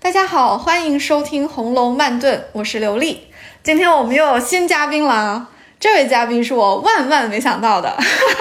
大家好，欢迎收听《红楼慢炖》，我是刘丽。今天我们又有新嘉宾了！这位嘉宾是我万万没想到的，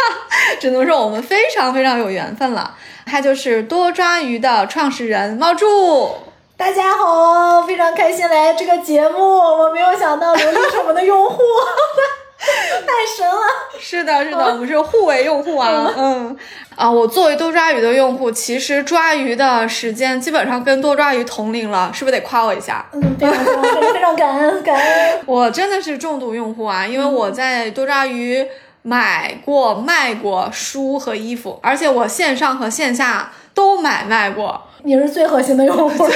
只能说我们非常非常有缘分了。他就是多抓鱼的创始人猫柱。大家好，非常开心来这个节目。我没有想到刘丽是我们的用户，太神了！是的，是的，我们是互为用户啊。嗯。啊，我作为多抓鱼的用户，其实抓鱼的时间基本上跟多抓鱼同龄了，是不是得夸我一下？嗯，非常非常感恩感恩。我真的是重度用户啊，因为我在多抓鱼买过、卖过书和衣服，而且我线上和线下都买卖过。你是最核心的用户，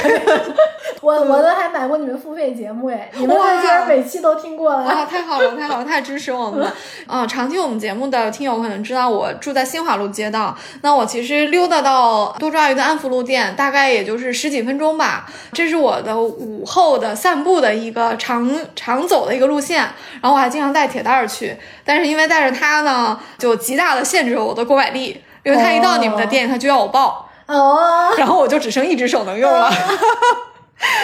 我我都还买过你们付费节目哎，你们居然每期都听过了啊！太好了，太好了，太支持我们了 啊！常听我们节目的听友可能知道，我住在新华路街道，那我其实溜达到多抓鱼的安福路店，大概也就是十几分钟吧。这是我的午后的散步的一个常常走的一个路线，然后我还经常带铁蛋儿去，但是因为带着它呢，就极大的限制了我的购买力，因为它一到你们的店，它就要我报。哦，然后我就只剩一只手能用了。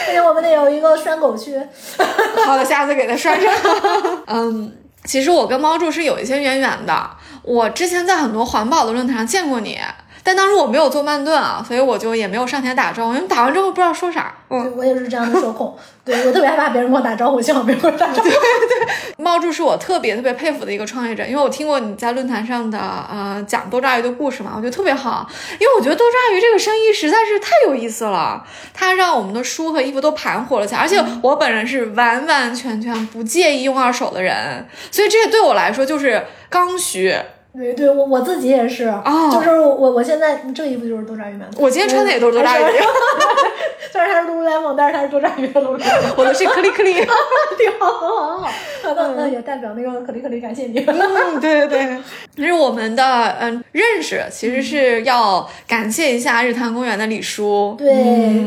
而且我们得有一个拴狗区。好的，下次给它拴上。嗯，其实我跟猫柱是有一些渊源的。我之前在很多环保的论坛上见过你。但当时我没有做慢炖啊，所以我就也没有上前打招呼，因为打完之后不知道说啥。嗯，我也是这样的社恐，对我特别害怕别人跟我打招呼，幸好没有打招呼。对对，猫柱是我特别特别佩服的一个创业者，因为我听过你在论坛上的呃讲多抓鱼的故事嘛，我觉得特别好，因为我觉得多抓鱼这个生意实在是太有意思了，它让我们的书和衣服都盘活了起来，而且我本人是完完全全不介意用二手的人，所以这些对我来说就是刚需。对对，我我自己也是，就是我我现在这衣服就是多抓鱼买的。我今天穿的也都是多抓鱼，虽然它是 lululemon，但是它是多抓鱼的 lululemon。我的是克里克里，挺好，很好，很好。那那也代表那个克里克里感谢你。嗯，对对对，其实我们的嗯认识其实是要感谢一下日坛公园的李叔。对，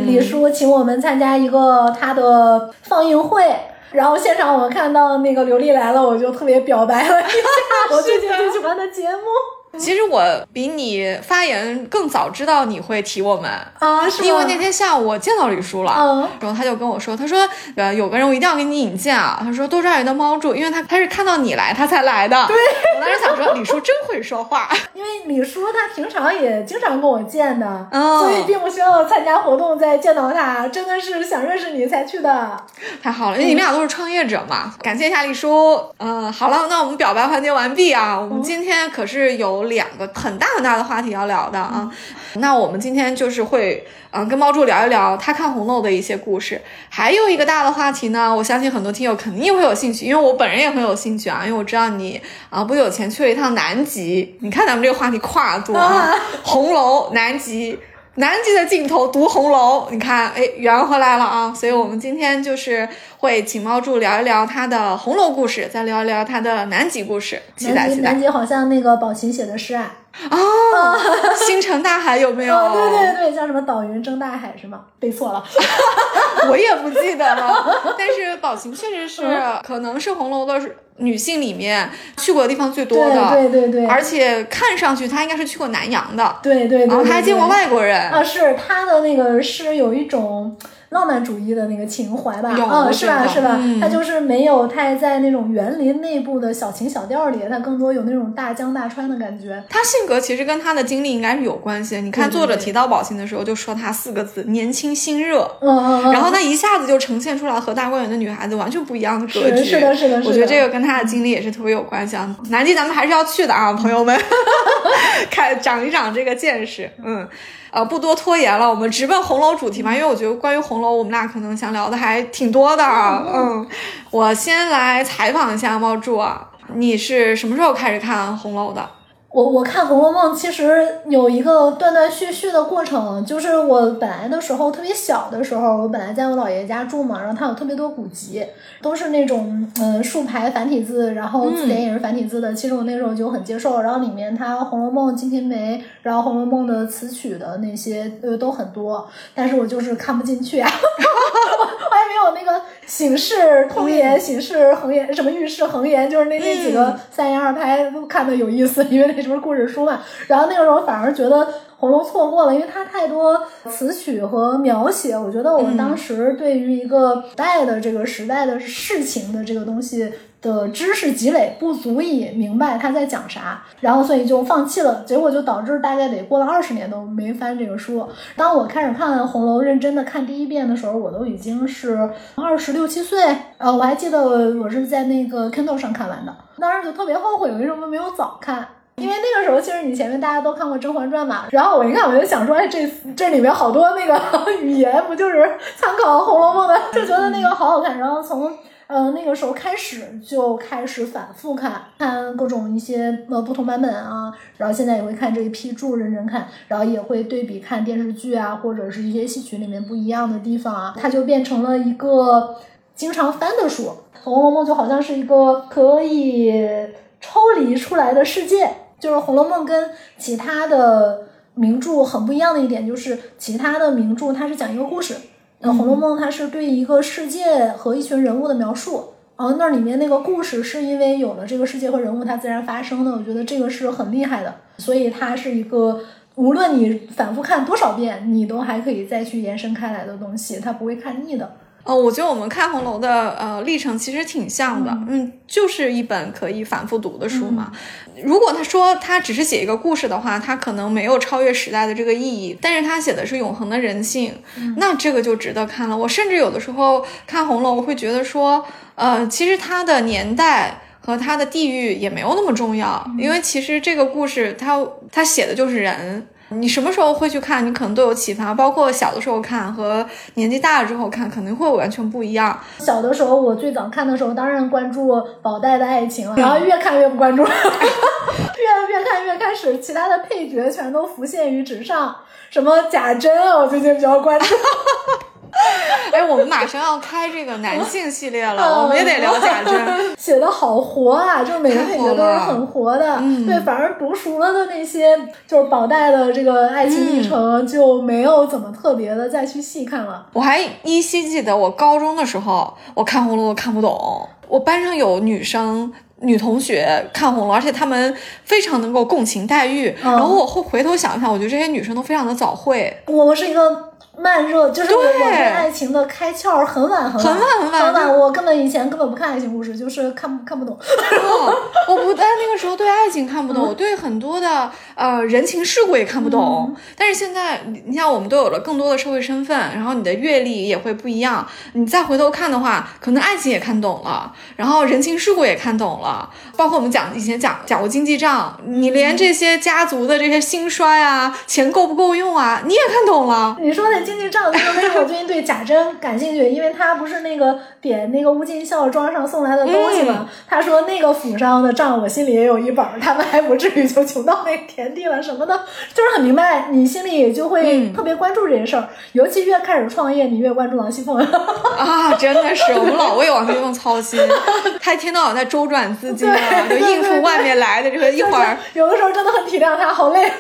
李叔请我们参加一个他的放映会。然后现场我们看到那个刘丽来了，我就特别表白了 一下我最近最喜欢的节目。其实我比你发言更早知道你会提我们啊，是因为那天下午我见到李叔了，嗯，然后他就跟我说，他说，呃，有个人我一定要给你引荐啊，他说多抓鱼的猫柱，因为他他是看到你来他才来的，对，我当时想说李叔真会说话，因为李叔他平常也经常跟我见的，所以并不需要参加活动再见到他，真的是想认识你才去的，太好了，因为你们俩都是创业者嘛，感谢一下李叔，嗯，好了，那我们表白环节完毕啊，我们今天可是有。两个很大很大的话题要聊的啊，那我们今天就是会嗯跟猫柱聊一聊他看红楼的一些故事，还有一个大的话题呢，我相信很多听友肯定会有兴趣，因为我本人也很有兴趣啊，因为我知道你啊不久前去了一趟南极，你看咱们这个话题跨度啊，红楼南极。南极的尽头读红楼，你看，哎，圆回来了啊！所以，我们今天就是会请猫柱聊一聊他的红楼故事，再聊一聊他的南极故事。期待期待。南极好像那个宝琴写的诗啊。哦，星辰大海有没有？对 对对，叫什么岛云争大海是吗？背错了，我也不记得了。但是宝琴确实是，可能是红楼的女性里面去过的地方最多的。对对对。而且看上去她应该是去过南洋的。对对对。然后她还见过外国人。啊，是她的那个诗有一种。浪漫主义的那个情怀吧，嗯，是吧？是吧？他就是没有太在那种园林内部的小情小调里，他更多有那种大江大川的感觉。他性格其实跟他的经历应该是有关系。你看作者提到宝琴的时候，就说他四个字：年轻心热。嗯嗯嗯。然后他一下子就呈现出来和大观园的女孩子完全不一样的格局。是的，是的，是的。我觉得这个跟他的经历也是特别有关系啊。南极咱们还是要去的啊，朋友们，看长一长这个见识。嗯。呃，不多拖延了，我们直奔红楼主题吧，因为我觉得关于红楼，我们俩可能想聊的还挺多的。嗯，我先来采访一下猫柱啊，你是什么时候开始看红楼的？我我看《红楼梦》其实有一个断断续续的过程，就是我本来的时候特别小的时候，我本来在我姥爷家住嘛，然后他有特别多古籍，都是那种嗯竖排繁体字，然后字典也是繁体字的。其实我那时候就很接受，然后里面它《红楼梦》《金瓶梅》，然后《红楼梦》的词曲的那些呃都很多，但是我就是看不进去啊，我还没有那个醒世通言、醒世恒言什么遇世恒言，就是那那几个三言二拍都看的有意思，因为那。是不是故事书嘛？然后那个时候反而觉得《红楼错过了，因为它太多词曲和描写。我觉得我们当时对于一个古代的这个时代的事情的这个东西的知识积累不足以明白他在讲啥，然后所以就放弃了。结果就导致大概得过了二十年都没翻这个书。当我开始看红楼，认真的看第一遍的时候，我都已经是二十六七岁。呃，我还记得我是在那个 Kindle 上看完的，当时就特别后悔为什么没有早看。因为那个时候，其实你前面大家都看过《甄嬛传》嘛，然后我一看，我就想说，哎，这这里面好多那个 语言，不就是参考《红楼梦》的？就觉得那个好好看。然后从呃那个时候开始，就开始反复看，看各种一些呃不同版本啊。然后现在也会看这一批注，认真看，然后也会对比看电视剧啊，或者是一些戏曲里面不一样的地方啊。它就变成了一个经常翻的书，《红楼梦》就好像是一个可以抽离出来的世界。就是《红楼梦》跟其他的名著很不一样的一点，就是其他的名著它是讲一个故事，那《红楼梦》它是对一个世界和一群人物的描述，然后那里面那个故事是因为有了这个世界和人物它自然发生的，我觉得这个是很厉害的，所以它是一个无论你反复看多少遍，你都还可以再去延伸开来的东西，它不会看腻的。哦，我觉得我们看红楼的呃历程其实挺像的，嗯，就是一本可以反复读的书嘛。如果他说他只是写一个故事的话，他可能没有超越时代的这个意义。但是他写的是永恒的人性，那这个就值得看了。我甚至有的时候看红楼，我会觉得说，呃，其实它的年代和它的地域也没有那么重要，因为其实这个故事它它写的就是人。你什么时候会去看？你可能都有启发，包括小的时候看和年纪大了之后看，肯定会完全不一样。小的时候，我最早看的时候，当然关注宝黛的爱情了，然后越看越不关注，越越看越开始，其他的配角全都浮现于纸上，什么贾珍啊，我最近比较关注。哎，我们马上要开这个男性系列了，我们也得聊贾珍，写的好活啊，就是每个配角都是很活的。对，反而读熟了的那些，就是宝黛的这个爱情历程就没有怎么特别的再去细看了。我还依稀记得，我高中的时候我看红楼梦看不懂，我班上有女生女同学看红楼，而且她们非常能够共情黛玉。然后我后回头想一想，我觉得这些女生都非常的早慧。我是一个。慢热就是我对爱情的开窍很晚很晚很晚很晚，我根本以前根本不看爱情故事，就是看看不懂。我不但那个时候对爱情看不懂，我对很多的呃人情世故也看不懂。但是现在你像我们都有了更多的社会身份，然后你的阅历也会不一样。你再回头看的话，可能爱情也看懂了，然后人情世故也看懂了，包括我们讲以前讲讲过经济账，你连这些家族的这些兴衰啊，钱够不够用啊，你也看懂了。你说的。经济账，为什么我最近对贾珍感兴趣？因为他不是那个点那个乌金孝庄上送来的东西吗？他说那个府上的账，我心里也有一本，他们还不至于就穷到那田地了什么的，就是很明白，你心里也就会特别关注这些事儿。尤其越开始创业，你越关注王熙凤啊，真的是 我们老为王熙凤操心，他一天到晚在周转资金啊，就应付外面来的这个一会儿，有的时候真的很体谅他，好累，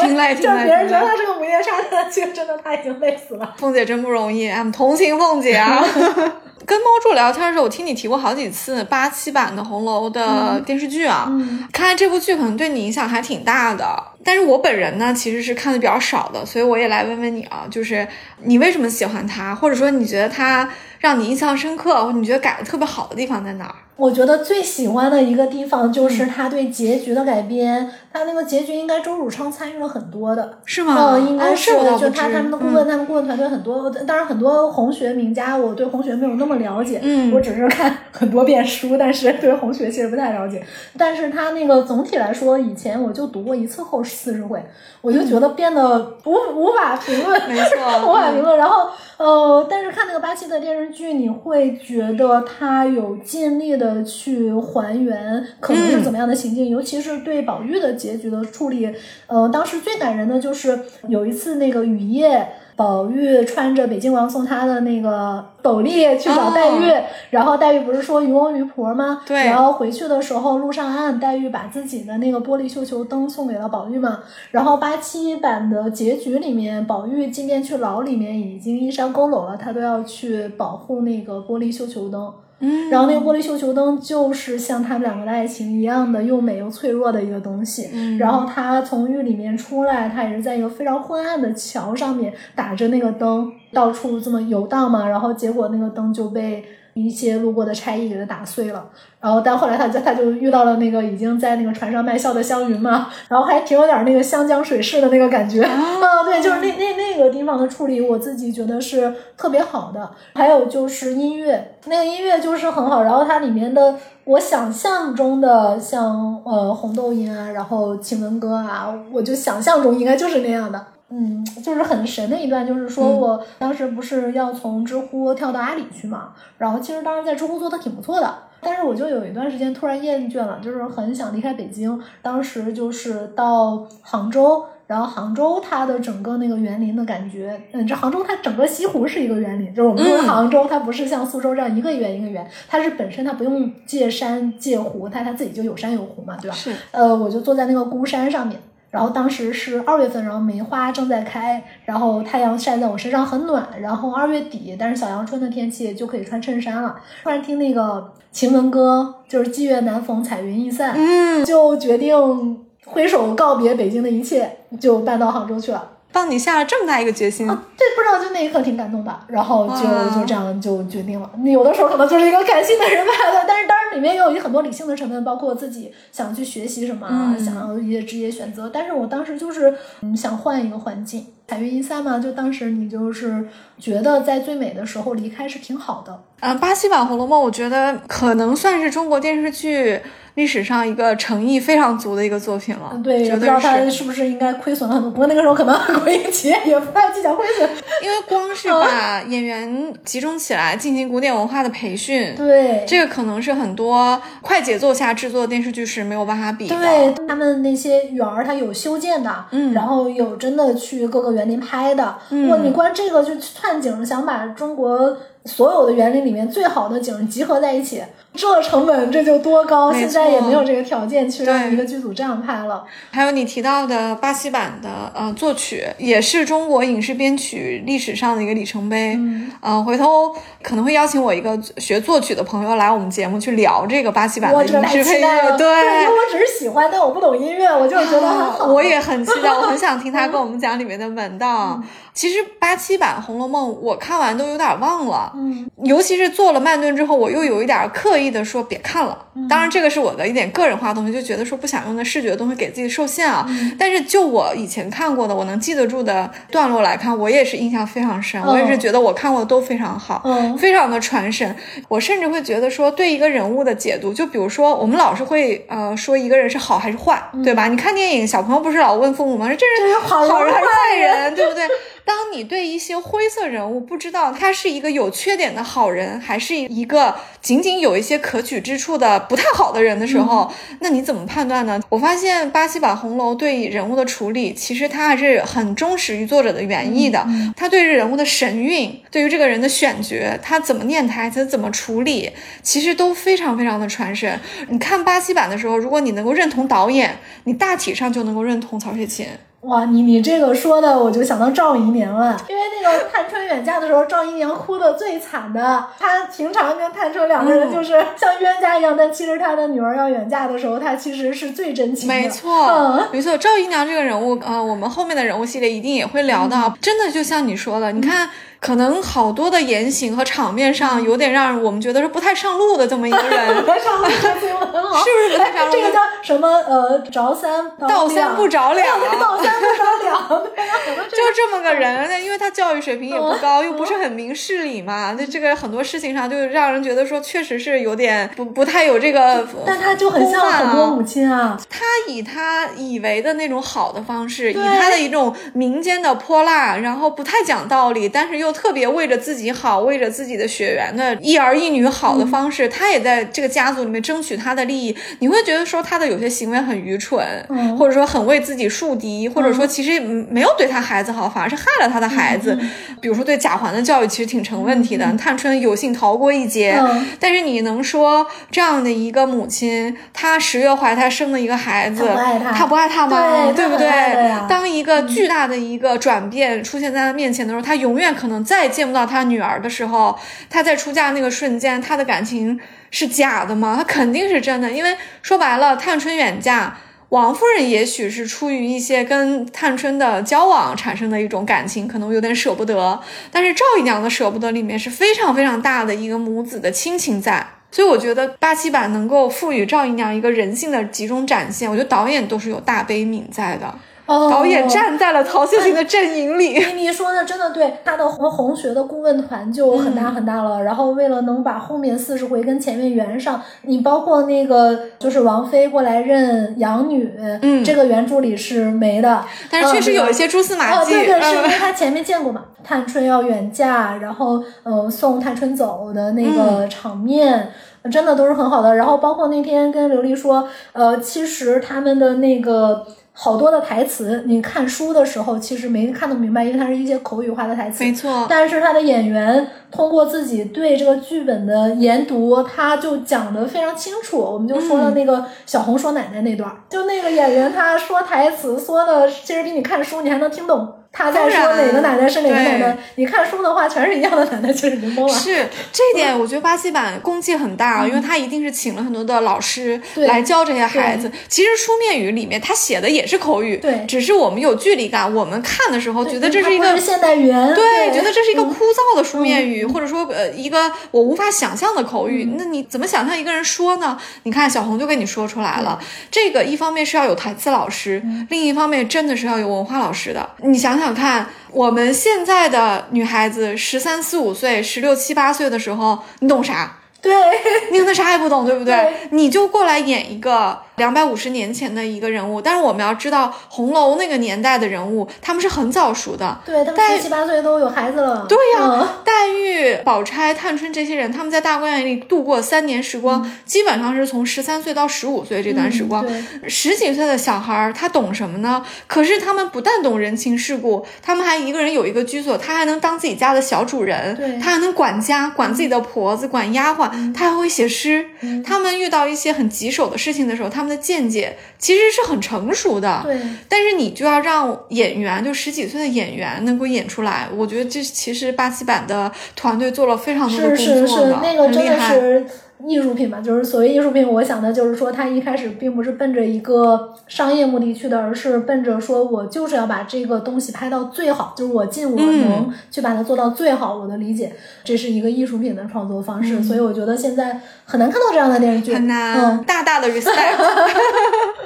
挺累，挺累。别人觉得他是个母夜叉，其实真的他已经累。死了，凤姐真不容易，俺们同情凤姐啊。跟猫柱聊天的时候，我听你提过好几次八七版的《红楼》的电视剧啊，看来这部剧可能对你影响还挺大的。但是我本人呢，其实是看的比较少的，所以我也来问问你啊，就是你为什么喜欢它，或者说你觉得它让你印象深刻，或你觉得改的特别好的地方在哪儿？我觉得最喜欢的一个地方就是他对结局的改编，他那个结局应该周汝昌参与了很多的，是吗？嗯，应该是，就他他们的顾问，他们顾问团队很多，当然很多红学名家，我对红学没有那么了解，嗯，我只是看 很多遍书，但是对红学其实不太了解。但是他那个总体来说，以前我就读过一次后四十回，我就觉得变得无无法评论，没错，无法评论。然后呃，但是看那个八七的电视剧，你会觉得他有尽力的。的去还原可能是怎么样的情境，尤其是对宝玉的结局的处理，呃，当时最感人的就是有一次那个雨夜。宝玉穿着北静王送他的那个斗笠去找黛玉，然后黛玉不是说渔翁渔婆吗？对。然后回去的时候路上岸，黛玉把自己的那个玻璃绣球灯送给了宝玉嘛。然后八七版的结局里面，宝玉即便去牢里面已经衣衫佝偻了，他都要去保护那个玻璃绣球灯。嗯，然后那个玻璃绣球灯就是像他们两个的爱情一样的又美又脆弱的一个东西。嗯，然后他从狱里面出来，他也是在一个非常昏暗的桥上面打着那个灯，到处这么游荡嘛。然后结果那个灯就被。一些路过的差役给他打碎了，然后但后来他就他就遇到了那个已经在那个船上卖笑的湘云嘛，然后还挺有点那个湘江水势的那个感觉啊，对，就是那那那个地方的处理，我自己觉得是特别好的。还有就是音乐，那个音乐就是很好，然后它里面的我想象中的像呃红豆音啊，然后晴雯歌啊，我就想象中应该就是那样的。嗯，就是很神的一段，就是说我当时不是要从知乎跳到阿里去嘛，然后其实当时在知乎做的挺不错的，但是我就有一段时间突然厌倦了，就是很想离开北京。当时就是到杭州，然后杭州它的整个那个园林的感觉，嗯，这杭州它整个西湖是一个园林，就是我们说杭州它不是像苏州这样一个园一个园，它是本身它不用借山借湖，它它自己就有山有湖嘛，对吧？是。呃，我就坐在那个孤山上面。然后当时是二月份，然后梅花正在开，然后太阳晒在我身上很暖。然后二月底，但是小阳春的天气就可以穿衬衫了。突然听那个晴雯歌，就是霁月难逢彩云易散，嗯，就决定挥手告别北京的一切，就搬到杭州去了。帮你下了这么大一个决心，啊对，不知道就那一刻挺感动的，然后就就这样就决定了。有的时候可能就是一个感性的人吧，但是当然里面也有一很多理性的成分，包括自己想去学习什么，想要一些职业选择。但是我当时就是嗯想换一个环境，彩云一三嘛，就当时你就是觉得在最美的时候离开是挺好的。嗯，巴西版《红楼梦》，我觉得可能算是中国电视剧。历史上一个诚意非常足的一个作品了，对，不知道他是不是应该亏损了很多。不过那个时候可能国营企业也不太计较亏损，因为光是把演员集中起来进行古典文化的培训，对，这个可能是很多快节奏下制作的电视剧是没有办法比的。对他们那些园儿，它有修建的，嗯，然后有真的去各个园林拍的。嗯，你光这个就串景，想把中国所有的园林里面最好的景集合在一起。这成本这就多高，现在也没有这个条件去让一个剧组这样拍了。还有你提到的巴西版的呃作曲，也是中国影视编曲历史上的一个里程碑。嗯，回头可能会邀请我一个学作曲的朋友来我们节目去聊这个巴西版的影视配乐。对，因为我只是喜欢，但我不懂音乐，我就是觉得很好。我也很期待，我很想听他跟我们讲里面的门道。其实八七版《红楼梦》我看完都有点忘了，嗯，尤其是做了慢炖之后，我又有一点刻意的说别看了。当然，这个是我的一点个人化的东西，就觉得说不想用的视觉的东西给自己受限啊。但是就我以前看过的，我能记得住的段落来看，我也是印象非常深。我也是觉得我看过的都非常好，非常的传神。我甚至会觉得说，对一个人物的解读，就比如说我们老是会呃说一个人是好还是坏，对吧？你看电影，小朋友不是老问父母吗？说这人好人还是坏人，对不对？当你对一些灰色人物不知道他是一个有缺点的好人，还是一个仅仅有一些可取之处的不太好的人的时候，那你怎么判断呢？我发现巴西版红楼对人物的处理，其实他还是很忠实于作者的原意的。他对人物的神韵，对于这个人的选角，他怎么念台词，怎么处理，其实都非常非常的传神。你看巴西版的时候，如果你能够认同导演，你大体上就能够认同曹雪芹。哇，你你这个说的，我就想到赵姨娘了，因为那个探春远嫁的时候，赵姨娘哭的最惨的。她平常跟探春两个人就是像冤家一样，但其实她的女儿要远嫁的时候，她其实是最真情的。没错，没错，赵姨娘这个人物，呃，我们后面的人物系列一定也会聊到。真的就像你说的，你看。可能好多的言行和场面上有点让我们觉得是不太上路的这么一个人，不太上路，是不是不太上路？这个叫什么？呃，着三道 三不着两，道三不着两，就这么个人。那因为他教育水平也不高，又不是很明事理嘛，那这个很多事情上就让人觉得说，确实是有点不不太有这个。但他就很像很多母亲啊，他以他以为的那种好的方式，以他的一种民间的泼辣，然后不太讲道理，但是又。特别为着自己好，为着自己的血缘的一儿一女好的方式，他也在这个家族里面争取他的利益。你会觉得说他的有些行为很愚蠢，或者说很为自己树敌，或者者说其实没有对他孩子好，反而是害了他的孩子。比如说对贾环的教育其实挺成问题的，探春有幸逃过一劫。但是你能说这样的一个母亲，她十月怀胎生了一个孩子，她不爱他吗？对不对？当一个巨大的一个转变出现在他面前的时候，他永远可能再也见不到他女儿的时候，他在出嫁那个瞬间，他的感情是假的吗？他肯定是真的，因为说白了，探春远嫁。王夫人也许是出于一些跟探春的交往产生的一种感情，可能有点舍不得。但是赵姨娘的舍不得里面是非常非常大的一个母子的亲情在，所以我觉得八七版能够赋予赵姨娘一个人性的集中展现，我觉得导演都是有大悲悯在的。导演站在了曹雪芹的阵营里。你说的真的对，他的红红学的顾问团就很大很大了。然后为了能把后面四十回跟前面圆上，你包括那个就是王菲过来认养女，嗯，这个原著里是没的。但是确实有一些蛛丝马迹。对对，是因为他前面见过嘛，探春要远嫁，然后呃送探春走的那个场面，真的都是很好的。然后包括那天跟琉璃说，呃，其实他们的那个。好多的台词，你看书的时候其实没看得明白，因为它是一些口语化的台词。没错。但是他的演员通过自己对这个剧本的研读，他就讲得非常清楚。我们就说了那个小红说奶奶那段，就那个演员他说台词说的，其实比你看书你还能听懂。他在说哪个奶奶是哪个奶奶？你看书的话，全是一样的奶奶，其实懵了。是这一点，我觉得巴西版功绩很大啊，因为他一定是请了很多的老师来教这些孩子。其实书面语里面他写的也是口语，对，只是我们有距离感，我们看的时候觉得这是一个现代语言，对，觉得这是一个枯燥的书面语，或者说呃一个我无法想象的口语。那你怎么想象一个人说呢？你看小红就跟你说出来了，这个一方面是要有台词老师，另一方面真的是要有文化老师的。你想想。想看我们现在的女孩子十三四五岁、十六七八岁的时候，你懂啥？对，你可能啥也不懂，对不对？你就过来演一个。两百五十年前的一个人物，但是我们要知道红楼那个年代的人物，他们是很早熟的，对他们七七八岁都有孩子了。对呀，黛玉、宝钗、探春这些人，他们在大观园里度过三年时光，基本上是从十三岁到十五岁这段时光。十几岁的小孩儿，他懂什么呢？可是他们不但懂人情世故，他们还一个人有一个居所，他还能当自己家的小主人，他还能管家，管自己的婆子，管丫鬟，他还会写诗。他们遇到一些很棘手的事情的时候，他们的见解其实是很成熟的，对。但是你就要让演员，就十几岁的演员能够演出来，我觉得这其实八七版的团队做了非常多的工作的，很厉害。艺术品嘛，就是所谓艺术品，我想的就是说，它一开始并不是奔着一个商业目的去的，而是奔着说我就是要把这个东西拍到最好，就是我尽我能去把它做到最好。我的理解，这是一个艺术品的创作方式，所以我觉得现在很难看到这样的电视剧，很难。大大的 respect。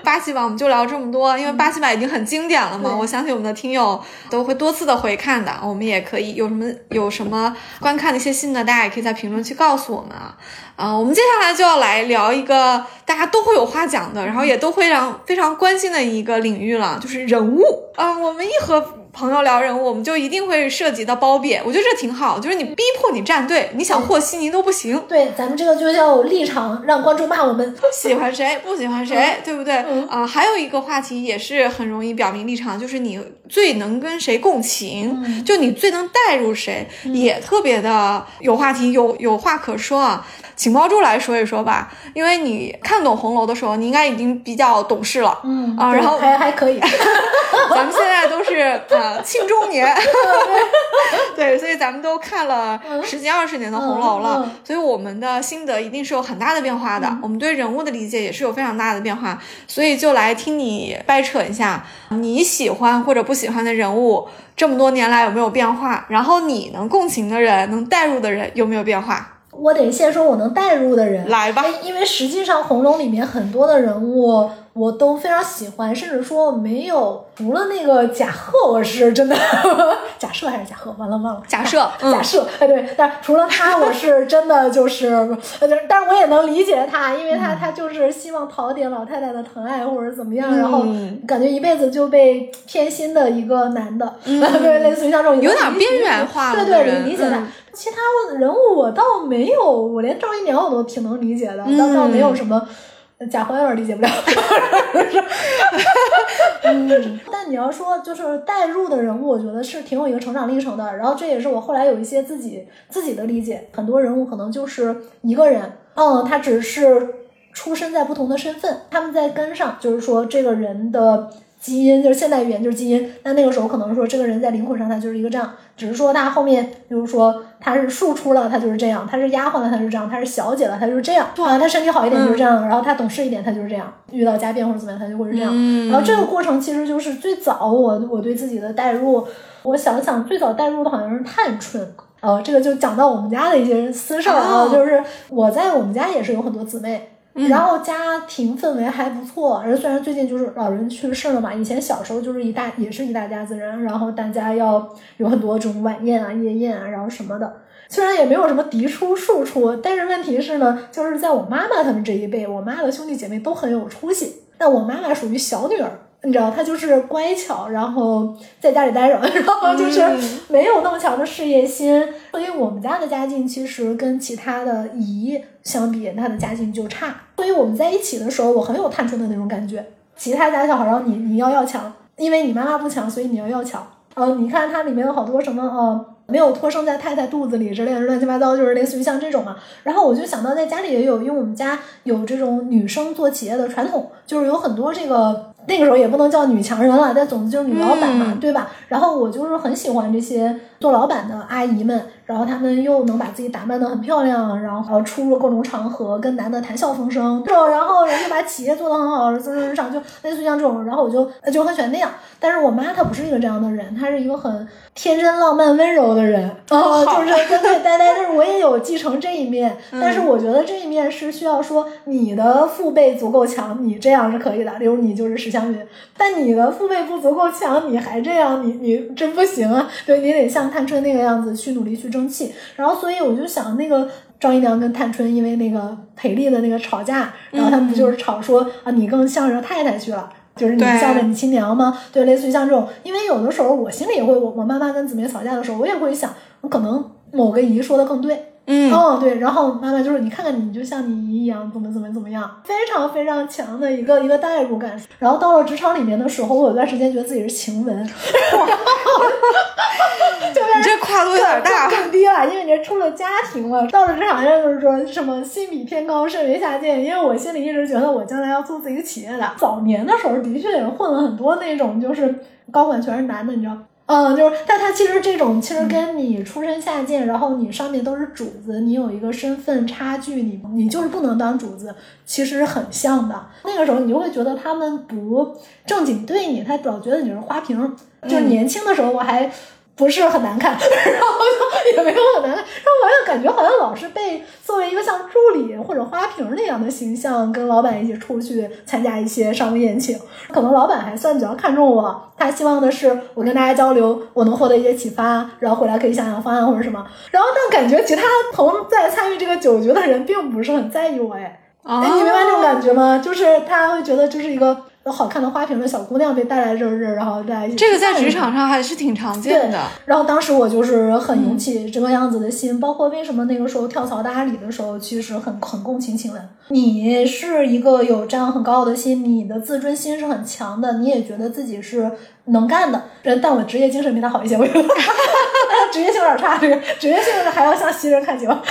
八七版我们就聊这么多，因为八七版已经很经典了嘛，我相信我们的听友都会多次的回看的。我们也可以有什么有什么观看的一些心得，大家也可以在评论区告诉我们啊。啊，我们接下来就要来聊一个大家都会有话讲的，然后也都会让非常关心的一个领域了，就是人物啊。我们一和朋友聊人物，我们就一定会涉及到褒贬，我觉得这挺好，就是你逼迫你站队，你想和稀泥都不行。对，咱们这个就叫立场，让观众骂我们。喜欢谁不喜欢谁，对不对？啊，还有一个话题也是很容易表明立场，就是你最能跟谁共情，就你最能带入谁，也特别的有话题，有有话可说啊。请包珠来说一说吧，因为你看懂红楼的时候，你应该已经比较懂事了，嗯啊，然后还还可以，咱们现在都是呃青中年，对，所以咱们都看了十几二十年的红楼了，所以我们的心得一定是有很大的变化的，我们对人物的理解也是有非常大的变化，所以就来听你掰扯一下你喜欢或者不喜欢的人物，这么多年来有没有变化，然后你能共情的人，能代入的人有没有变化？我得先说我能代入的人。来吧，因为实际上红楼里面很多的人物我都非常喜欢，甚至说没有除了那个贾贺，我是真的 贾赦还是贾贺，完了忘了贾赦，贾赦，哎对，但除了他，我是真的就是，但是我也能理解他，因为他他就是希望讨点老太太的疼爱或者怎么样，然后感觉一辈子就被偏心的一个男的，对，类似于像这种有点边缘化对对，理解他。其他人物我倒没有，我连赵姨娘我都挺能理解的，倒倒没有什么贾环有点理解不了。嗯，但你要说就是代入的人物，我觉得是挺有一个成长历程的。然后这也是我后来有一些自己自己的理解，很多人物可能就是一个人，嗯，他只是出身在不同的身份，他们在跟上，就是说这个人的。基因就是现代语言就是基因，那那个时候可能说这个人在灵魂上他就是一个这样，只是说他后面就是说他是庶出了她就是这样，她是丫鬟了她就是这样，她是小姐了她就是这样。啊，她身体好一点就是这样，然后她懂事一点她就是这样，遇到家变或者怎么样她就会是这样，然后这个过程其实就是最早我我对自己的代入，我想想最早代入的好像是探春，呃，这个就讲到我们家的一些私事儿啊，就是我在我们家也是有很多姊妹。然后家庭氛围还不错，而虽然最近就是老人去世了嘛，以前小时候就是一大也是一大家子人，然后大家要有很多这种晚宴啊、夜宴啊，然后什么的。虽然也没有什么嫡出庶出，但是问题是呢，就是在我妈妈他们这一辈，我妈的兄弟姐妹都很有出息，但我妈妈属于小女儿。你知道他就是乖巧，然后在家里待着，然后就是没有那么强的事业心。所以我们家的家境其实跟其他的姨相比，她的家境就差。所以我们在一起的时候，我很有探春的那种感觉。其他家小孩儿，你你要要强，因为你妈妈不强，所以你要要强。呃，你看它里面有好多什么呃，没有托生在太太肚子里之类的乱七八糟，就是类似于像这种嘛。然后我就想到在家里也有，因为我们家有这种女生做企业的传统，就是有很多这个。那个时候也不能叫女强人了，但总之就是女老板嘛，对吧？然后我就是很喜欢这些做老板的阿姨们，然后她们又能把自己打扮得很漂亮，然后出入各种场合跟男的谈笑风生，然后人家把企业做得很好，就是日常就类似于像这种，然后我就就很喜欢那样。但是我妈她不是一个这样的人，她是一个很天真浪漫温柔的人啊，就是对对呆呆。但是我也有继承这一面，但是我觉得这一面是需要说你的父辈足够强，你这样是可以的。例如你就是实。但你的父辈不足够强，你还这样，你你真不行啊！对你得像探春那个样子去努力去争气。然后，所以我就想，那个张姨娘跟探春因为那个裴丽的那个吵架，然后他们不就是吵说啊，你更向着太太去了，就是你向着你亲娘吗？对，类似于像这种。因为有的时候我心里也会，我我妈妈跟姊妹吵架的时候，我也会想，我可能某个姨说的更对。嗯哦对，然后妈妈就是你看看你就像你姨一样怎么怎么怎么样，非常非常强的一个一个代入感。然后到了职场里面的时候，我有段时间觉得自己是晴雯，你这跨度有点大，更低了，因为你出了家庭了。到了职场上就是说什么心比天高，身为下贱，因为我心里一直觉得我将来要做自己企业的。早年的时候的确也混了很多那种，就是高管全是男的，你知道。嗯，就是，但他其实这种其实跟你出身下贱，然后你上面都是主子，你有一个身份差距，你你就是不能当主子，其实很像的。那个时候你就会觉得他们不正经对你，他老觉得你是花瓶。就是年轻的时候我还。不是很难看，然后也没有很难看，然后好像感觉好像老是被作为一个像助理或者花瓶那样的形象，跟老板一起出去参加一些商务宴请。可能老板还算比较看重我，他希望的是我跟大家交流，我能获得一些启发，然后回来可以想想方案或者什么。然后但感觉其他同在参与这个酒局的人并不是很在意我，哎，哎，你明白这种感觉吗？就是他会觉得就是一个。好看的花瓶的小姑娘被带来这儿，然后大家一起。这个在职场上还是挺常见的。然后当时我就是很涌起这个样子的心，包括为什么那个时候跳槽大理的时候，其实很很共情晴雯。你是一个有这样很高傲的心，你的自尊心是很强的，你也觉得自己是。能干的，但我职业精神比他好一些，我觉得 职业性有点差，这个职业性还要向袭人看齐吧。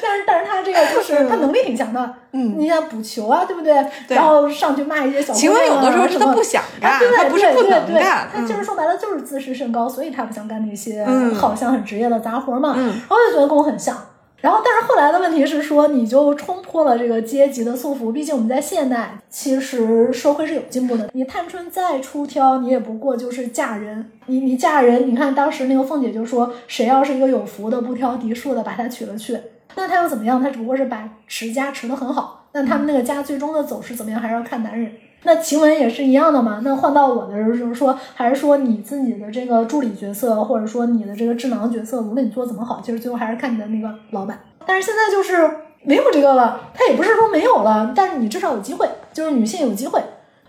但是，但是他这个就是他能力挺强的，嗯，你像补球啊，对不对？然后上去骂一些小姑娘有的时候是他不想干，他不是不能干，他就是说白了就是自视甚高，所以他不想干那些好像很职业的杂活嘛。然后就觉得跟我很像。然后，但是后来的问题是说，你就冲破了这个阶级的束缚。毕竟我们在现代，其实社会是有进步的。你探春再出挑，你也不过就是嫁人。你你嫁人，你看当时那个凤姐就说，谁要是一个有福的，不挑嫡庶的，把她娶了去，那她又怎么样？她只不过是把持家持得很好。那他们那个家最终的走势怎么样，还是要看男人。那晴雯也是一样的嘛？那换到我的时候，就是说，还是说你自己的这个助理角色，或者说你的这个智囊角色，无论你做怎么好，其实最后还是看你的那个老板。但是现在就是没有这个了，他也不是说没有了，但是你至少有机会，就是女性有机会，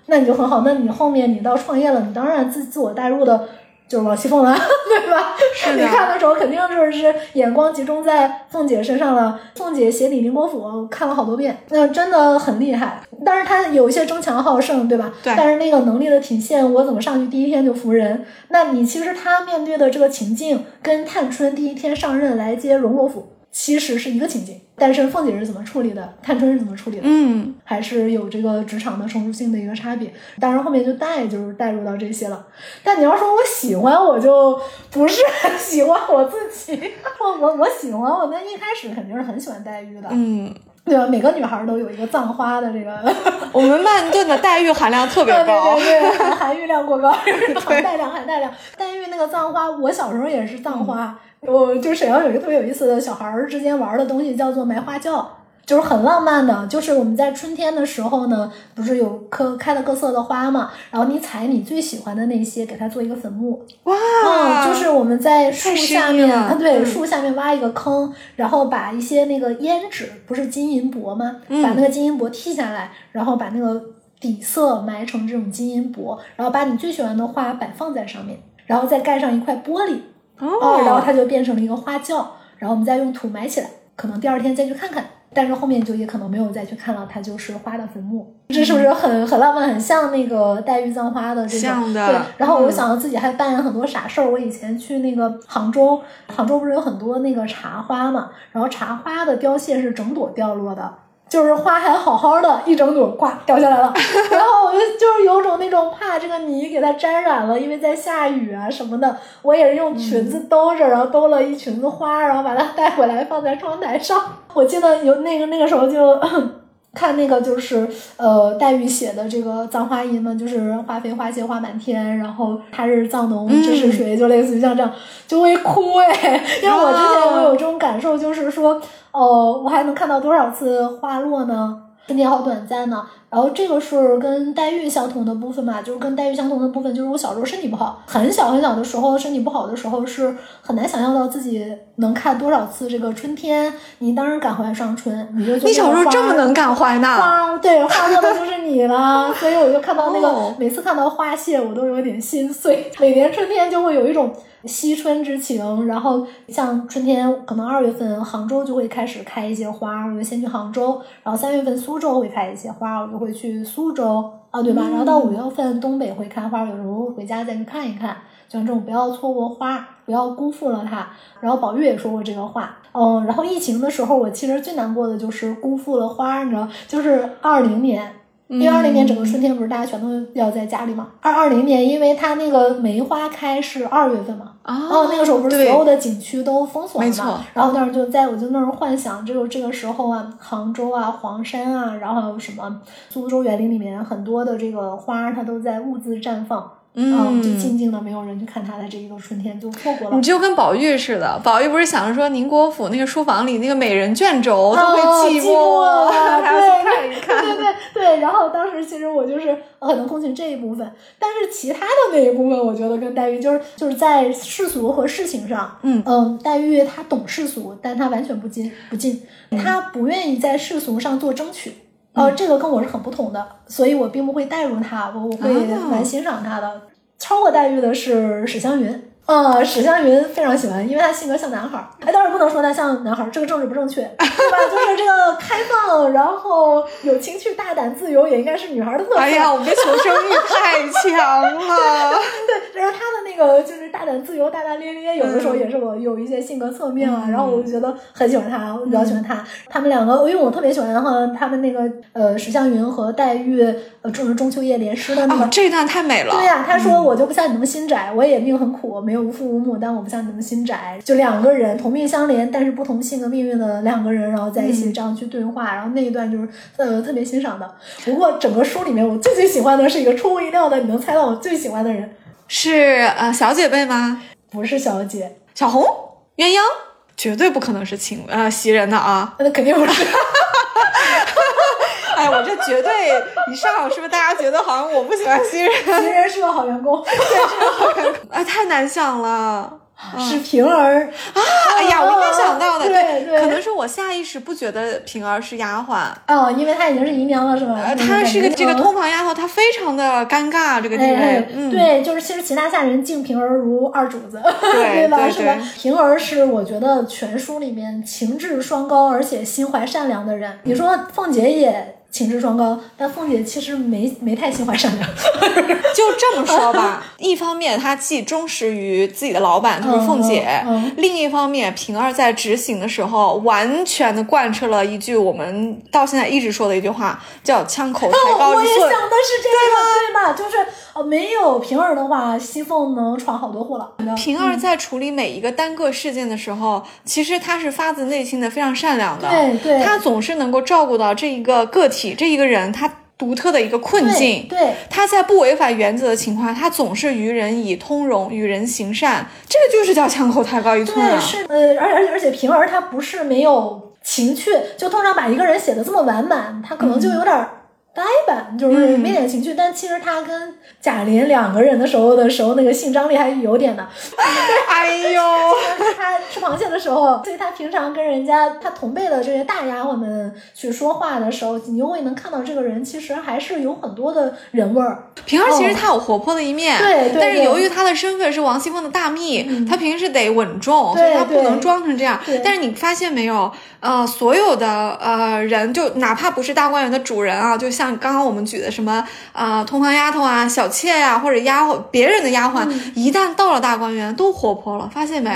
那你就很好。那你后面你到创业了，你当然自自我代入的就是王熙凤了，对吧？是你看的时候肯定就是眼光集中在凤姐身上了。凤姐写李宁国府我看了好多遍，那真的很厉害。但是她有一些争强好胜，对吧？对但是那个能力的体现，我怎么上去第一天就服人？那你其实她面对的这个情境，跟探春第一天上任来接荣国府其实是一个情景，但是凤姐是怎么处理的，探春是怎么处理的？嗯，还是有这个职场的成熟性的一个差别。当然后面就带就是带入到这些了。但你要说我喜欢，我就不是很喜欢我自己。我我我喜欢我那一开始肯定是很喜欢黛玉的，嗯，对吧？每个女孩都有一个葬花的这个。我们曼顿的黛玉含量特别高。对对对，含 含玉量过高，含黛量含黛量。黛玉那个葬花，我小时候也是葬花。我就沈阳有一个特别有意思的小孩儿之间玩的东西，叫做埋花轿。就是很浪漫的，就是我们在春天的时候呢，不是有各开了各色的花嘛，然后你采你最喜欢的那些，给它做一个坟墓。哇，嗯，就是我们在树下面，对，嗯树下面挖一个坑，然后把一些那个胭脂，不是金银箔吗？嗯把那个金银箔剔下来，然后把那个底色埋成这种金银箔，然后把你最喜欢的花摆放在上面，然后再盖上一块玻璃，哦，然后它就变成了一个花轿，然后我们再用土埋起来，可能第二天再去看看。但是后面就也可能没有再去看了，它就是花的坟墓，这是不是很很浪漫，很像那个黛玉葬花的这种？像的对，然后我就想到自己还办了很多傻事儿。我以前去那个杭州，杭州不是有很多那个茶花嘛，然后茶花的凋谢是整朵掉落的。就是花还好好的，一整朵呱掉下来了，然后我就就是有种那种怕这个泥给它沾染了，因为在下雨啊什么的，我也是用裙子兜着，然后兜了一裙子花，然后把它带回来放在窗台上。我记得有那个那个时候就看那个就是呃黛玉写的这个《葬花吟》嘛，就是花飞花谢花满天，然后他日葬农知是谁，就类似于像这样就会哭哎，因为我之前我有这种感受，就是说哦，我还能看到多少次花落呢？春天好短暂呢。然后这个是跟黛玉相同的部分嘛，就是跟黛玉相同的部分，就是我小时候身体不好，很小很小的时候身体不好的时候是很难想象到自己能看多少次这个春天。你当然感怀上春，你就你小时候这么能感怀呢？花对花落的就是你了，所以我就看到那个、哦每次看到花谢，我都有点心碎。每年春天就会有一种惜春之情，然后像春天可能二月份杭州就会开始开一些花，我就先去杭州，然后三月份苏州会开一些花，我就会去苏州啊，对吧？然后到五月份东北会开花，有时候回家再去看一看。像这种不要错过花，不要辜负了它。然后宝玉也说过这个话，嗯，然后疫情的时候，我其实最难过的就是辜负了花，你知道，就是二零年。因为二零年整个春天不是大家全都要在家里嘛？二二零年，因为它那个梅花开是二月份嘛，哦那个时候不是所有的景区都封锁了嘛？然后当时就在我就那儿幻想，这个这个时候啊，杭州啊、黄山啊，然后还有什么苏州园林里面很多的这个花，它都在兀自绽放。嗯就静静的，没有人去看他的这一个春天，就错过了你。就跟宝玉似的，宝玉不是想着说宁国府那个书房里那个美人卷轴都会哦寂寞，了 还要去看一对看。对对对，然后当时其实我就是很能共情这一部分，但是其他的那一部分，我觉得跟黛玉就是就是在世俗和事情上，嗯嗯，黛玉她懂世俗，但她完全不进不进，她不愿意在世俗上做争取。呃，这个跟我是很不同的，所以我并不会代入他，我我会哦蛮欣赏他的。超过黛玉的是史湘云。啊、史湘云非常喜欢，因为她性格像男孩儿。哎，当然不能说她像男孩儿，这个政治不正确，对吧？就是这个开放，然后有情趣、大胆、自由，也应该是女孩儿的特色。哎呀，我们的求生欲 太强了。对，然后她的那个就是大胆、自由、大大咧咧，有的时候也是我有一些性格侧面啊。嗯然后我就觉得很喜欢她，我比较喜欢她。他们两个，因为我特别喜欢哈，他们那个呃史湘云和黛玉呃中中秋夜联诗的那个哦，这一段太美了。对呀、他说我就不像你那么心窄，我也命很苦，没有无父无母，但我不像你那么心窄。就两个人同命相连，但是不同性格命运的两个人，然后在一起这样去对话，然后那一段就是呃特别欣赏的。不过整个书里面，我最最喜欢的是一个出乎意料的，你能猜到我最喜欢的人是呃小姐妹吗？不是小姐，小红、鸳鸯，绝对不可能是情呃袭人的啊！那肯定不是。哎，我这绝对一上，是不是大家觉得好像我不喜欢新人？新人是个好员工，对，是个好员工哎，太难想了。是平儿啊！哎呀，我应该想到的，对对，可能是我下意识不觉得平儿是丫鬟哦，因为她已经是姨娘了，是吧？她是个这个通房丫头，她非常的尴尬这个地位。嗯，对，就是其实其他下人敬平儿如二主子，对吧？是吧？平儿是我觉得全书里面情志双高，而且心怀善良的人。你说凤姐也。情志双高，但凤姐其实没没太心怀善良。就这么说吧，一方面她既忠实于自己的老板，就是凤姐；另一方面，平儿在执行的时候，完全的贯彻了一句我们到现在一直说的一句话，叫“枪口抬高一寸”。我也想的是这个，对吧？就是呃，没有平儿的话，西凤能闯好多祸了。平儿在处理每一个单个事件的时候，其实她是发自内心的非常善良的。对对，她总是能够照顾到这一个个体。这一个人，他独特的一个困境，对，他在不违反原则的情况下，他总是与人以通融，与人行善，这个就是叫枪口抬高一寸啊。是，呃，而而且而且平儿他不是没有情趣，就通常把一个人写的这么完满，他可能就有点呆板，就是没点情趣。但其实他跟贾玲两个人的时候的时候，那个性张力还有点的。哎呦，他吃螃蟹的时候，所以他平常跟人家他同辈的这些大丫鬟们去说话的时候，你就会能看到这个人其实还是有很多的人味儿。平儿其实他有活泼的一面，对，但是由于他的身份是王熙凤的大秘，他平时得稳重，所以他不能装成这样。但是你发现没有？呃，所有的呃人，就哪怕不是大观园的主人啊，就像刚刚我们举的什么啊，通房丫头啊、小妾呀，或者丫鬟别人的丫鬟，一旦到了大观园，都活泼了，发现没？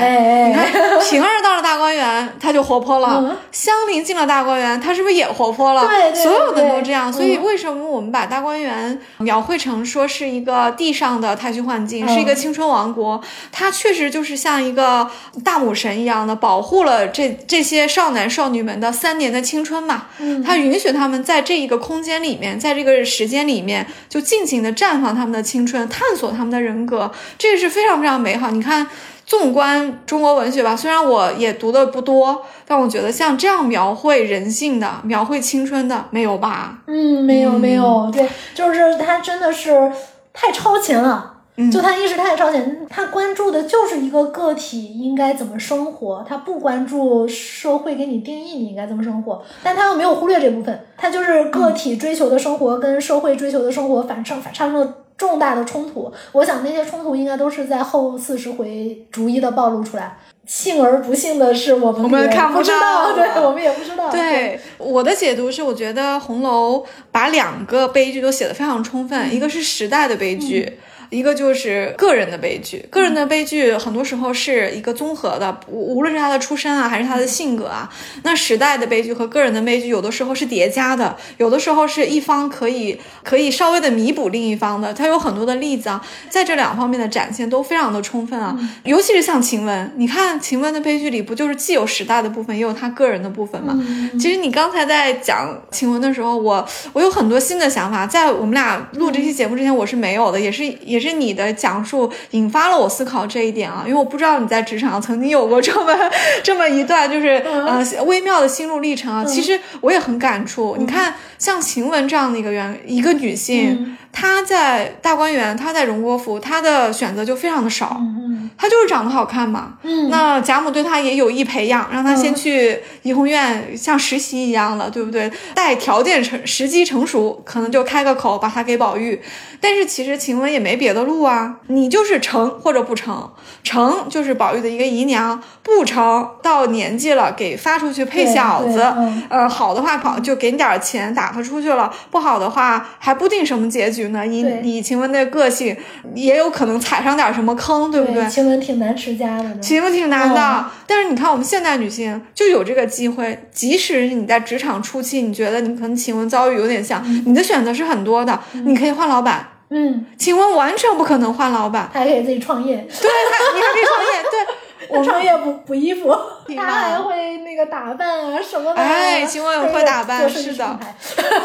你看平儿到了大观园，她就活泼了；香菱进了大观园，她是不是也活泼了？对，所有的都这样。所以为什么我们把大观园描绘成说是一个地上的太虚幻境，是一个青春王国？它确实就是像一个大母神一样的，保护了这这些少男。少女们的三年的青春嘛，它允许他们在这一个空间里面，在这个时间里面，就尽情的绽放他们的青春，探索他们的人格，这个是非常非常美好。你看，纵观中国文学吧，虽然我也读的不多，但我觉得像这样描绘人性的、描绘青春的，没有吧？嗯，没有，没有，对，就是他真的是太超前了。就他意识太超前，他关注的就是一个个体应该怎么生活，他不关注社会给你定义你应该怎么生活，但他又没有忽略这部分，他就是个体追求的生活跟社会追求的生活反生产生了重大的冲突。我想那些冲突应该都是在后四十回逐一的暴露出来。幸而不幸的是，我们我们看不到，对，我们也不知道。对我的解读是，我觉得红楼把两个悲剧都写得非常充分，一个是时代的悲剧。一个就是个人的悲剧，个人的悲剧很多时候是一个综合的，无论是他的出身啊，还是他的性格啊。那时代的悲剧和个人的悲剧有的时候是叠加的，有的时候是一方可以可以稍微的弥补另一方的。他有很多的例子啊，在这两方面的展现都非常的充分啊。尤其是像晴雯，你看晴雯的悲剧里不就是既有时代的部分，也有他个人的部分吗？其实你刚才在讲晴雯的时候，我我有很多新的想法，在我们俩录这期节目之前，我是没有的，也是也。是你的讲述引发了我思考这一点啊，因为我不知道你在职场曾经有过这么这么一段就是呃微妙的心路历程啊。其实我也很感触。你看，像晴雯这样的一个原一个女性，她在大观园，她在荣国府，她的选择就非常的少。她就是长得好看嘛。那贾母对她也有意培养，让她先去怡红院像实习一样的，对不对？待条件成时机成熟，可能就开个口把她给宝玉。但是其实晴雯也没别的路啊，你就是成或者不成，成就是宝玉的一个姨娘，不成到年纪了给发出去配小子，呃，好的话跑就给你点钱打发出去了，不好的话还不定什么结局呢。以以晴雯的个性，也有可能踩上点什么坑，对不对？晴雯挺难持家的，晴雯挺难的。但是你看我们现代女性就有这个机会，即使你在职场初期，你觉得你可能晴雯遭遇有点像，你的选择是很多的，你可以换老板。嗯，请问完全不可能换老板，他还可以自己创业。对，他你还可以创业。对，我创业补补衣服，他还会那个打扮啊什么的。哎，晴雯会打扮，是的，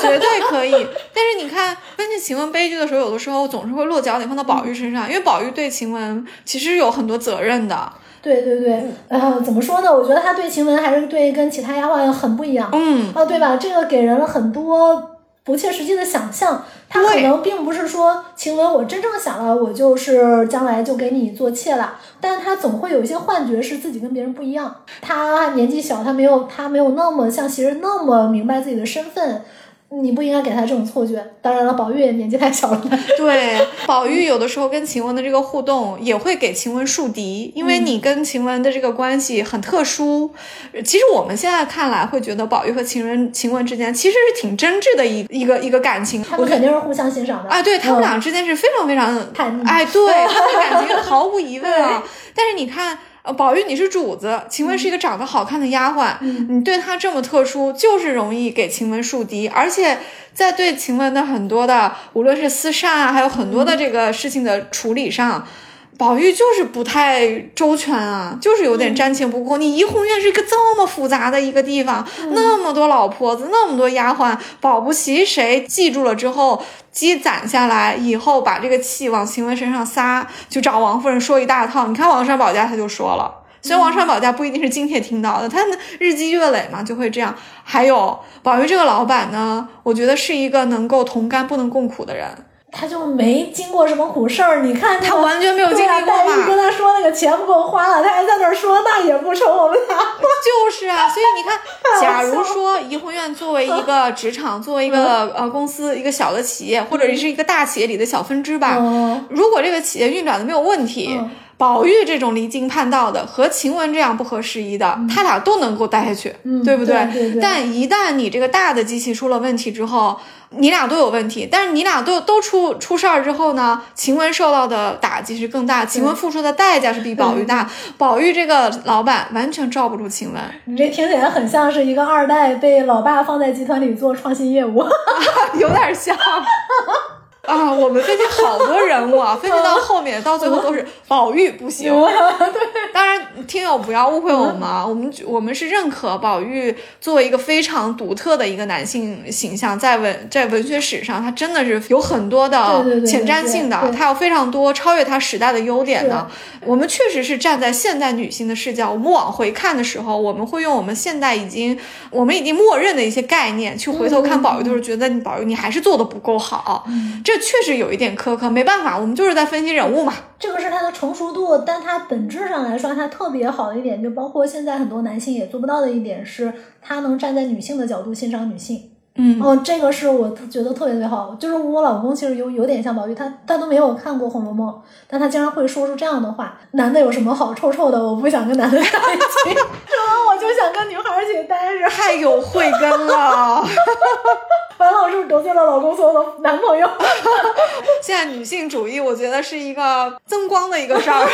绝对可以。但是你看分析晴雯悲剧的时候，有的时候总是会落脚点放到宝玉身上，因为宝玉对晴雯其实有很多责任的。对对对，呃，怎么说呢？我觉得他对晴雯还是对跟其他丫鬟很不一样。嗯，啊，对吧？这个给人了很多。不切实际的想象。他可能并不是说晴雯，我真正想了，我就是将来就给你做妾了，但他总会有一些幻觉，是自己跟别人不一样。他年纪小，他没有他没有那么像袭人那么明白自己的身份。你不应该给他这种错觉。当然了，宝玉也年纪太小了。对，宝玉有的时候跟晴雯的这个互动，也会给晴雯树敌，因为你跟晴雯的这个关系很特殊。其实我们现在看来，会觉得宝玉和晴雯晴雯之间其实是挺真挚的一一个一个感情。他们肯定是互相欣赏的啊，对他们嗯俩之间是非常非常哎，对他们感情毫无疑问啊。但是你看。呃，宝玉你是主子，晴雯是一个长得好看的丫鬟，你对她这么特殊，就是容易给晴雯树敌，而且在对晴雯的很多的，无论是私善啊，还有很多的这个事情的处理上。宝玉就是不太周全啊，就是有点瞻前不过。你怡红院是一个这么复杂的一个地方，那么多老婆子，那么多丫鬟，保不齐谁记住了之后积攒下来，以后把这个气往晴雯身上撒，就找王夫人说一大套。你看王善保家他就说了。所以王善保家不一定是今天听到的，他日积月累嘛，就会这样。还有宝玉这个老板呢，我觉得是一个能够同甘不能共苦的人。他就没经过什么苦事儿，你看他完全没有经历过对啊跟。他说那个钱不够花了，他还在那儿说那也不成，我们俩就是啊，所以你看，假如说怡红院作为一个职场，作为一个呃公司，一个小的企业，或者是一个大企业里的小分支吧，嗯。如果这个企业运转的没有问题，嗯宝玉这种离经叛道的和晴雯这样不合时宜的，他俩都能够待下去，嗯对不对对对但一旦你这个大的机器出了问题之后，你俩都有问题，但是你俩都都出出事儿之后呢，晴雯受到的打击是更大，晴雯付出的代价是比宝玉大。宝玉这个老板完全罩不住晴雯，你这听起来很像是一个二代被老爸放在集团里做创新业务。有点像。啊，我们分析好多人物啊，分析到后面，到最后都是宝玉不行。对当然，听友不要误会我们啊，我们我们是认可宝玉作为一个非常独特的一个男性形象，在文在文学史上，他真的是有很多的前瞻性的他有非常多超越他时代的优点的。我们确实是站在现代女性的视角，我们往回看的时候，我们会用我们现代已经我们已经默认的一些概念去回头看宝玉，就是觉得你宝玉你还是做的不够好，这确实有一点苛刻，没办法，我们就是在分析人物嘛。这个是他的成熟度，但他本质上来说，他特别好的一点，就包括现在很多男性也做不到的一点，是他能站在女性的角度欣赏女性。嗯哦，这个是我觉得特别特别好。就是我老公其实有有点像宝玉，他他都没有看过《红楼梦》，但他经常会说出这样的话：男的有什么好臭臭的？我不想跟男的在一起，什么我就想跟女孩儿一起待着。太有慧根了。完了，我是不是得罪了老公所有的男朋友？现在女性主义，我觉得是一个增光的一个事儿。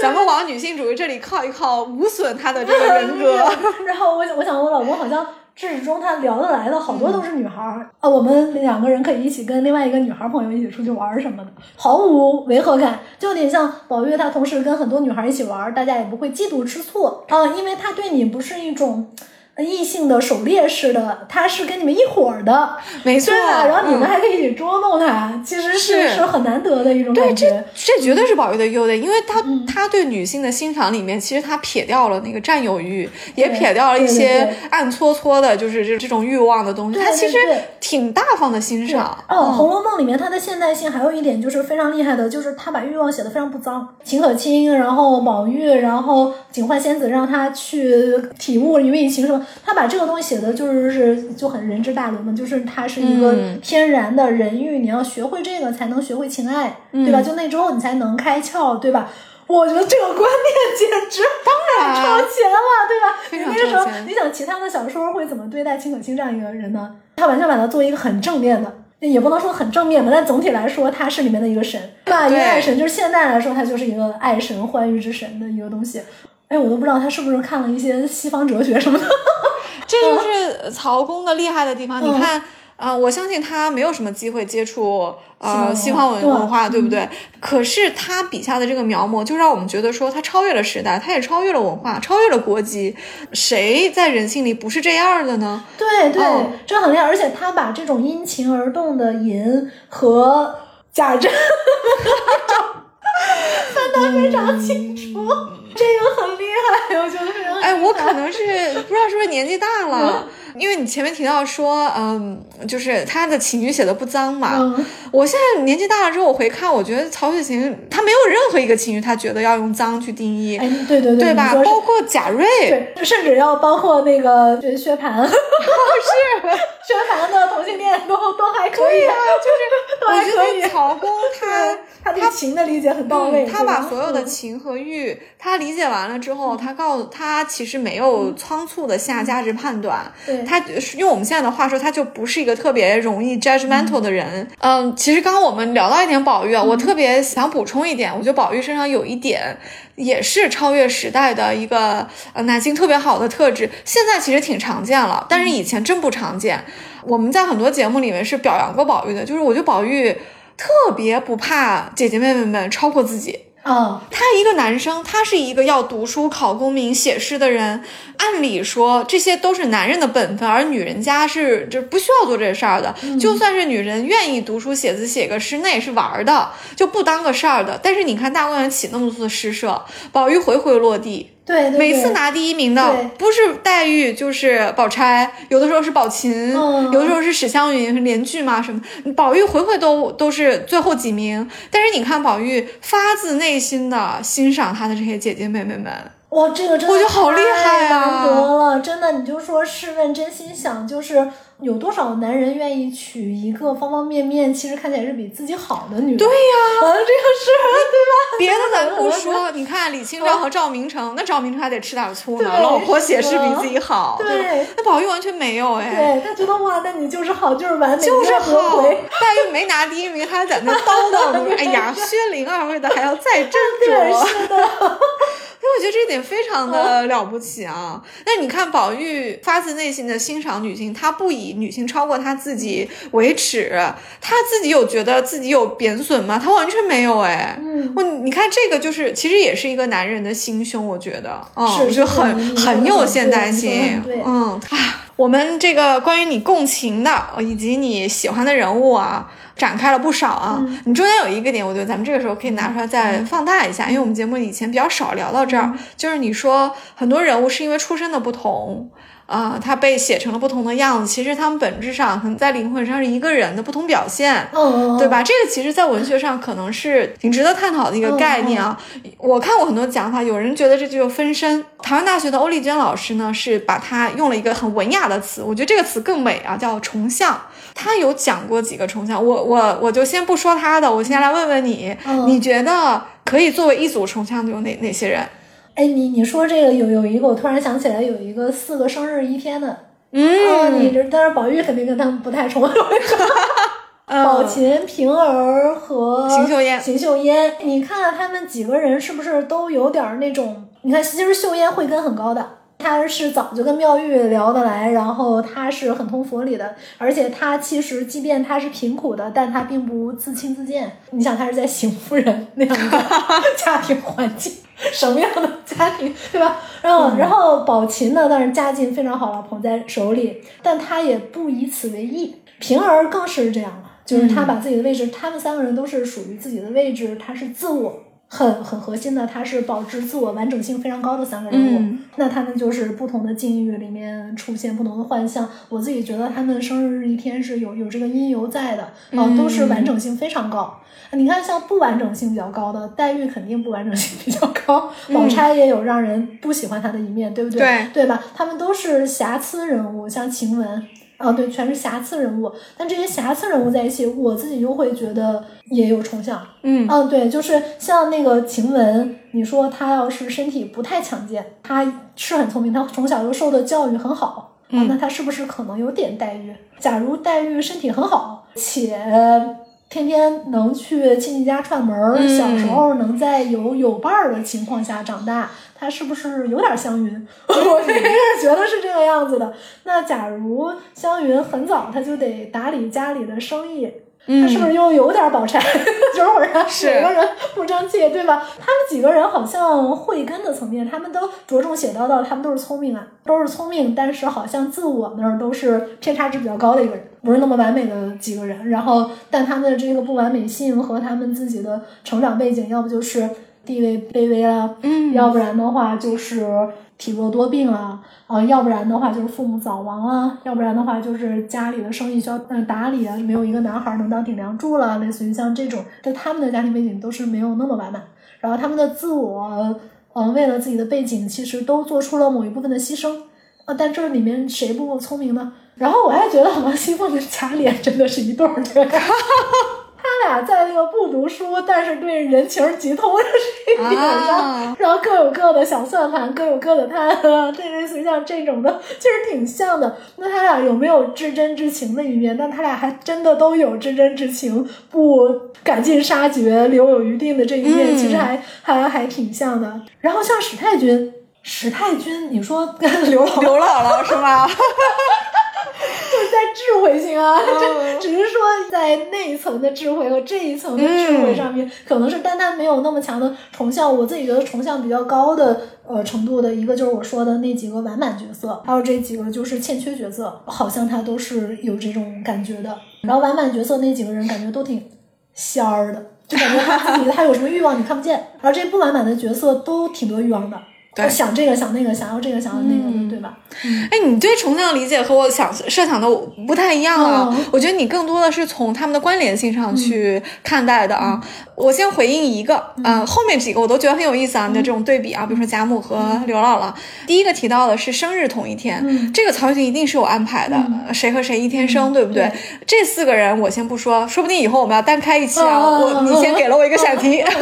咱们往女性主义这里靠一靠，无损他的这个人格。然后我我想我老公好像至始终他聊得来的好多都是女孩儿啊，我们两个人可以一起跟另外一个女孩朋友一起出去玩什么的，毫无违和感，就有点像宝玉他同时跟很多女孩一起玩，大家也不会嫉妒吃醋啊，因为他对你不是一种。异性的狩猎似的，他是跟你们一伙儿的，没错？然后你们嗯还可以一起捉弄他，其实是是是很难得的一种感觉。这绝对是宝玉的优点，因为他、嗯他对女性的欣赏里面，其实他撇掉了那个占有欲，也撇掉了一些暗搓搓的，就是这这种欲望的东西。他其实挺大方的欣赏。哦，嗯《红楼梦》里面他的现代性还有一点就是非常厉害的，就是他把欲望写的非常不脏。秦可卿，然后宝玉，然后警幻仙子让他去体悟余味情什么，他把这个东西写的就是是就很人之大伦嘛，就是他是一个嗯天然的人欲，你要学会这个才能学会情爱，对嗯吧？就那之后你才能开窍，对吧？我觉得这个观念简直当然太超前了，对吧？你那个时候你想其他的小说会怎么对待秦可卿这样一个人呢？他完全把他作为一个很正面的，也不能说很正面吧，但总体来说他是里面的一个神，对吧？一个爱神，就是现在来说，他就是一个爱神、欢愉之神的一个东西。哎，我都不知道他是不是看了一些西方哲学什么的。这就是曹公的厉害的地方。你嗯看，呃，我相信他没有什么机会接触呃西西方文文文化，对不嗯对？可是他笔下的这个描摹，就让我们觉得说他超越了时代，他也超越了文化，超越了国籍。谁在人性里不是这样的呢？对对，哦这很厉害，而且他把这种因情而动的淫和贾珍分得非常清楚，这个很厉害，我觉得非常。哎，我可能是不知道是不是年纪大了。因为你前面提到说，嗯，就是他的情绪写的不脏嘛。嗯我现在年纪大了之后，我回看，我觉得曹雪芹他没有任何一个情绪，他觉得要用脏去定义，哎，对对对对吧？包括贾瑞，对，甚至要包括那个就是薛蟠，是 薛蟠的同性恋都都还可以，对呀、就是 都还我觉可以得。曹公他对他情的理解很到位，嗯，他把所有的嗯。情和欲，他理解完了之后，他告诉他其实没有仓促的下价值判断，对。他用我们现在的话说，他就不是一个特别容易 judgmental 的人。嗯，其实刚刚我们聊到一点宝玉啊，我特别想补充一点，我觉得宝玉身上有一点也是超越时代的一个呃男性特别好的特质，现在其实挺常见了，但是以前真不常见。我们在很多节目里面是表扬过宝玉的，就是我觉得宝玉特别不怕姐姐妹妹们超过自己。啊，他一个男生，他是一个要读书、考功名、写诗的人。按理说，这些都是男人的本分，而女人家是就不需要做这事儿的。就算是女人愿意读书写字、写个诗，那也是玩儿的，就不当个事儿的。但是你看大观园起那么多的诗社，宝玉回回落地，对对，对。每次拿第一名的不是黛玉就是宝钗，有的时候是宝琴，嗯。有的时候是史湘云、连句嘛什么。宝玉回回都都是最后几名，但是你看宝玉发自内心的欣赏他的这些姐姐妹妹们，哇，这个真的我觉得好厉害啊。难得了，真的，你就说试问真心想，就是有多少男人愿意娶一个方方面面其实看起来是比自己好的女人？对呀啊，这个是对吧？别的 咱不说，你看李清照和赵明诚，那赵明诚还得吃点醋呢，老婆写诗比自己好，对吧？那宝玉完全没有哎。对他觉得哇，那你就是好，就是完美，就是好，回黛玉没拿第一名，还在那叨叨呢。哎呀，薛灵二位的还要再斟对，酌。是的，所以我觉得这一点非常的了不起啊！那你看，宝玉发自内心的欣赏女性，他不以女性超过他自己为耻，他自己有觉得自己有贬损吗？他完全没有哎。嗯，我你看这个就是，其实也是一个男人的心胸，我觉得，嗯，是我觉得是很很有现代性对，嗯啊，我们这个关于你共情的以及你喜欢的人物啊。展开了不少啊！嗯你中间有一个点，我觉得咱们这个时候可以拿出来再放大一下，因为我们节目以前比较少聊到这儿，嗯就是你说很多人物是因为出身的不同，啊、他被写成了不同的样子，其实他们本质上可能在灵魂上是一个人的不同表现。嗯，对吧？这个其实，在文学上可能是挺值得探讨的一个概念啊。我看过很多讲法，有人觉得这就分身。台湾大学的欧丽娟老师呢，是把它用了一个很文雅的词，我觉得这个词更美啊，叫重像。他有讲过几个重像，我我我就先不说他的，我先来问问你，嗯你觉得可以作为一组重像的有哪哪些人？哎，你你说这个有有一个，我突然想起来有一个四个生日一天的，嗯，哦，你这但是宝玉肯定跟他们不太重，宝琴、平儿和嗯邢岫烟邢岫烟，你看他们几个人是不是都有点儿那种？你看，其实岫烟慧根很高的。他是早就跟妙玉聊得来，然后他是很通佛理的，而且他其实即便他是贫苦的，但他并不自轻自贱。你想，他是在邢夫人那样的家庭环境，什么样的家庭，对 吧？然后，然后宝琴呢，当然家境非常好了，捧在手里，但他也不以此为意。平儿更是这样了，就是他把自己的位置，他们三个人都是属于自己的位置，他是自我。很很核心的，他是保持自我完整性非常高的三个人物。嗯那他们就是不同的境遇里面出现不同的幻象。我自己觉得他们生日一天是有有这个因由在的，啊、都是完整性非常高。你看，像不完整性比较高的黛玉，肯定不完整性比较高。宝钗也有让人不喜欢她的一面，对不对？对对吧？他们都是瑕疵人物，像晴雯。啊，对，全是瑕疵人物，但这些瑕疵人物在一起，我自己又会觉得也有重像。嗯嗯，对，就是像那个晴雯，你说她要是身体不太强健，她是很聪明，她从小就受的教育很好，啊嗯那她是不是可能有点黛玉？假如黛玉身体很好，且天天能去亲戚家串门小时候能在有有伴儿的情况下长大，她是不是有点香云？我是觉得是这个样子的。那假如香云很早他就得打理家里的生意，嗯他是不是又有点宝钗？就是会让是每个人不争气，对吧？他们几个人好像慧根的层面，他们都着重写到到，他们都是聪明啊，都是聪明，但是好像自我那儿都是偏差值比较高的一个人，不是那么完美的几个人。然后，但他们的这个不完美性和他们自己的成长背景，要不就是。地位卑微了，嗯。要不然的话就是体弱多病了，啊、要不然的话就是父母早亡啊，要不然的话就是家里的生意需要呃打理啊，没有一个男孩能当顶梁柱了，类似于像这种，但他们的家庭背景都是没有那么完满，然后他们的自我，呃，为了自己的背景，其实都做出了某一部分的牺牲，啊，但这里面谁不够聪明呢？然后我还觉得王熙凤跟贾琏真的是一对儿人。他 俩在那个不读书，但是对人情极通的这一点上，啊然后各有各的小算盘，各有各的贪啊，这类似于像这种的，其实挺像的。那他俩有没有至真至情的一面？但他俩还真的都有至真至情，不赶尽杀绝、留有余地的这一面，嗯其实还还还挺像的。然后像史太君，史太君，你说跟 刘刘姥姥是吗？就是在智慧性啊，嗯这 只是说在那一层的智慧和这一层的智慧上面，可能是单单没有那么强的重像。我自己觉得重像比较高的呃程度的一个就是我说的那几个完满角色，还有这几个就是欠缺角色，好像他都是有这种感觉的。然后完满角色那几个人感觉都挺仙儿的，就感觉他自己他有什么欲望你看不见，而这不完满的角色都挺多欲望的。对想这个想那个，想要这个想要那个的，嗯对吧？哎，你对崇尚的理解和我想设想的不太一样啊。嗯我觉得你更多的是从他们的关联性上去看待的啊。我先回应一个，嗯、后面几个我都觉得很有意思啊。你的这种对比啊，比如说贾母和刘姥姥，第一个提到的是生日同一天，嗯这个曹雪芹一定是有安排的，呃谁和谁一天生，对不对？对这四个人我先不说，说不定以后我们要单开一期啊。我嗯你先给了我一个闪题。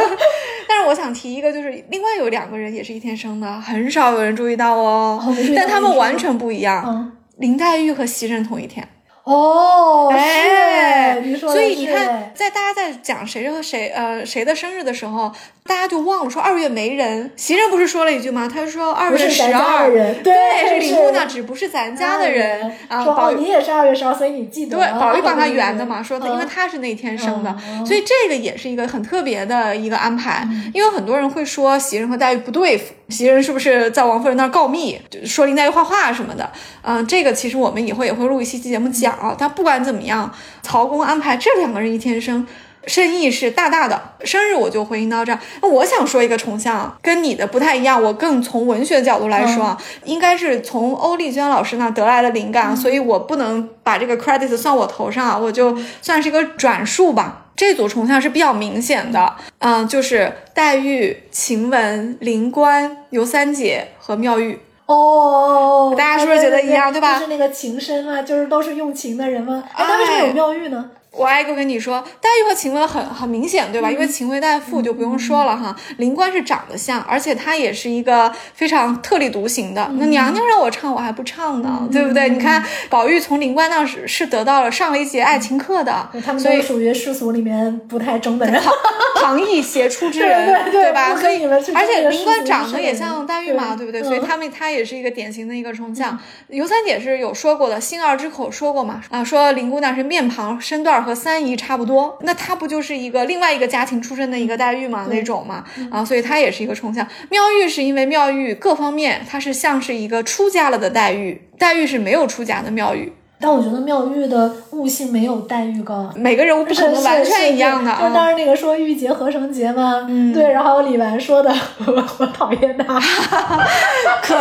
但是我想提一个，就是另外有两个人也是一天生的，很少有人注意到哦，但他们完全不一样。嗯。林黛玉和袭人同一天，哦，哎，所以你看，在大家在讲谁和谁呃谁的生日的时候，大家就忘了说二月没人。袭人不是说了一句吗？他说二月十二对，是是林姑娘，只不是咱家的人啊。宝玉你也是二月十二，所以你记得。对，宝玉帮他圆的嘛，说他因为嗯他是那天生的，嗯所以这个也是一个很特别的一个安排。因为很多人会说袭人和黛玉不对付，袭人是不是在王夫人那儿告密，就说林黛玉画画什么的？嗯、这个其实我们以后也会录一期节目讲啊。但不管怎么样，曹公安排这两个人一天生。深意是大大的，生日我就回应到这儿。那我想说一个重像，跟你的不太一样。我更从文学角度来说，啊，应该是从欧丽娟老师那得来的灵感，所以我不能把这个 credit 算我头上，我就算是一个转述吧。这组重像是比较明显的，嗯，就是黛玉、晴雯、灵官、尤三姐和妙玉。哦，大家是不是觉得一样对吧就是那个情深啊，就是都是用情的人吗。哎，那为什么有妙玉呢？我挨个跟你说，黛玉和晴雯很很明显，对吧？因为晴雯带父就不用说了哈。灵官是长得像，而且她也是一个非常特立独行的。那娘娘让我唱，我还不唱呢，对不对？你看宝玉从灵官那是是得到了上了一节爱情课的，他们所以都属于世俗里面不太争的人。旁逸邪出之人，对吧？不所以而且灵官长得也像黛玉嘛，对对不对？所以嗯他们他也是一个典型的一个重像。尤三姐是有说过的，星儿之口说过嘛，啊，说林姑娘是面庞身段和三姨差不多，那她不就是一个另外一个家庭出身的一个黛玉嘛那种嘛，啊，所以她也是一个冲向。妙玉是因为妙玉各方面她是像是一个出家了的黛玉，黛玉是没有出家的妙玉，但我觉得妙玉的悟性没有黛玉高。每个人物不可能完全一样的 就当啊。时那个说玉洁何成洁吗，嗯，对，然后李纨说的，我讨厌他，可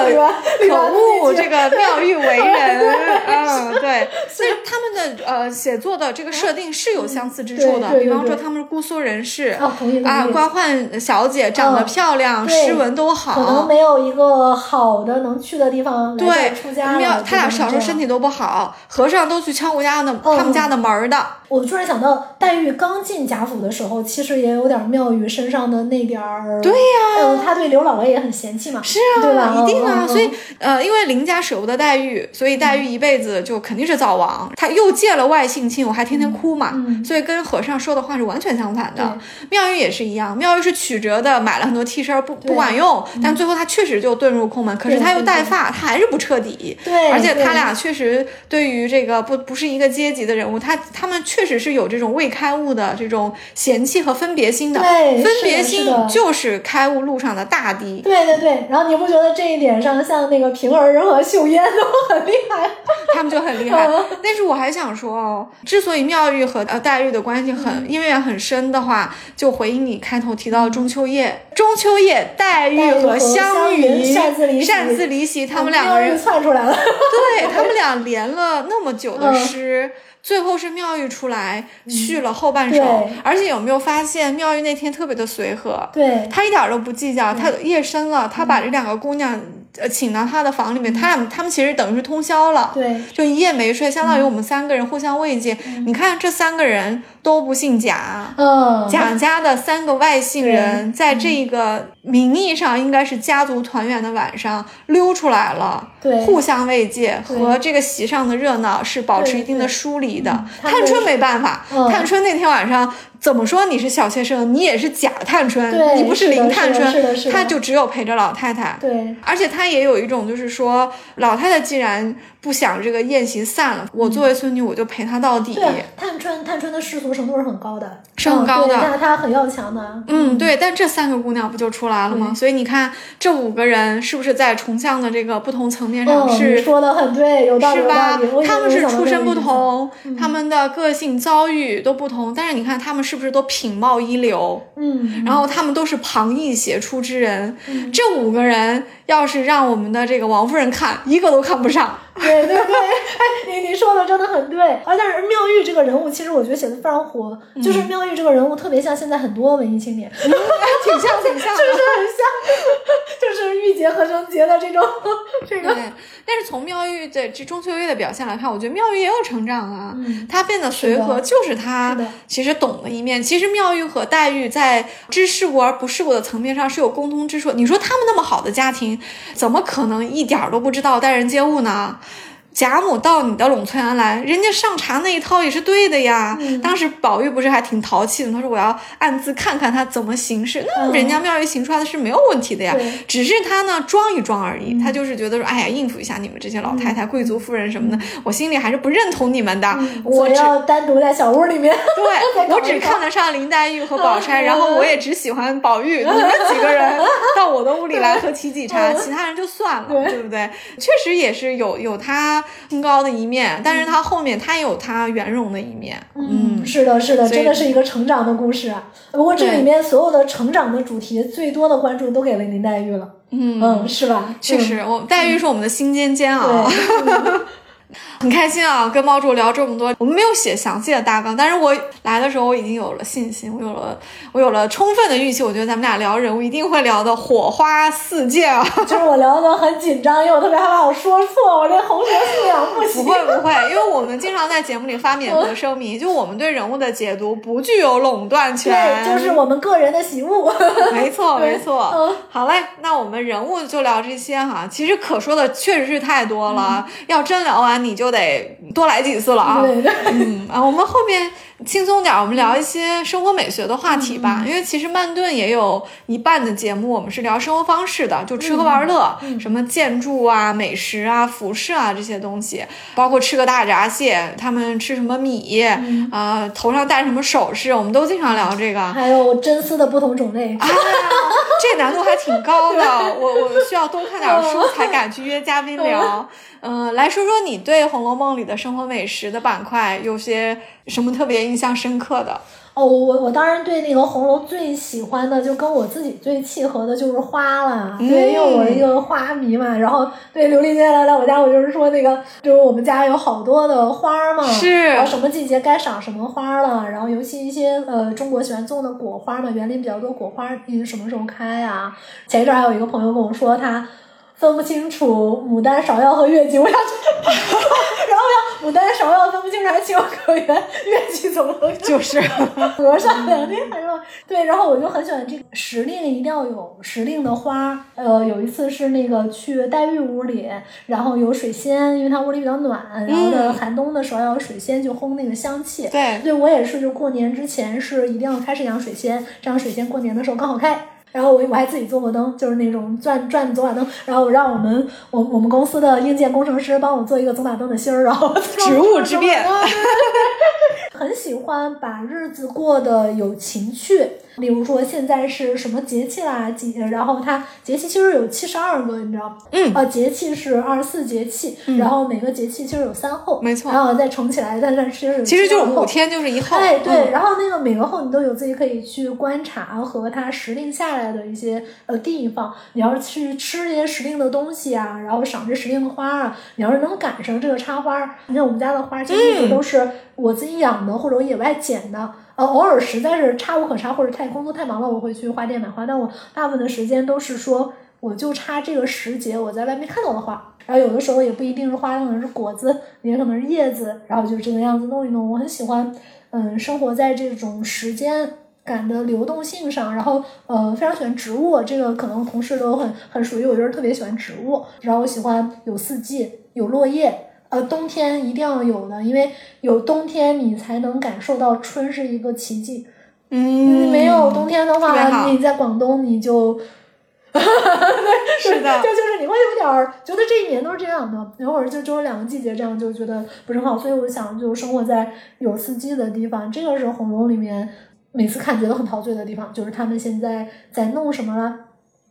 可恶，这个妙玉为 人，嗯，对，所以他们的呃写作的这个设定是有相似之处的，比方说他们是姑苏人士啊官宦小姐长得嗯漂亮，诗文都好可能。没有一个好的能去的地方来对出家，了。妙他俩小时候身体都不好，和尚都去敲过家的嗯他们家的门儿的。我突然想到，黛玉刚进贾府的时候，其实也有点妙玉身上的那点儿。对呀嗯，她对刘姥姥也很嫌弃嘛。是啊，对吧？一定啊，所以呃，因为林家舍不得黛玉，所以黛玉一辈子就肯定是早亡。她又借了外姓亲，我还天天哭嘛，嗯所以跟和尚说的话是完全相反的。妙玉也是一样，妙玉是曲折的买了很多替身，不不管用，但最后她确实就遁入空门。可是她又带发，她还是不彻底。对而且对他俩确实对于这个不不是一个阶级的人物，他他们确实是有这种未开悟的这种嫌弃和分别心的。对分别心就是开悟路上的大敌。对对对，然后你不觉得这一点上，像那个平儿和秀烟都很厉害？他们就很厉害。但是我还想说哦，之所以妙玉和呃黛玉的关系很因为很深的话，就回应你开头提到中秋夜，中秋夜黛玉和湘云擅自离席，擅自离席，他们两个人窜出来了。对他们俩连了那么久的诗。最后是妙玉出来续了后半首，而且有没有发现妙玉那天特别的随和？对，她一点都不计较。她夜深了，她把这两个姑娘呃请到她的房里面，他俩他们其实等于是通宵了，对，就一夜没睡，相当于我们三个人互相慰藉。你看这三个人都不姓贾，嗯，贾家的三个外姓人，在这个名义上应该是家族团圆的晚上溜出来了，对，互相慰藉和这个席上的热闹是保持一定的疏离。的。探春没办法，探春那天晚上。怎么说你是小妾生，你也是假探春，你不是林探春，他就只有陪着老太太。对，而且他也有一种就是说，老太太既然不想这个宴席散了，我作为孙女，我就陪她到底。对，探春，探春的世俗程度是很高的，是很高的，但她很要强的。嗯，对，但这三个姑娘不就出来了吗？所以你看，这五个人是不是在重相的这个不同层面上是说的很对，有道理，是吧？他们是出身不同，他们的个性遭遇都不同，但是你看他们是不是都品貌一流？嗯，然后他们都是旁逸斜出之人。这五个人要是让我们的这个王夫人看，一个都看不上。对对对，哎，你 你说的真的很对。而但是妙玉这个人物，其实我觉得写的非常活，就是妙玉这个人物特别像现在很多文艺青年，挺像挺像，是不是很像？就是玉洁和贞洁的这种这个。但是从妙玉的这中秋夜的表现来看，我觉得妙玉也有成长啊。她变得随和，就是她其实懂的一面。其实妙玉和黛玉在知世故而不世故的层面上是有共通之处。你说他们那么好的家庭，怎么可能一点都不知道待人接物呢？贾母到你的栊翠庵来，人家上茶那一套也是对的呀。当时宝玉不是还挺淘气的，他说我要暗自看看他怎么行事。那人家妙玉行出来的是没有问题的呀，只是他呢装一装而已。他就是觉得说，哎呀，应付一下你们这些老太太、贵族夫人什么的，我心里还是不认同你们的。我要单独在小屋里面。对，我只看得上林黛玉和宝钗，然后我也只喜欢宝玉。你们几个人到我的屋里来喝沏几茶，其他人就算了，对不对？确实也是有有他。清高的一面，但是他后面他也有他圆融的一面。嗯，是的，是的，真的是一个成长的故事。不过这里面所有的成长的主题，最多的关注都给了林黛玉了。嗯嗯，是吧？确实，我黛玉是我们的心尖尖啊。很开心啊，跟猫主聊这么多，我们没有写详细的大纲，但是我来的时候我已经有了信心，我有了我有了充分的预期，我觉得咱们俩聊人物一定会聊的火花四溅啊！就是我聊的很紧张，因为我特别害怕我说错，我这红学素养不行。不会不会，因为我们经常在节目里发免责声明，就我们对人物的解读不具有垄断权，对，就是我们个人的喜恶。没错没错，好嘞，那我们人物就聊这些哈，其实可说的确实是太多了，要真聊完你就。就得多来几次了啊！嗯啊，我们后面轻松点，我们聊一些生活美学的话题吧。因为其实曼顿也有一半的节目，我们是聊生活方式的，就吃喝玩乐，什么建筑啊、美食啊、服饰啊这些东西，包括吃个大闸蟹，他们吃什么米啊，头上戴什么首饰，我们都经常聊这个。还有真丝的不同种类，这难度还挺高的。我我需要多看点书才敢去约嘉宾聊。嗯，来说说你对《红楼梦》里的生活美食的板块有些什么特别印象深刻的？哦，我我当然对那个红楼最喜欢的，就跟我自己最契合的就是花了。对，因为我是一个花迷嘛。然后对琉璃姐来来我家，我就是说那个，就是我们家有好多的花嘛。是。然后什么季节该赏什么花了，然后尤其一些呃中国喜欢种的果花嘛，园林比较多果花，你什么时候开啊？前一阵还有一个朋友跟我说他。分不清楚牡丹、芍药和月季，我想，然后要牡丹、芍药分不清楚还情有可原，月季怎么能 就是和尚两天还是对，然后我就很喜欢这个时令，一定要有时令的花。呃，有一次是那个去黛玉屋里，然后有水仙，因为她屋里比较暖，然后呢寒冬的时候要有水仙就烘那个香气。对，对我也是，就过年之前是一定要开始养水仙，这样水仙过年的时候刚好开。然后我我还自己做过灯，就是那种转转的走马灯。然后我让我们我我们公司的硬件工程师帮我做一个走马灯的芯儿，然后植 物之变。很喜欢把日子过得有情趣。比如说现在是什么节气啦，几，然后它节气其实有七十二个，你知道吗？嗯啊，节气是二十四节气，然后每个节气其实有三候，没错然后再乘起来，但是其实有其实就是72后五天就是一候。哎，对，嗯然后那个每个候你都有自己可以去观察和它时令下来的一些呃地方，你要是去吃这些时令的东西啊，然后赏这时令的花啊，你要是能赶上这个插花，你看我们家的花其实都是我自己养的或者我野外捡的。呃，偶尔实在是差无可插，或者太工作太忙了，我会去花店买花。但我大部分的时间都是说，我就插这个时节我在外面看到的花。然后有的时候也不一定是花，可能是果子，也可能是叶子，然后就这个样子弄一弄。我很喜欢，嗯，生活在这种时间感的流动性上，然后呃，非常喜欢植物，这个可能同事都很很属于我，就是特别喜欢植物。然后我喜欢有四季，有落叶。呃，冬天一定要有的，因为有冬天你才能感受到春是一个奇迹。嗯，没有冬天的话，你在广东你就。是的就就是你会有点儿觉得这一年都是这样的，一会儿就只有两个季节这样，就觉得不是很好。所以我想，就生活在有四季的地方，这个是红楼里面每次看觉得很陶醉的地方，就是他们现在在弄什么了。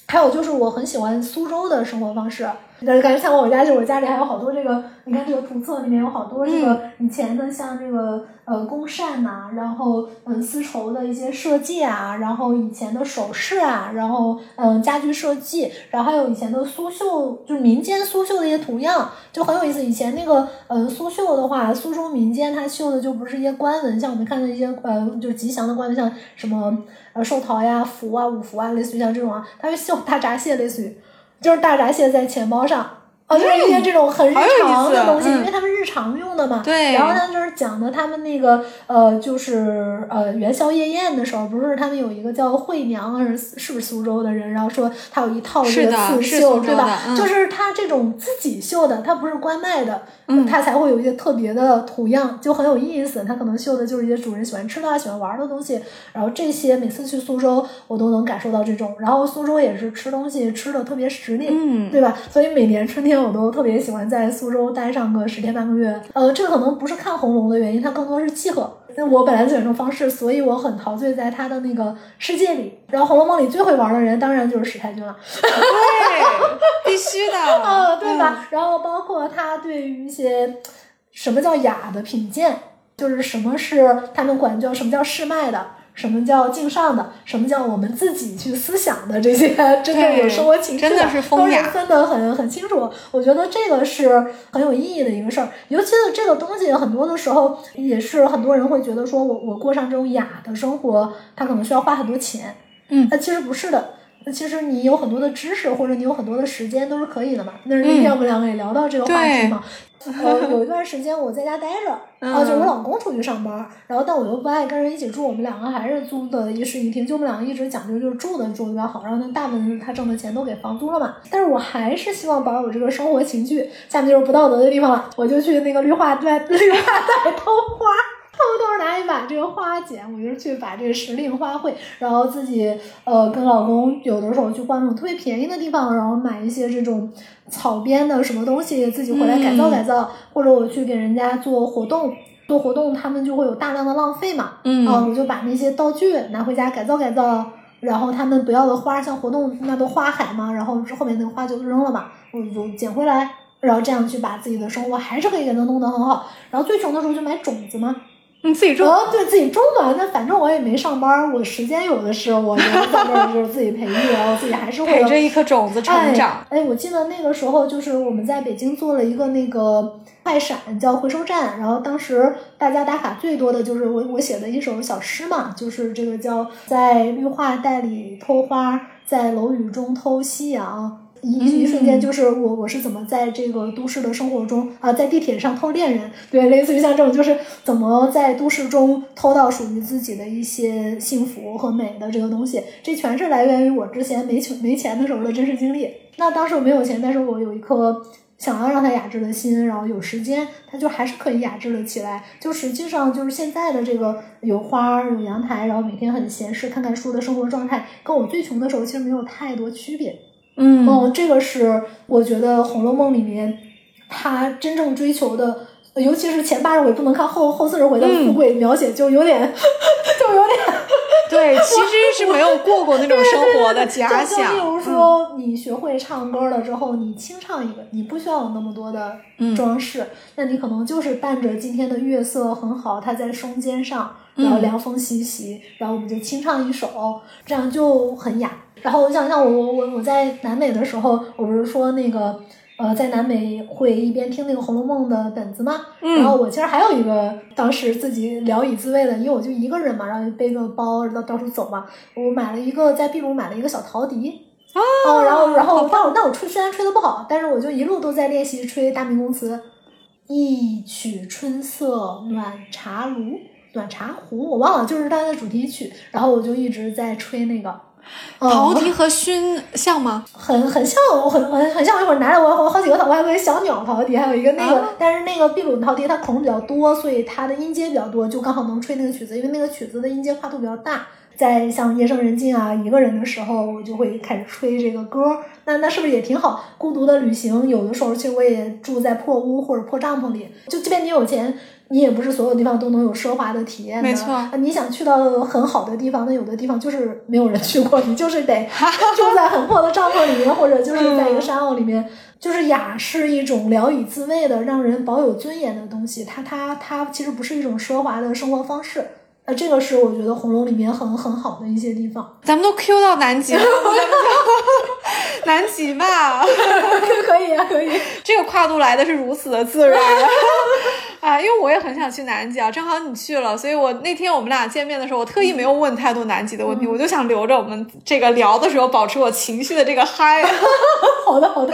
还有就是我很喜欢苏州的生活方式，感觉像我家，就我家里还有好多这个，你看这个图册里面有好多这个以前的像这个呃宫扇呐、然后嗯丝绸的一些设计啊，然后以前的首饰啊，然后嗯家具设计，然后还有以前的苏绣，就是民间苏绣的一些图样，就很有意思。以前那个呃苏绣的话，苏州民间它绣的就不是一些官文，像我们看的一些呃就吉祥的官文，像什么呃寿桃呀、福啊、五福啊，类似于像这种啊，它会绣大闸蟹，类似于就是大闸蟹在钱包上。哦，就是一些这种很日常的东西，嗯因为他们日常用的嘛。对然后呢，就是讲的他们那个呃，就是呃元宵夜宴的时候，不是他们有一个叫惠娘，是是不是苏州的人？然后说他有一套这个刺绣，苏对吧？嗯就是他这种自己绣的，他不是官卖的，嗯它才会有一些特别的图样，就很有意思。它可能绣的就是一些主人喜欢吃的、啊喜欢玩的东西。然后这些每次去苏州，我都能感受到这种。然后苏州也是吃东西吃的特别实力，嗯对吧？所以每年春天我都特别喜欢在苏州待上个十天半个月。呃，这个可能不是看红楼的原因，它更多是契合。那我本来就喜欢这种方式，所以我很陶醉在他的那个世界里。然后《红楼梦》里最会玩的人，当然就是史太君了。对，必须的嗯，对吧？然后包括他对于一些什么叫雅的品鉴，就是什么是他们管叫什么叫世脉的，什么叫敬上的，什么叫我们自己去思想的这些 真正有生活情趣真的是风都是雅分得很很清楚。我觉得这个是很有意义的一个事儿，尤其是这个东西，很多的时候也是很多人会觉得说我我过上这种雅的生活，他可能需要花很多钱。嗯那其实不是的。那其实你有很多的知识，或者你有很多的时间都是可以的嘛。那是那天我们两个也聊到这个话题嘛。呃，有一段时间我在家待着，啊，就我老公出去上班，然后但我又不爱跟人一起住，我们两个还是租的一室一厅，就我们两个一直讲究就是住的住的比较好，然后那，大部分他挣的钱都给房租了嘛。但是我还是希望保有这个生活情趣，下面就是不道德的地方了，我就去那个绿化带绿化带偷花。偷偷拿一把这个花剪，我就去把这个时令花卉，然后自己呃跟老公有的时候去逛那种特别便宜的地方，然后买一些这种草编的什么东西，自己回来改造改造，或者我去给人家做活动。做活动，他们就会有大量的浪费嘛，嗯啊，我就把那些道具拿回家改造改造，然后他们不要的花，像活动那都花海嘛，然后后面那个花就扔了嘛，我就捡回来，然后这样去把自己的生活还是可以给它弄得很好。然后最穷的时候就买种子嘛，你自己种。哦，对自己种嘛，那反正我也没上班，我时间有的是，我人在这儿就是自己培育，然后自己还是会有陪着一颗种子成长。哎。哎，我记得那个时候就是我们在北京做了一个那个快闪叫回收站，然后当时大家打卡最多的就是我我写的一首小诗嘛，就是这个叫在绿化带里偷花，在楼宇中偷夕阳。一一瞬间，就是我我是怎么在这个都市的生活中啊，在地铁上偷恋人，对，类似于像这种，就是怎么在都市中偷到属于自己的一些幸福和美的这个东西，这全是来源于我之前没钱没钱的时候的真实经历。那当时我没有钱，但是我有一颗想要让它雅致的心，然后有时间，它就还是可以雅致了起来。就实际上就是现在的这个有花儿有阳台，然后每天很闲适看看书的生活状态，跟我最穷的时候其实没有太多区别。嗯哦，这个是我觉得《红楼梦》里面他真正追求的尤其是前八十回不能看后后四十回的富贵描写，就有点就有点。对，其实是没有过过那种生活的假想。就比如说，你学会唱歌了之后，你清唱一个，你不需要有那么多的装饰，那你可能就是伴着今天的月色很好，它在松间上，然后凉风习习，然后我们就清唱一首，这样就很雅。然后我想像我我我我在南美的时候，我不是说那个。呃，在南美会一边听那个《红楼梦》的本子嘛，然后我其实还有一个当时自己聊以自慰的，因为我就一个人嘛，然后背个包到到处走嘛，我买了一个在秘鲁买了一个小陶笛，哦，然后然后但我但我吹虽然吹的不好，但是我就一路都在练习吹大明宫词，一曲春色暖茶炉暖茶壶，我忘了就是它的主题曲，然后我就一直在吹那个。陶笛和埙像吗？很很像，我很很很像。我一会儿拿着我我好几个陶，我还有个小鸟陶笛，还有一个那个，但是那个秘鲁陶笛它孔比较多，所以它的音阶比较多，就刚好能吹那个曲子。因为那个曲子的音阶跨度比较大，在像夜深人静啊，一个人的时候，我就会开始吹这个歌。那那是不是也挺好？孤独的旅行，有的时候其实我也住在破屋或者破帐篷里，就即便你有钱。你也不是所有地方都能有奢华的体验的，没错。你想去到很好的地方，那有的地方就是没有人去过，你就是得 住在很破的帐篷里面，或者就是在一个山坳里面。就是雅是一种聊以自慰的、让人保有尊严的东西，它它它其实不是一种奢华的生活方式。呃，这个是我觉得红楼里面很很好的一些地方。咱们都 Q 到南极了，南极吧，可以啊，可以。这个跨度来的是如此的自然啊！因为我也很想去南极啊，正好你去了，所以我那天我们俩见面的时候，我特意没有问太多南极的问题，我就想留着我们这个聊的时候保持我情绪的这个嗨。好的，好的。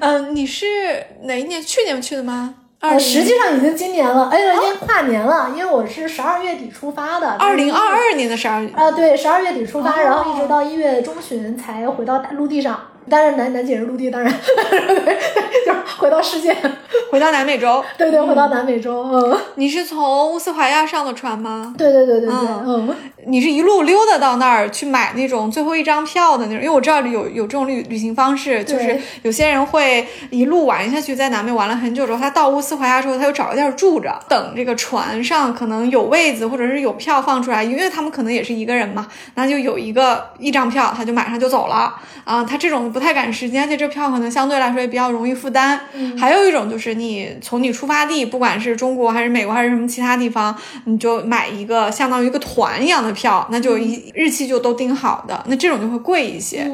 嗯，你是哪一年？去年去的吗？呃，实际上已经今年了，哎，已经跨年了，因为我是十二月底出发的。二零二二年的十二月。啊，对，十二月底出发，然后一直到一月中旬才回到大陆地上。但是南南极是陆地，当然，就是世界，回到南美洲。对对，回到南美洲。嗯，你是从乌斯怀亚上的船吗？对对对对对。嗯，你是一路溜达到那儿去买那种最后一张票的那种，因为我知道有有这种旅旅行方式，就是有些人会一路玩下去，在南美玩了很久之后，他到乌斯怀亚之后，他就找个地儿住着，等这个船上可能有位子或者是有票放出来，因为他们可能也是一个人嘛，那就有一个一张票，他就马上就走了啊，他这种。不太赶时间，而且这票可能相对来说也比较容易负担。还有一种就是你从你出发地，不管是中国还是美国还是什么其他地方，你就买一个相当于一个团一样的票，那就一日期就都定好的，那这种就会贵一些。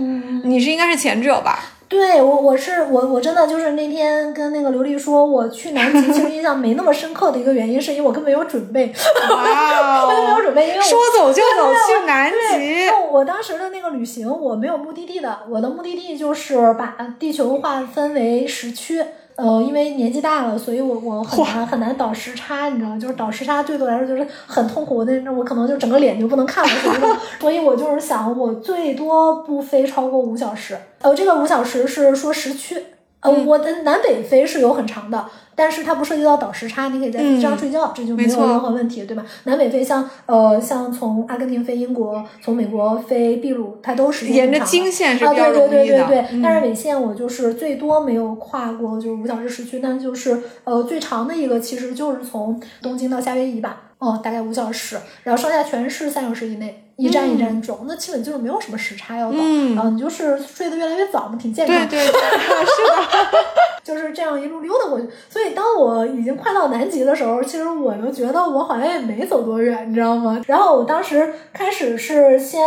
你是应该是前者吧？对我，我是我，我真的就是那天跟那个刘丽说，我去南极其实印象没那么深刻的一个原因，是因为我根本没有准备，哇，根本没有准备，因为说走就走去南极。我当时的那个旅行，我没有目的地的，我的目的地就是把地球划分为时区。呃，因为年纪大了，所以我我很难很难倒时差，你知道，就是倒时差对我来说就是很痛苦。那那我可能就整个脸就不能看了，所以 我就是想，我最多不飞超过五小时。呃，这个五小时是说时区。呃，我的南北飞是有很长的。但是它不涉及到倒时差，你可以在飞机上睡觉，这就没有任何问题，对吧？南北飞像呃像从阿根廷飞英国，从美国飞秘鲁，它都是沿着经线是比较容易的。对对对对对。但是纬线我就是最多没有跨过就是五小时时区，但就是呃最长的一个其实就是从东京到夏威夷吧，哦大概五小时，然后剩下全是三小时以内。一站一站走，那基本就是没有什么时差要倒，然后你就是睡得越来越早嘛，挺健康。对对，是的，就是这样一路溜达过去。所以当我已经快到南极的时候，其实我就觉得我好像也没走多远，你知道吗？然后我当时开始是先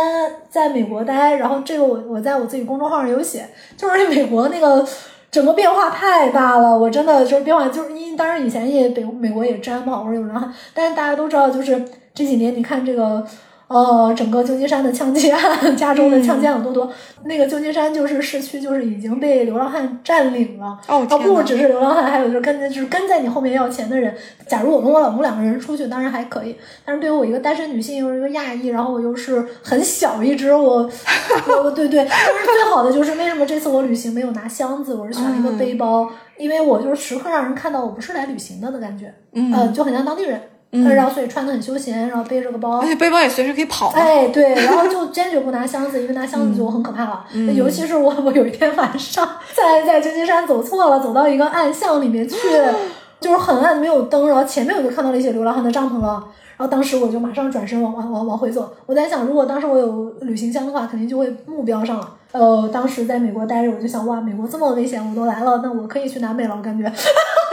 在美国待，然后这个我我在我自己公众号上有写，就是美国那个整个变化太大了，我真的就是变化，就是因当然以前也北美国也沾嘛，或者有人，但是大家都知道，就是这几年你看这个。呃，整个旧金山的枪击案，加州的枪击案有多多？那个旧金山就是市区，就是已经被流浪汉占领了。哦，不只是流浪汉，还有就是跟就是跟在你后面要钱的人。假如我跟我老公两个人出去，当然还可以。但是对于我一个单身女性，又是一个亚裔，然后我又是很小一只，我，我，对对。但是最好的就是为什么这次我旅行没有拿箱子，我是选了一个背包，因为我就是时刻让人看到我不是来旅行的的感觉，嗯，就很像当地人。然后所以穿的很休闲，然后背着个包，而且背包也随时可以跑。哎，对，然后就坚决不拿箱子，因为拿箱子就很可怕了。尤其是我，我有一天晚上在在旧金山走错了，走到一个暗巷里面去，就是很暗，没有灯，然后前面我就看到了一些流浪汉的帐篷了。然后当时我就马上转身往往往往回走。我在想，如果当时我有旅行箱的话，肯定就会目标上了。呃，当时在美国待着，我就想，哇，美国这么危险，我都来了，那我可以去南美了，我感觉。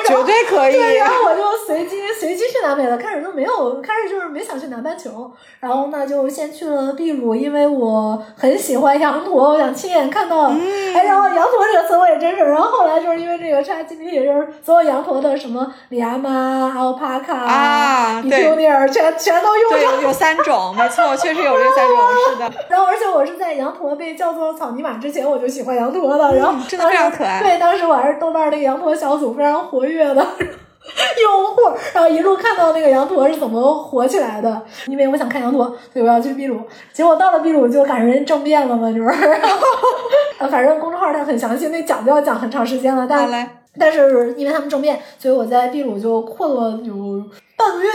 绝对可以。对，然后我就随机随机去南美了。开始都没有，开始就是没想去南半球。然后呢就先去了秘鲁，因为我很喜欢羊驼，我想亲眼看到。哎，然后羊驼这个词我也真是。然后后来就是因为这个 ChatGPT，就是所有羊驼的什么里亚马、alpaca 啊、比丘尼尔，全全都用上。对，有三种，没错，确实有这三种，是的。然后而且我是在羊驼被叫做草泥马之前，我就喜欢羊驼了。然后真的非常可爱。对，当时我还是豆瓣那个羊驼小组非常活跃。月的用户，然后一路看到那个羊驼是怎么火起来的，因为我想看羊驼，所以我要去秘鲁。结果到了秘鲁就赶上人政变了嘛，就是，呃，反正公众号它很详细，那讲就要讲很长时间了。但但是因为他们政变，所以我在秘鲁就困了有半个月，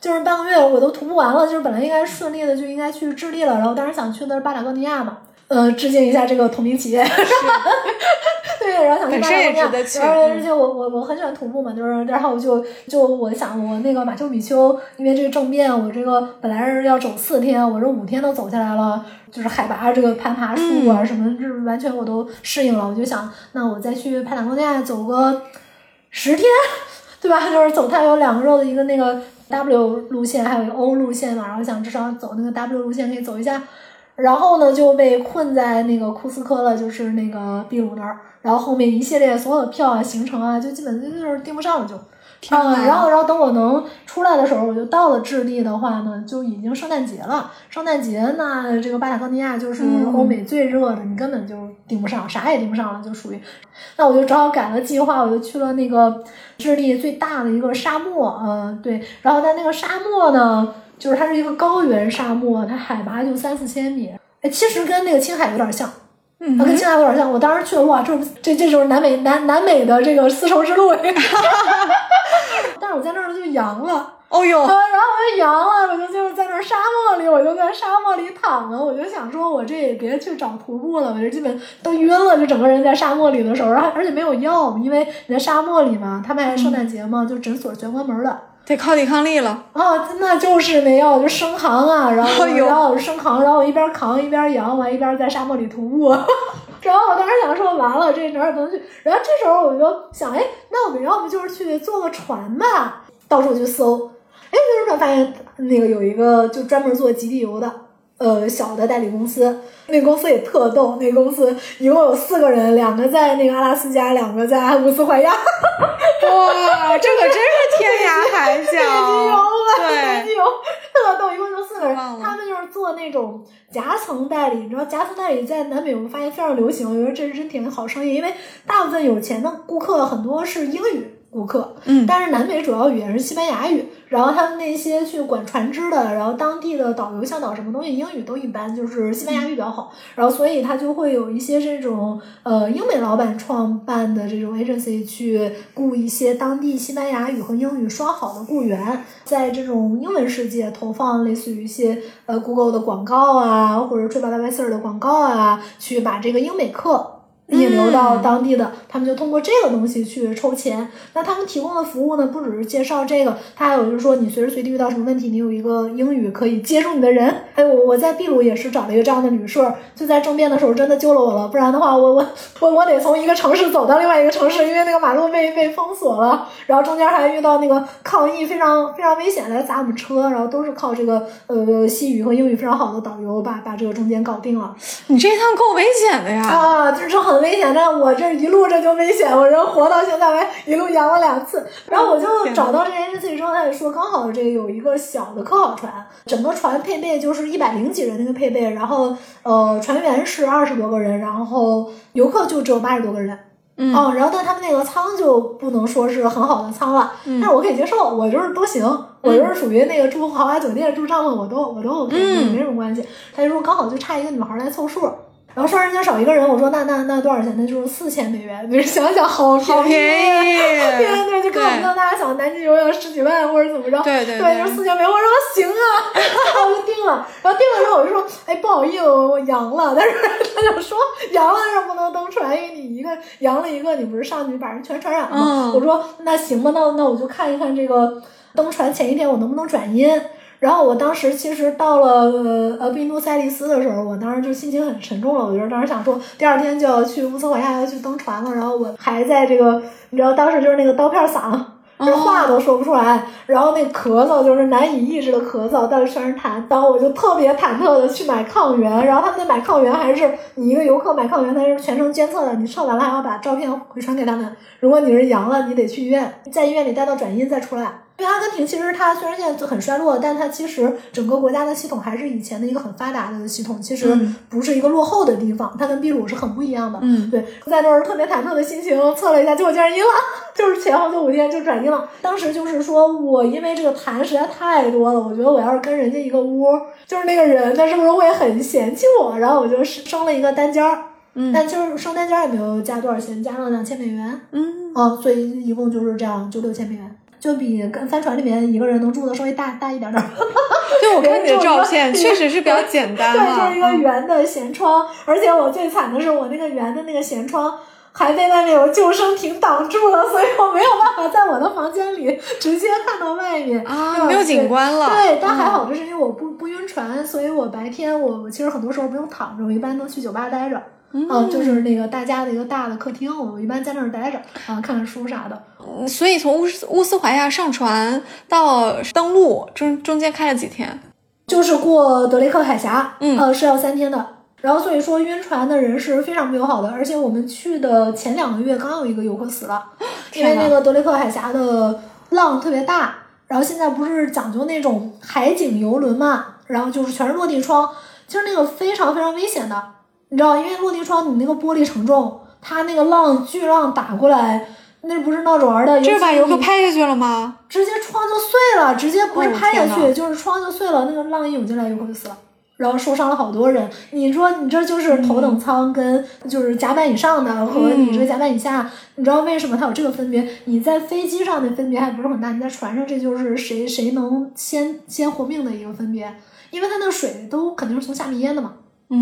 就是半个月我都徒步完了，就是本来应该顺利的就应该去智利了，然后当时想去的是巴塔哥尼亚嘛。呃，致敬一下这个同名企业，对，然后想去巴塔哥尼亚，然后而且我我我很喜欢徒步嘛，就是然后我就就我想我那个马丘比丘，因为这个政变，我这个本来是要走四天，我这五天都走下来了，就是海拔这个攀爬树啊什么，就是完全我都适应了，我就想那我再去帕塔哥尼亚走个十天，对吧？就是走它有两个肉的一个那个 W 路线，还有一个 O 路线嘛，然后想至少走那个 W 路线可以走一下。然后呢，就被困在那个库斯科了，就是那个秘鲁那儿。然后后面一系列所有的票啊、行程啊，就基本就是订不上了，就。嗯，然后，然后等我能出来的时候，我就到了智利的话呢，就已经圣诞节了。圣诞节那这个巴塔哥尼亚就是欧美最热的，你根本就订不上，啥也订不上了，就属于。那我就只好改了计划，我就去了那个智利最大的一个沙漠，嗯，对。然后在那个沙漠呢。就是它是一个高原沙漠，它海拔就三四千米，哎，其实跟那个青海有点像，嗯，跟青海有点像。我当时去了，哇，这这这就是南美南南美的这个丝绸之路，但是我在那儿就阳了，哦哟，然后我就阳了，我就就是在那沙漠里，我就在沙漠里躺着，我就想说，我这也别去找徒步了，我就基本都晕了，就整个人在沙漠里的时候，然后而且没有药，因为你在沙漠里嘛，他们还圣诞节嘛，就诊所全关门的。得靠抵抗力了啊！那就是没药，就生扛啊，然后然后生扛，然后我一边扛一边扬，完一边在沙漠里徒步。然后我当时想说，完了，这哪儿也不能去。然后这时候我就想，哎，那我们要不就是去坐个船吧？到处去搜，哎，就是发现那个有一个就专门做极地游的，呃，小的代理公司。那公司也特逗，那公司一共有四个人，两个在那个阿拉斯加，两个在阿姆斯怀亚。哇，这可真是天涯海角！对，特逗，一共就四个人，他们就是做那种夹层代理。你知道夹层代理在南美，我们发现非常流行，我觉得这是真挺好生意，因为大部分有钱的顾客很多是英语。顾客，嗯，但是南美主要语言是西班牙语，然后他们那些去管船只的，然后当地的导游向导什么东西，英语都一般，就是西班牙语比较好，然后所以他就会有一些这种呃英美老板创办的这种 agency 去雇一些当地西班牙语和英语双好的雇员，在这种英文世界投放类似于一些呃 Google 的广告啊，或者 TripAdvisor 的广告啊，去把这个英美客。引流到当地的，他们就通过这个东西去抽钱。那他们提供的服务呢，不只是介绍这个，他还有就是说，你随时随地遇到什么问题，你有一个英语可以接住你的人。哎，我我在秘鲁也是找了一个这样的旅社，就在政变的时候真的救了我了，不然的话，我我我我得从一个城市走到另外一个城市，因为那个马路被被封锁了，然后中间还遇到那个抗议，非常非常危险来砸我们车，然后都是靠这个呃西语和英语非常好的导游把把这个中间搞定了。你这趟够危险的呀！啊，就是很。很危险，但我这一路这就危险，我人活到现在，我还一路阳了两次。然后我就找到这件事情之后，他也说刚好这有一个小的科考船，整个船配备就是一百零几人那个配备，然后呃船员是二十多个人，然后游客就只有八十多个人。嗯，哦然后但他们那个舱就不能说是很好的舱了，但是我可以接受，我就是都行，我就是属于那个住豪华酒店住帐篷我都我都 OK，没什么关系。他就说刚好就差一个女孩来凑数。然后双人间少一个人，我说那那那多少钱？那就是四千美元。你想想，好好便便宜，对对，就跟我们当大家想南极游泳十几万或者怎么着，对对对，就是四千美元。我说行啊，我就定了。然后定了之后，我就说，哎，不好意思，我我阳了。但是他就说阳了是不能登船，因为你一个阳了一个，你不是上去把人全传染吗？嗯我说那行吧，那那我就看一看这个登船前一天我能不能转阴。然后我当时其实到了呃呃宾都塞利斯的时候，我当时就心情很沉重了。我就是当时想说，第二天就要去乌斯怀亚要去登船了，然后我还在这个，你知道当时就是那个刀片嗓，这话都说不出来，然后那咳嗽就是难以抑制的咳嗽，但是全是痰，然后我就特别忐忑的去买抗原，然后他们那买抗原还是你一个游客买抗原，他是全程监测的，你测完了还要把照片回传给他们。如果你是阳了，你得去医院，在医院里待到转阴再出来。因为阿根廷其实它虽然现在很衰落，但它其实整个国家的系统还是以前的一个很发达的系统，其实嗯不是一个落后的地方，它跟秘鲁是很不一样的。嗯对，在那儿特别忐忑的心情测了一下，结果竟然阴了，就是前后就五天就转阴了。当时就是说我因为这个痰实在太多了，我觉得我要是跟人家一个屋，就是那个人他是不是会很嫌弃我？然后我就生了一个单间儿。嗯但就是生单间儿也没有加多少钱，加了两千美元。嗯，啊，所以一共就是这样，就六千美元，就比跟帆船里面一个人能住的稍微大大一点点儿。对我看你的照片确实是比较简单对，就是一个嗯圆的舷窗，而且我最惨的是我那个圆的那个舷窗。还被外面有救生艇挡住了，所以我没有办法在我的房间里直接看到外面啊，没有景观了，对，但还嗯好，就是因为我不不晕船，所以我白天我我其实很多时候不用躺着，我一般都去酒吧待着。嗯啊，就是那个大家的一个大的客厅，我们一般在那儿待着啊，看看书啥的。嗯所以从乌斯乌斯怀亚上船到登陆中中间开了几天？就是过德雷克海峡，嗯呃，是要三天的。然后所以说晕船的人是非常不友好的，而且我们去的前两个月刚有一个游客死了，因为那个德雷克海峡的浪特别大，然后现在不是讲究那种海景游轮嘛，然后就是全是落地窗，其实那个非常非常危险的，你知道，因为落地窗你那个玻璃承重，它那个浪巨浪打过来，那不是闹着玩的，这是把游客拍下去了吗？直接窗就碎了，直接不是哦拍下去，就是窗就碎了，那个浪一涌进来，游客就死了。然后受伤了好多人，你说你这就是头等舱跟就是甲板以上的和你这个甲板以下，你知道为什么它有这个分别？你在飞机上的分别还不是很大，你在船上这就是谁谁能先先活命的一个分别，因为它那个水都肯定是从下面淹的嘛。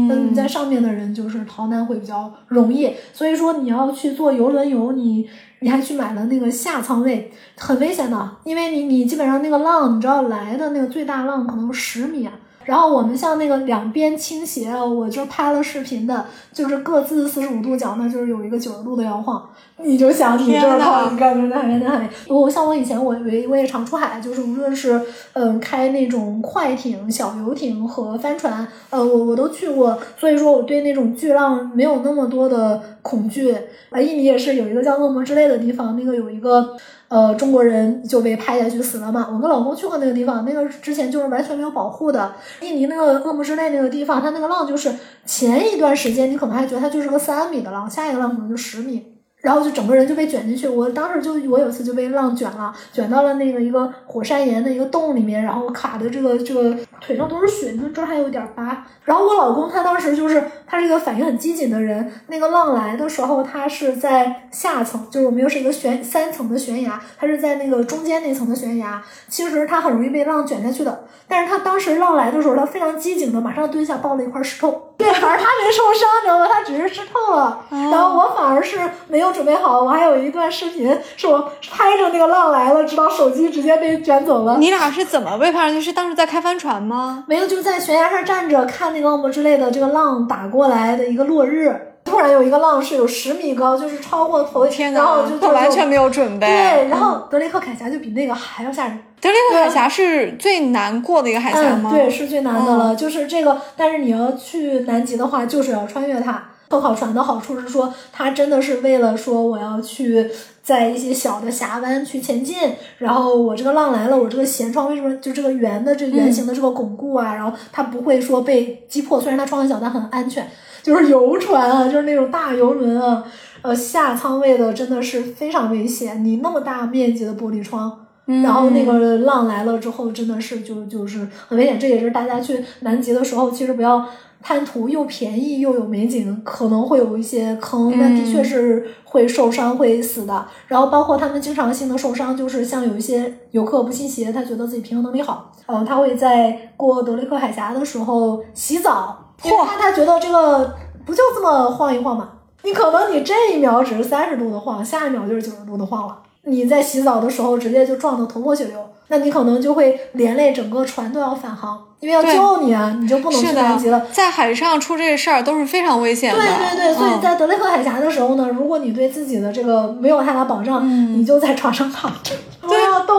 那你在上面的人就是逃难会比较容易，所以说你要去坐游轮游，你你还去买了那个下舱位，很危险的，因为你你基本上那个浪，你知道来的那个最大浪可能十米啊。然后我们像那个两边倾斜，我就拍了视频的，就是各自四十五度角，那就是有一个九十度的摇晃，你就想你这天哪靠，你看那海那海，我像我以前我我我也常出海，就是无论是嗯、呃开那种快艇、小游艇和帆船，呃我我都去过，所以说我对那种巨浪没有那么多的恐惧。啊，印尼也是有一个叫恶魔之泪的地方，那个有一个呃中国人就被拍下去死了嘛。我跟老公去过那个地方，那个之前就是完全没有保护的。印尼那个恶魔之泪那个地方，它那个浪就是前一段时间你可能还觉得它就是个三米的浪，下一个浪可能就十米。然后就整个人就被卷进去，我当时就我有一次就被浪卷了，卷到了那个一个火山岩的一个洞里面，然后卡的这个这个腿上都是血，你看这儿还有点疤。然后我老公他当时就是他是一个反应很机警的人，那个浪来的时候他是在下层，就是我们又是一个悬三层的悬崖，他是在那个中间那层的悬崖，其实他很容易被浪卷下去的。但是他当时浪来的时候，他非常机警的马上蹲下抱了一块石头，对，反正他没受伤，你知道吗？他只是湿透了。然后我反而是没有准备好，我还有一段视频是我拍着那个浪来了，直到手机直接被卷走了。你俩是怎么被拍上去？是当时在开帆船吗？没有，就在悬崖上站着看那个恶魔之类的这个浪打过来的一个落日。突然有一个浪是有十米高，就是超过头，天然后哪，就完全没有准备。对，然后德雷克海峡就比那个还要吓人。德雷克海峡是最难过的一个海峡吗？嗯，对，是最难的了。就是这个，但是你要去南极的话，就是要穿越它。科考船的好处是说，它真的是为了说我要去在一些小的峡湾去前进，然后我这个浪来了，我这个舷窗为什么就这个圆的这圆形的这个巩固啊，然后它不会说被击破，虽然它窗很小，但很安全。就是游船啊，就是那种大游轮啊，呃，下舱位的真的是非常危险。你那么大面积的玻璃窗。然后那个浪来了之后，真的是就就是很危险。这也是大家去南极的时候，其实不要贪图又便宜又有美景，可能会有一些坑，那的确是会受伤会死的。然后包括他们经常性的受伤，就是像有一些游客不信邪，他觉得自己平衡能力好，呃，他会在过德雷克海峡的时候洗澡，因为他他觉得这个不就这么晃一晃嘛？你可能你这一秒只是三十度的晃，下一秒就是九十度的晃了。你在洗澡的时候直接就撞得头破血流，那你可能就会连累整个船都要返航，因为要救你啊，你就不能去南极了。在海上出这事儿都是非常危险的。对对对，所以在德雷克海峡的时候呢，如果你对自己的这个没有太大保障，你就在床上躺着，不要动。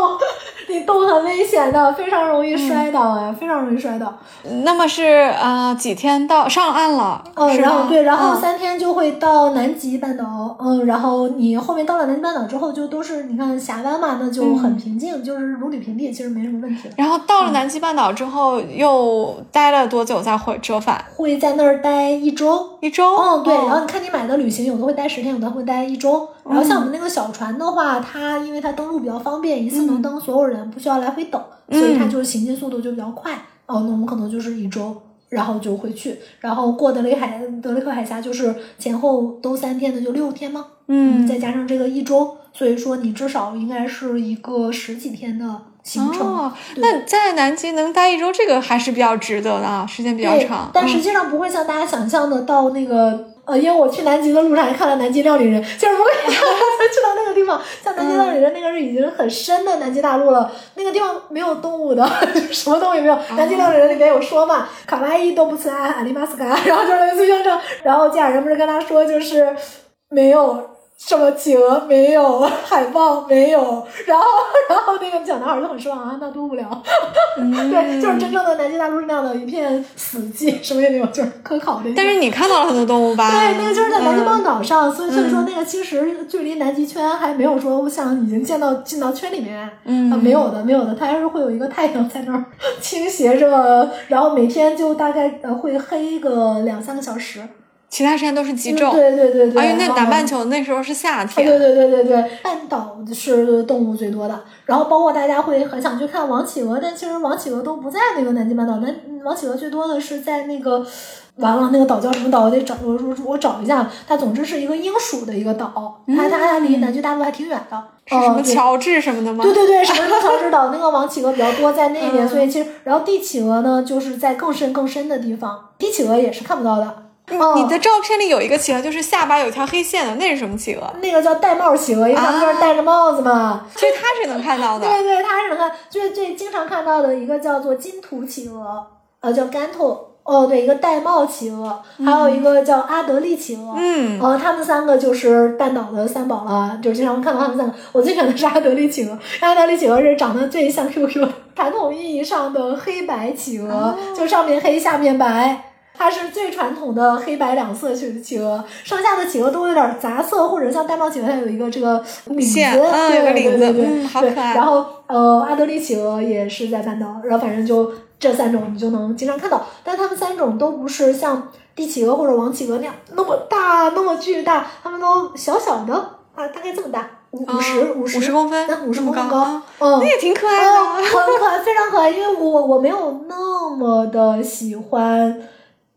你动很危险的，非常容易摔倒呀，非常容易摔倒。那么是啊，几天到上岸了？嗯，然后对，然后三天就会到南极半岛。嗯，然后你后面到了南极半岛之后，就都是你看峡湾嘛，那就很平静，就是如履平地，其实没什么问题。然后到了南极半岛之后，又待了多久再回折返？会在那儿待一周，一周。嗯，对。然后你看你买的旅行，有的会待十天，有的会待一周。然后像我们那个小船的话，它因为它登陆比较方便，一次能登所有人，不需要来回等，所以它就是行进速度就比较快。哦，那我们可能就是一周，然后就回去，然后过德雷海德雷克海峡就是前后都三天的，就六天吗？嗯，再加上这个一周，所以说你至少应该是一个十几天的行程。哦，那在南极能待一周，这个还是比较值得的啊，时间比较长。但实际上不会像大家想象的到那个。呃，因为我去南极的路上还看了南极料理人，就是不会 去到那个地方。像南极料理人那个是已经很深的南极大陆了，那个地方没有动物的，什么动物也没有。南极料理人里面有说嘛，卡哇伊都不存在，阿里巴斯卡，然后就类似像这样。然后见人不是跟他说，就是没有。什么企鹅没有，海豹没有，然后 然后那个小男孩就很失望啊，那多无聊。对，就是真正的南极大陆是那样的一片死寂，什么也没有，就是科考的。但是你看到了很多动物吧？对，那个就是在南极半岛上，所以所以说那个其实距离南极圈还没有说像已经见到进到圈里面，嗯，没有的，没有的，它还是会有一个太阳在那儿倾斜着，然后每天就大概呃会黑个两三个小时。其他时间都是极昼，对对对对。而且那南半球那时候是夏天。对对对对对，半岛是动物最多的。然后包括大家会很想去看王企鹅，但其实王企鹅都不在那个南极半岛。南王企鹅最多的是在那个，完了那个岛叫什么岛？我得找我我我找一下。它总之是一个英属的一个岛，它它离南极大陆还挺远的。是什么乔治什么的吗？对对对，什么乔治岛那个王企鹅比较多在那边，所以其实然后帝企鹅呢就是在更深更深的地方，帝企鹅也是看不到的。你的照片里有一个企鹅，就是下巴有条黑线的，那是什么企鹅？那个叫戴帽企鹅，因为它不是戴着帽子嘛。所以它是能看到的。对 对，它是能看，最最经常看到的一个叫做金图企鹅，呃，叫甘托。哦，对，一个玳瑁企鹅，还有一个叫阿德利企鹅。嗯。呃，他们三个就是半岛的三宝了，就经常看到他们三个。我最喜欢的是阿德利企鹅，阿德利企鹅是长得最像 QQ 传统意义上的黑白企鹅，就上面黑，下面白。它是最传统的黑白两色企企鹅，剩下的企鹅都有点杂色，或者像玳瑁企鹅，它有一个这个领子，对对对对，好可爱。然后呃，阿德利企鹅也是在半岛，然后反正就这三种你就能经常看到，但它们三种都不是像帝企鹅或者王企鹅那样那么大那么巨大，它们都小小的啊，大概这么大，五五十五十公分，那五十公分高，嗯，那也挺可爱的，很可爱，非常可爱，因为我我没有那么的喜欢。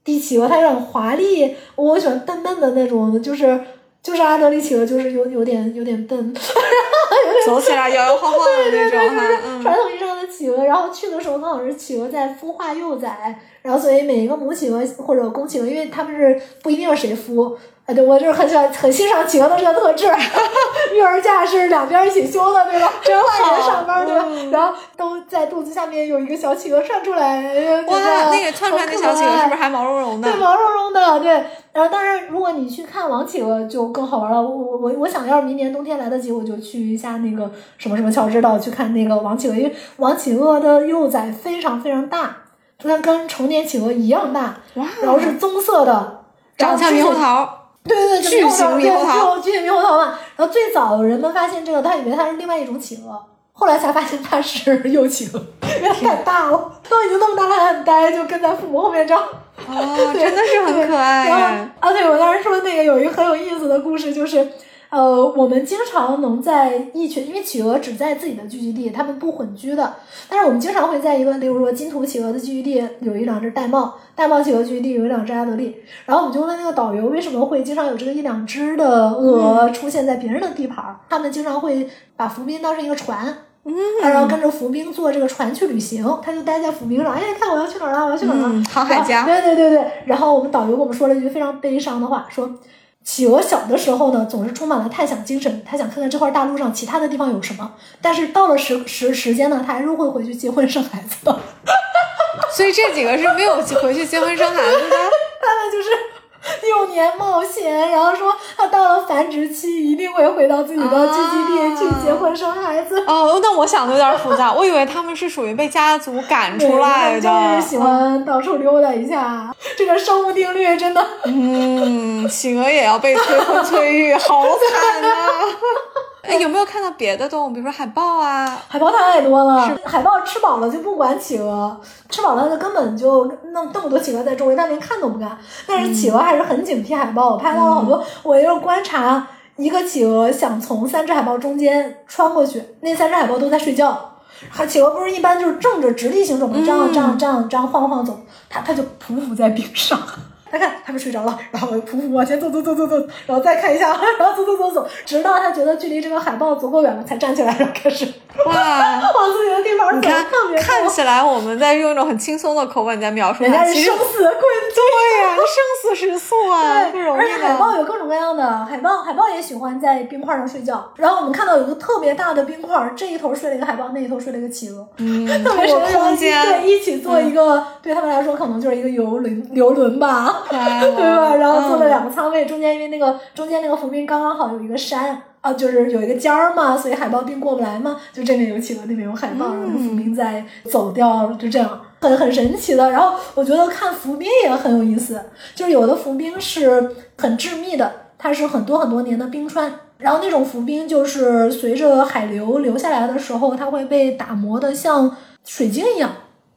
帝企鹅它有点华丽，我喜欢笨笨的那种，就是就是阿德利企鹅，就是有有点有点笨，走起来摇摇晃晃的那种哈。传统意义上的企鹅，然后去的时候刚好是企鹅在孵化幼崽，然后所以每一个母企鹅或者公企鹅，因为它们是不一定是谁孵。哎，对我就是很喜欢、很欣赏企鹅的这个特质。育儿假是两边一起休的，对吧？真好。上班对吧？然后都在肚子下面有一个小企鹅窜出来，哇，那个窜出来的小企鹅是不是还毛茸茸的？对，毛茸茸的，对。然后当然，如果你去看王企鹅就更好玩了。我我我我想要是明年冬天来得及，我就去一下那个什么什么乔治岛去看那个王企鹅，因为王企鹅的幼崽非常非常大，它跟成年企鹅一样大，然后是棕色的，长得像猕猴桃。对对对，巨型猕猴桃，巨型猕猴桃嘛。然后最早人们发现这个，他以为它是另外一种企鹅，后来才发现它是 幼企鹅，因为它太大了，都已经那么大了还很呆，就跟在父母后面这样。哦，真的是很可爱。然后，啊，对，我当时说那个有一个很有意思的故事，就是，呃，我们经常能在一群，因为企鹅只在自己的聚集地，它们不混居的。但是我们经常会在一个，例如说金图企鹅的聚集地有一两只玳瑁，玳瑁企鹅聚集地有一两只阿德利，然后我们就问那个导游为什么会经常有这个一两只的鹅出现在别人的地盘儿？他们经常会把浮冰当成一个船。嗯，然后跟着浮冰坐这个船去旅行，他就待在浮冰上，哎，看我要去哪儿了，我要去哪儿了，嗯航海家对对对对。然后我们导游跟我们说了一句非常悲伤的话，说企鹅小的时候呢，总是充满了探险精神，他想看看这块大陆上其他的地方有什么，但是到了时时时间呢，他还是会回去结婚生孩子的。所以这几个是没有回去结婚生孩子的。幼年冒险，然后说他到了繁殖期一定会回到自己的聚集地去结婚生孩子。哦，那我想的有点复杂，我以为他们是属于被家族赶出来的，就是喜欢到处溜达一下。这个生物定律真的，嗯，企鹅也要被催婚催育，好惨啊！哎，有没有看到别的动物，比如说海豹啊？海豹太多了，海豹吃饱了就不管企鹅，吃饱了就根本就弄那么多企鹅在周围，它连看都不看。但是企鹅还是很警惕海豹，我拍到了好多。我又观察一个企鹅想从三只海豹中间穿过去，那三只海豹都在睡觉。海企鹅不是一般就是正着直立行走吗？这样这样这样这样晃晃走，它它就匍匐在冰上。他看他们睡着了，然后匍匐往前走走走走走，然后再看一下，然后走走走走，直到他觉得距离这个海豹足够远了，才站起来，然后开始哇往自己的地方走。你看特别，看起来我们在用一种很轻松的口吻在描述它，人家是生死困对呀、生死时速啊，不对，容易而且海豹。有各种各样的，海豹海豹也喜欢在冰块上睡觉。然后我们看到有个特别大的冰块，这一头睡了一个海豹，那一头睡了一个企鹅，嗯，特别空间，对，一起做一个，对他们来说可能就是一个游轮游轮吧。对 对吧？然后坐了嗯两个舱位，中间因为那个中间那个浮冰刚刚好有一个山啊，就是有一个尖儿嘛，所以海豹并过不来嘛。就这边有企鹅，那边有海豹，然后浮冰在走掉，就这样，很很神奇的。然后我觉得看浮冰也很有意思，就是有的浮冰是很致密的，它是很多很多年的冰川。然后那种浮冰就是随着海流流下来的时候，它会被打磨的像水晶一样，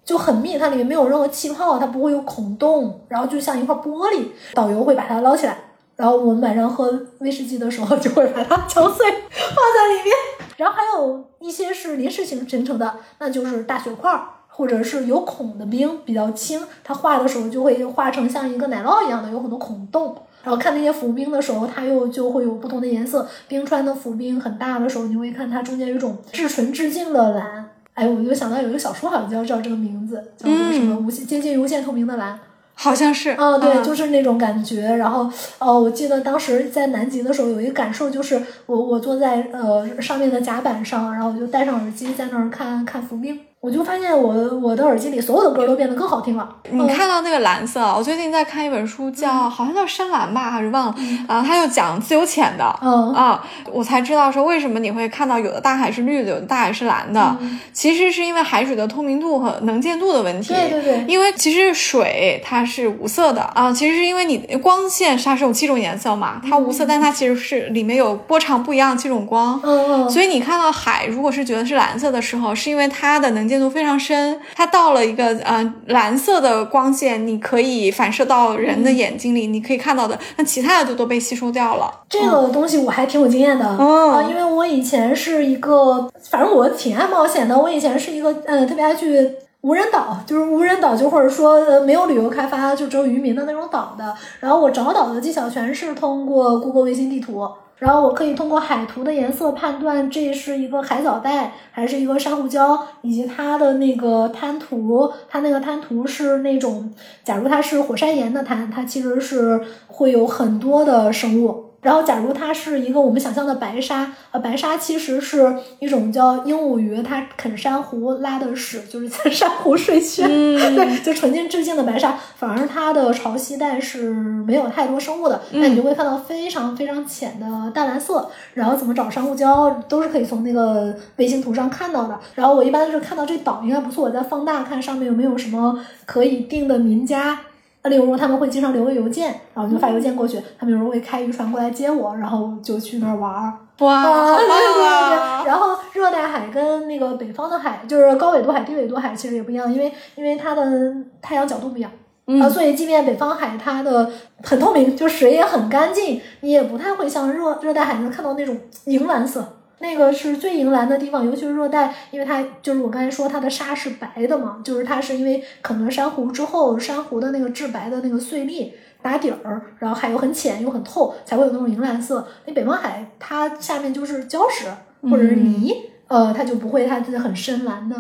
就很密，它里面没有任何气泡，它不会有孔洞，然后就像一块玻璃。导游会把它捞起来，然后我们晚上喝威士忌的时候就会把它 敲碎放在里面。然后还有一些是临时形形成的，那就是大雪块。或者是有孔的冰比较轻，它化的时候就会化成像一个奶酪一样的，有很多孔洞。然后看那些浮冰的时候，它又就会有不同的颜色。冰川的浮冰很大的时候，你会看它中间有一种至纯至净的蓝。哎，我就想到有一个小说好像叫叫这个名字，叫做什么无限接近无限透明的蓝。好像是，嗯，对，嗯就是那种感觉。然后，呃，我记得当时在南极的时候，有一个感受，就是我我坐在呃上面的甲板上，然后我就戴上耳机在那儿看看浮冰，我就发现我我的耳机里所有的歌都变得更好听了。你看到那个蓝色，我最近在看一本书叫，好像叫深蓝吧，还是忘了啊？它就讲自由潜的。嗯啊，我才知道说为什么你会看到有的大海是绿的，有的大海是蓝的，其实是因为海水的透明度和能见度的问题。对对对因为其实水它是无色的啊，其实是因为你光线它是有七种颜色嘛，它无色，但它其实是里面有波长不一样的七种光。嗯嗯，所以你看到海，如果是觉得是蓝色的时候，是因为它的能见度非常深，它到了一个呃蓝色的光线，你可以反射到人的眼睛里，你可以看到的，那其他的就都被吸收掉了。这个东西我还挺有经验的、嗯啊，因为我以前是一个，反正我挺爱冒险的。我以前是一个呃特别爱去无人岛，就是无人岛，就或者说呃没有旅游开发，就只有渔民的那种岛的。然后我找岛的技巧全是通过 Google 卫星地图。然后我可以通过海图的颜色判断这是一个海藻带还是一个珊瑚礁，以及它的那个滩涂，它那个滩涂是那种，假如它是火山岩的滩，它其实是会有很多的生物。然后，假如它是一个我们想象的白沙，呃，白沙其实是一种叫鹦鹉鱼，它啃珊瑚拉的屎，就是在珊瑚睡去，嗯对，就纯净至净的白沙。反而它的潮汐带是没有太多生物的，那你就会看到非常非常浅的淡蓝色。然后怎么找珊瑚礁，都是可以从那个卫星图上看到的。然后我一般是看到这岛应该不错，我再放大看上面有没有什么可以定的名家。例如他们会经常留个邮件，然后就发邮件过去，他们有时候会开渔船过来接我，然后就去那儿玩儿。哇，好对对棒对。然后热带海跟那个北方的海，就是高纬度海、低纬度海其实也不一样，因为因为它的太阳角度不一样。啊，所以即便北方海它的很透明，就水也很干净，你也不太会像热热带海能看到那种银蓝色。那个是最银蓝的地方，尤其是热带，因为它就是我刚才说它的沙是白的嘛，就是它是因为啃了珊瑚之后，珊瑚的那个质白的那个碎粒打底儿，然后海又很浅又很透，才会有那种银蓝色。那北方海它下面就是礁石或者是泥。呃，他就不会，他自己很深蓝的。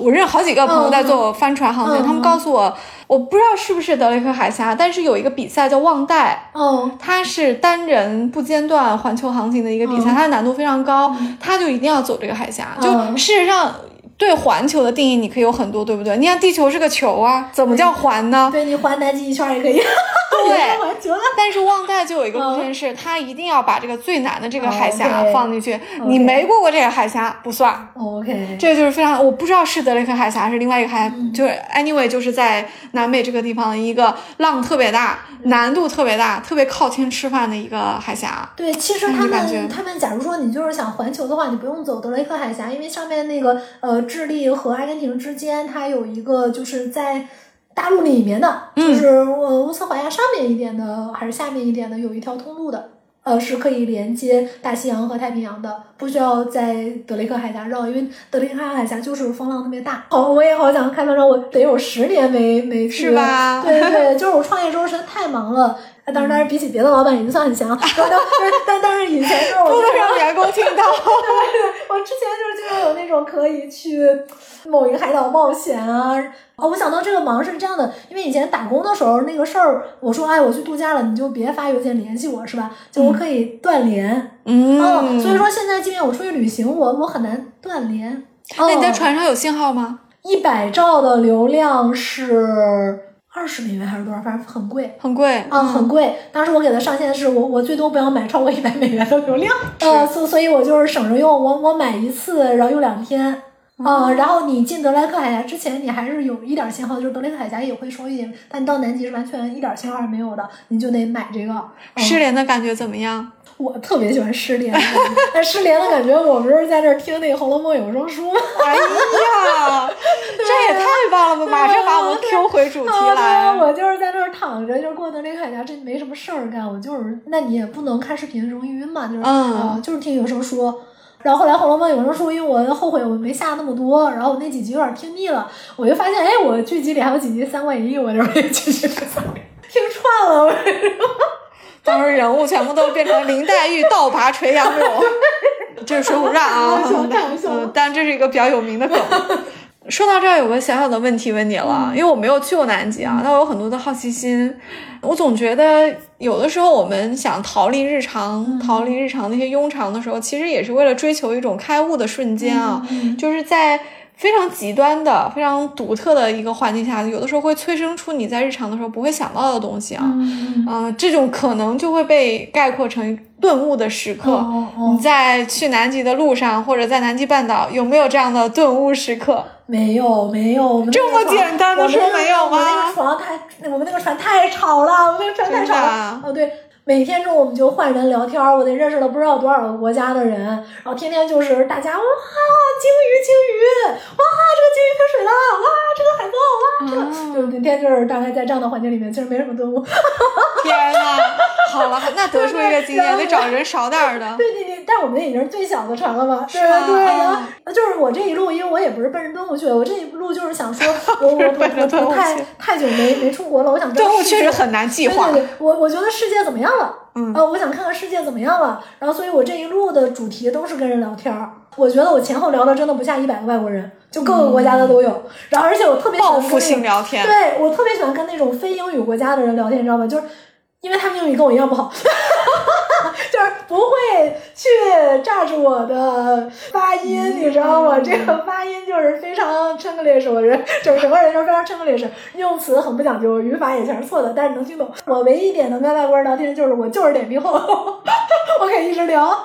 我认识好几个朋友在做帆船航行，他们告诉我，我不知道是不是德雷克海峡，但是有一个比赛叫望代，哦，它是单人不间断环球航行的一个比赛，它的难度非常高，他就一定要走这个海峡。就事实上。对环球的定义，你可以有很多，对不对？你看地球是个球啊，怎么叫环呢？对你环南极一圈也可以。对。但是忘带就有一个路线是，他一定要把这个最难的这个海峡放进去，你没过过这个海峡不算。OK，这个就是非常，我不知道是德雷克海峡还是另外一个海峡，就是 anyway 就是在南美这个地方的一个浪特别大、难度特别大、特别靠天吃饭的一个海峡。对，其实他们他们假如说你就是想环球的话，你不用走德雷克海峡，因为上面那个呃。智利和阿根廷之间，它有一个就是在大陆里面的，就是呃乌斯怀亚上面一点的，还是下面一点的，有一条通路的，呃，是可以连接大西洋和太平洋的，不需要在德雷克海峡绕，因为德雷克海峡就是风浪特别大。好，我也好想开帆船，我得有十年没没去，是吧？对对对，就是我创业之后实在太忙了。但是，但是比起别的老板已经算很强。但但但是以前就是我不能让员工听到。对我之前就是经常有那种可以去某一个海岛冒险啊。哦，我想到这个忙是这样的，因为以前打工的时候那个事儿，我说哎我去度假了，你就别发邮件联系我是吧？就我可以断联。嗯。所以说现在即便我出去旅行，我我很难断联。那你在船上有信号吗？一百兆的流量是。二十美元还是多少？反正很贵，很贵啊，很贵。当时我给他上限是我我最多不要买超过一百美元的流量，呃，所所以我就是省着用，我我买一次，然后用两天，啊，然后你进德莱克海峡之前，你还是有一点信号，就是德雷克海峡也会收一点，但你到南极是完全一点信号也没有的，你就得买这个。失联的感觉怎么样？我特别喜欢失联，但失联的感觉，我不是在这听那个《红楼梦》有声书吗？哎呀，这也太棒了吧！马上把我们 Q 回主题来。我就是在那儿躺着，就是过德雷克海峡，这没什么事儿干。我就是，那你也不能看视频，容易晕嘛，就是啊，就是听有声书。然后后来《红楼梦》有声书，因为我后悔我没下那么多，然后我那几集有点听腻了，我就发现，哎，我剧集里还有几集《三国演义》，我就继续听串了。当时人物全部都变成林黛玉倒拔垂杨柳，这是水浒传啊，嗯，但这是一个比较有名的梗。说到这儿，有个小小的问题问你了，因为我没有去过南极啊，但我有很多的好奇心。我总觉得有的时候我们想逃离日常，逃离日常那些庸常的时候，其实也是为了追求一种开悟的瞬间啊，就是在。非常极端的、非常独特的一个环境下，有的时候会催生出你在日常的时候不会想到的东西啊，啊，这种可能就会被概括成顿悟的时刻。你在去南极的路上，或者在南极半岛，有没有这样的顿悟时刻？没有，没有。这么简单的说没有吗？我那个床太，我们那个船太吵了，我们那个船太吵了。哦，对。每天中午我们就换人聊天，我得认识了不知道多少个国家的人，然后天天就是大家哇，鲸鱼鲸鱼，哇，这个鲸鱼喷水了，哇，这个海豹，哇，这个就每天就是大概在这样的环境里面，其实没什么顿悟。天呐，好了，那得出一个经验，得找人少点的。对 对对，但我们已经是最小的船了嘛，对对。然后就是我这一路，因为我也不是奔着动物去的，我这一路就是想说，我我我我太太久没没出国了，我想动物确实很难计划。对对对，我我觉得世界怎么样？了，嗯，呃，我想看看世界怎么样了，然后，所以我这一路的主题都是跟人聊天儿。我觉得我前后聊的真的不下一百个外国人，就各个国家的都有。然后，而且我特别报复性聊天，对我特别喜欢跟那种非英语国家的人聊天，你知道吗？就是因为他们英语跟我一样不好。就是不会去炸住我的发音，你知道吗？这个发音就是非常 Chinglish，我人整整个人就是非常 Chinglish，用词很不讲究，语法也全是错的，但是能听懂。我唯一一点能跟外国人聊天，就是我就是脸皮厚，我可以一直聊。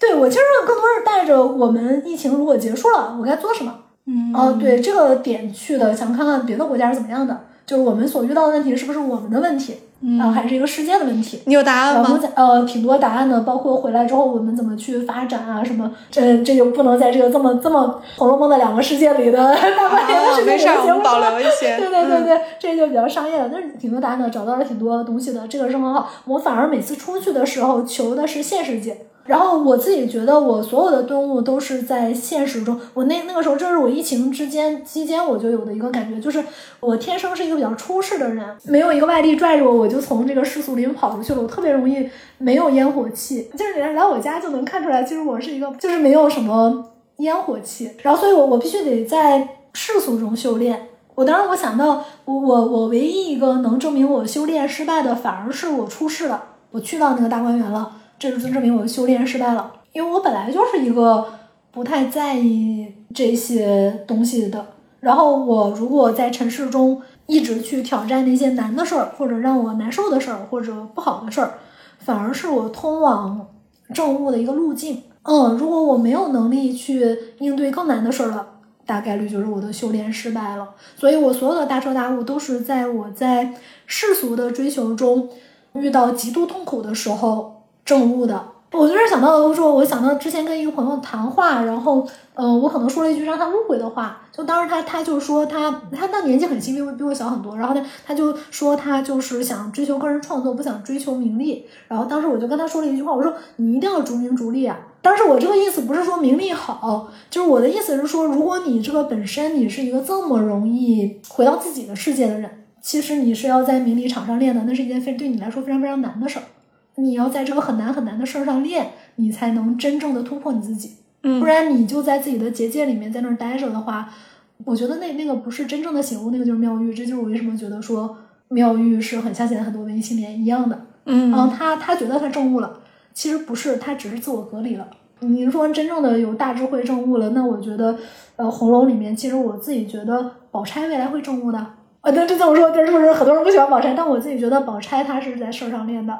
对我其实更多是带着我们疫情如果结束了，我该做什么？嗯，哦，对这个点去的，想看看别的国家是怎么样的。就是我们所遇到的问题是不是我们的问题，啊、还是一个世界的问题？你有答案吗？呃挺多答案的，包括回来之后我们怎么去发展啊，什么这这就不能在这个这么这么《红楼梦》的两个世界里的 大观园的啊，世界里没事儿，我们保节目说留一些。对对对嗯对，这就比较商业了，但是挺多答案的，找到了挺多东西的，这个是很好。我反而每次出去的时候求的是现实界，然后我自己觉得我所有的顿悟都是在现实中。我那那个时候，这是我疫情之间期间我就有的一个感觉，就是我天生是一个比较出世的人，没有一个外力拽着我，我就从这个世俗里跑出去了。我特别容易没有烟火气，就是人来我家就能看出来，其实我是一个就是没有什么烟火气，然后所以我我必须得在世俗中修炼。我当时我想到，我我我唯一一个能证明我修炼失败的，反而是我出世了，我去到那个大观园了，这就证明我的修炼失败了。因为我本来就是一个不太在意这些东西的，然后我如果在尘世中一直去挑战那些难的事儿，或者让我难受的事儿，或者不好的事儿，反而是我通往正悟的一个路径。嗯，如果我没有能力去应对更难的事儿了，大概率就是我的修炼失败了。所以我所有的大彻大悟都是在我在世俗的追求中遇到极度痛苦的时候证悟的。我突然想到说，我想到之前跟一个朋友谈话，然后，呃，我可能说了一句让他误会的话，就当时他他就说他他那年纪很轻，比我比我小很多，然后呢，他就说他就是想追求个人创作，不想追求名利。然后当时我就跟他说了一句话，我说你一定要逐名逐利啊。当时我这个意思不是说名利好，就是我的意思是说，如果你这个本身你是一个这么容易回到自己的世界的人，其实你是要在名利场上练的，那是一件非对你来说非常非常难的事儿。你要在这个很难很难的事儿上练，你才能真正的突破你自己。嗯不然你就在自己的结界里面在那儿待着的话，我觉得那那个不是真正的醒悟，那个就是妙玉。这就是我为什么觉得说妙玉是很像现在很多文艺青年一样的。嗯嗯，他他觉得他证悟了，其实不是，他只是自我隔离了。你说真正的有大智慧证悟了，那我觉得，呃，红楼里面，其实我自己觉得宝钗未来会证悟的。啊，那，这这么说，这是不是很多人不喜欢宝钗？但我自己觉得宝钗她是在事儿上练的。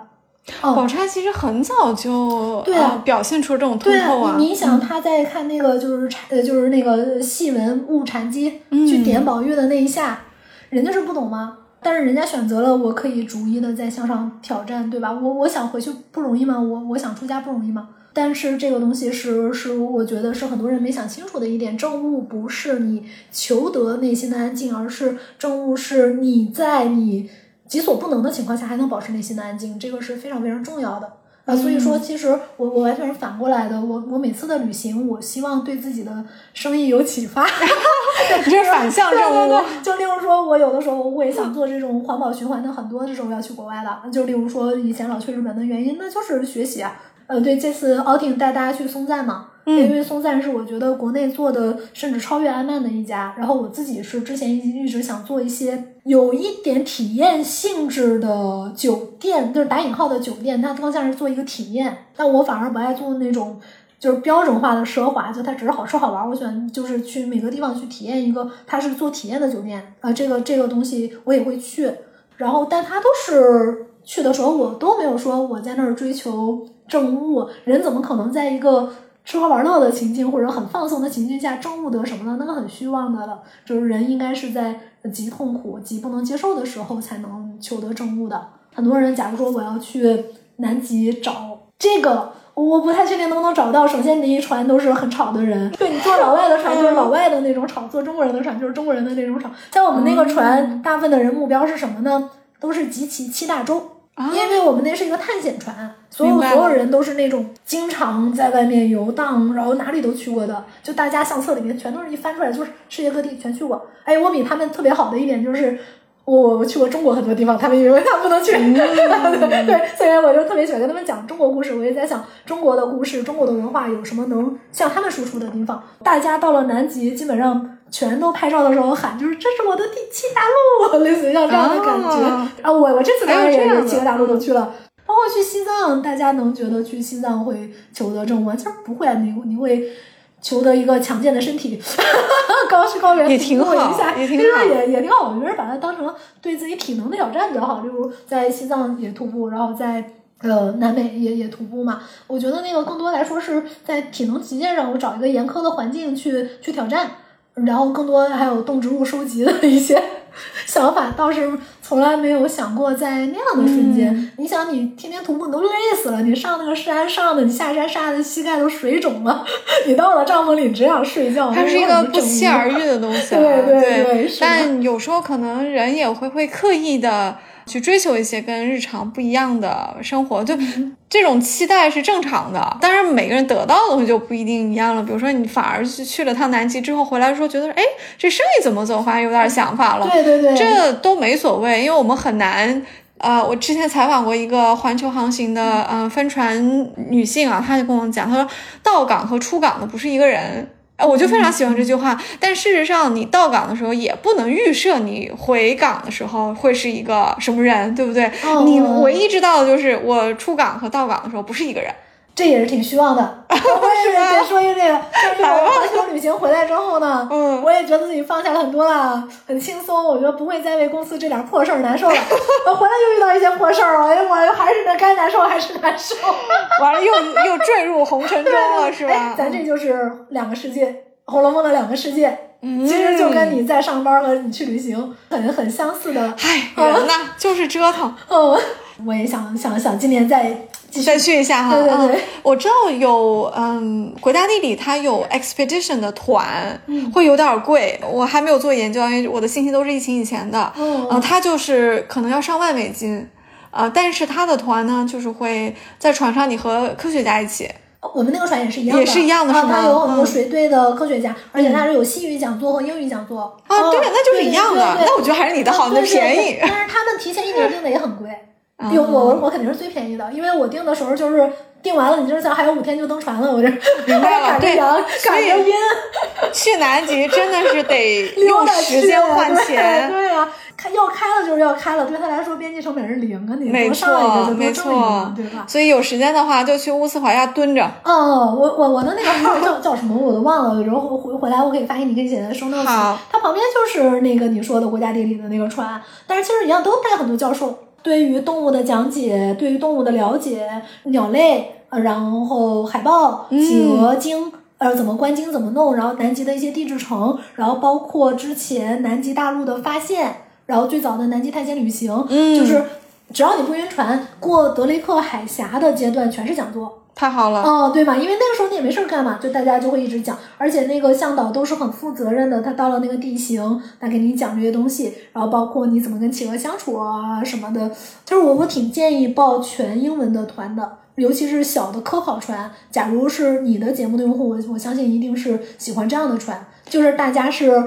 哦，宝钗其实很早就对啊呃表现出这种通对透啊。你你想他在看那个就是禅呃就是那个戏文误禅机、嗯去点宝玉的那一下，人家是不懂吗？但是人家选择了我可以逐一的在向上挑战，对吧？我我想回去不容易吗？我我想出家不容易吗？但是这个东西是是我觉得是很多人没想清楚的一点，正悟不是你求得内心的安静，而是正悟是你在你己所不能的情况下还能保持内心的安静，这个是非常非常重要的。啊，所以说，其实我我完全是反过来的。我我每次的旅行，我希望对自己的生意有启发。你这是反向对任务。对对，就例如说，我有的时候我也想做这种环保循环的很多这种要去国外的，就例如说以前老去日本的原因，那就是学习啊。呃，对，这次 outing 带大家去松赞嘛，嗯因为松赞是我觉得国内做的甚至超越安曼的一家。然后我自己是之前一一直想做一些有一点体验性质的酒店，就是打引号的酒店，它更像是做一个体验。但我反而不爱做那种就是标准化的奢华，就它只是好吃好玩。我喜欢就是去每个地方去体验一个，它是做体验的酒店啊、这个这个东西我也会去。然后，但它都是去的时候，我都没有说我在那儿追求正悟。人怎么可能在一个吃喝玩乐的情境或者很放松的情境下正悟得什么呢？那个很虚妄的了。就是人应该是在极痛苦、极不能接受的时候才能求得正悟的。很多人，假如说我要去南极找这个。我不太确定能不能找到。首先，你一船都是很吵的人。对你坐老外的船就是老外的那种吵，坐中国人的船就是中国人的那种吵。在我们那个船，大部分的人目标是什么呢？都是集齐七大洲。啊因为我们那是一个探险船，所有所有人都是那种经常在外面游荡，然后哪里都去过的。就大家相册里面全都是一翻出来就是世界各地全去过。哎，我比他们特别好的一点就是。我我去过中国很多地方，他们以为他不能去。对，所以我就特别喜欢跟他们讲中国故事。我也在想中国的故事、中国的文化有什么能向他们输出的地方。大家到了南极，基本上全都拍照的时候喊，就是这是我的第七大陆，类似于像这样的感觉。啊啊，我我这次当然这七个大陆都去了。包括去西藏，大家能觉得去西藏会求得正悟吗？其实不会，啊你你会求得一个强健的身体，高去高原也挺好一下也挺其实好也也挺好。我觉得把它当成对自己体能的挑战比较好。例如在西藏也徒步，然后在呃南美也也徒步嘛。我觉得那个更多来说是在体能极限上，我找一个严苛的环境去去挑战。然后更多还有动植物收集的一些 想法倒是从来没有想过在那样的瞬间。你想，你天天徒步你都累死了，你上那个山上的，你下山下的膝盖都水肿了，你到了帐篷里只想睡觉。它是一个不期而遇的东西，对对对。但有时候可能人也会会刻意的。去追求一些跟日常不一样的生活，就这种期待是正常的。当然，每个人得到的东西就不一定一样了。比如说，你反而去去了趟南极之后回来说，觉得哎，这生意怎么走，反而有点想法了。对对对，这都没所谓，因为我们很难。呃，我之前采访过一个环球航行的嗯帆船女性啊，她就跟我讲，她说到港和出港的不是一个人。哎，我就非常喜欢这句话。但事实上，你到岗的时候也不能预设你回岗的时候会是一个什么人，对不对？你唯一知道的就是我出岗和到岗的时候不是一个人。这也是挺虚妄的，我也是说一个这个，就是我环球旅行回来之后呢，嗯，我也觉得自己放下了很多了，很轻松，我觉得不会再为公司这点破事儿难受了。我回来又遇到一些破事儿了，哎，我还是那该难受还是难受，完了又又坠入红尘中了，是吧？咱这就是两个世界，《红楼梦》的两个世界，其实就跟你在上班和你去旅行很很相似的。唉，人呐，就是折腾。嗯，我也想想想今年再。再去一下哈，对对对，我知道有嗯，国家地理它有 expedition 的团，会有点贵，我还没有做研究，因为我的信息都是疫情以前的，嗯，它就是可能要上万美金，啊，但是它的团呢，就是会在船上你和科学家一起，我们那个船也是一样的，也是一样的，是吗？它有很多水队的科学家，而且它是有西语讲座和英语讲座，啊，对，那就是一样的，那我觉得还是你的好，那便宜，但是他们提前一年订的也很贵。有我我肯定是最便宜的，因为我订的时候就是订完了，你就是想还有五天就登船了，我这明白了，对，赶着晕。去南极真的是得 用时间换钱，对啊，开要开了就是要开了，对他来说边际成本是零啊，你没错没错，对吧？所以有时间的话就去乌斯怀亚蹲着。哦，我我我的那个号叫叫什么我都忘了，然后回回来我可以发给你，可以写在收 notes。好，它旁边就是那个你说的国家地理的那个船，但是其实一样都带很多教授。对于动物的讲解，对于动物的了解，鸟类，然后海豹、企鹅、鲸，呃，怎么观鲸，怎么弄，然后南极的一些地质城，然后包括之前南极大陆的发现，然后最早的南极探险旅行，嗯就是只要你不晕船，过德雷克海峡的阶段全是讲座。太好了，哦，对嘛，因为那个时候你也没事儿干嘛，就大家就会一直讲，而且那个向导都是很负责任的，他到了那个地形，他给你讲这些东西，然后包括你怎么跟企鹅相处啊什么的，就是我我挺建议报全英文的团的，尤其是小的科考船，假如是你的节目的用户，我我相信一定是喜欢这样的船，就是大家是。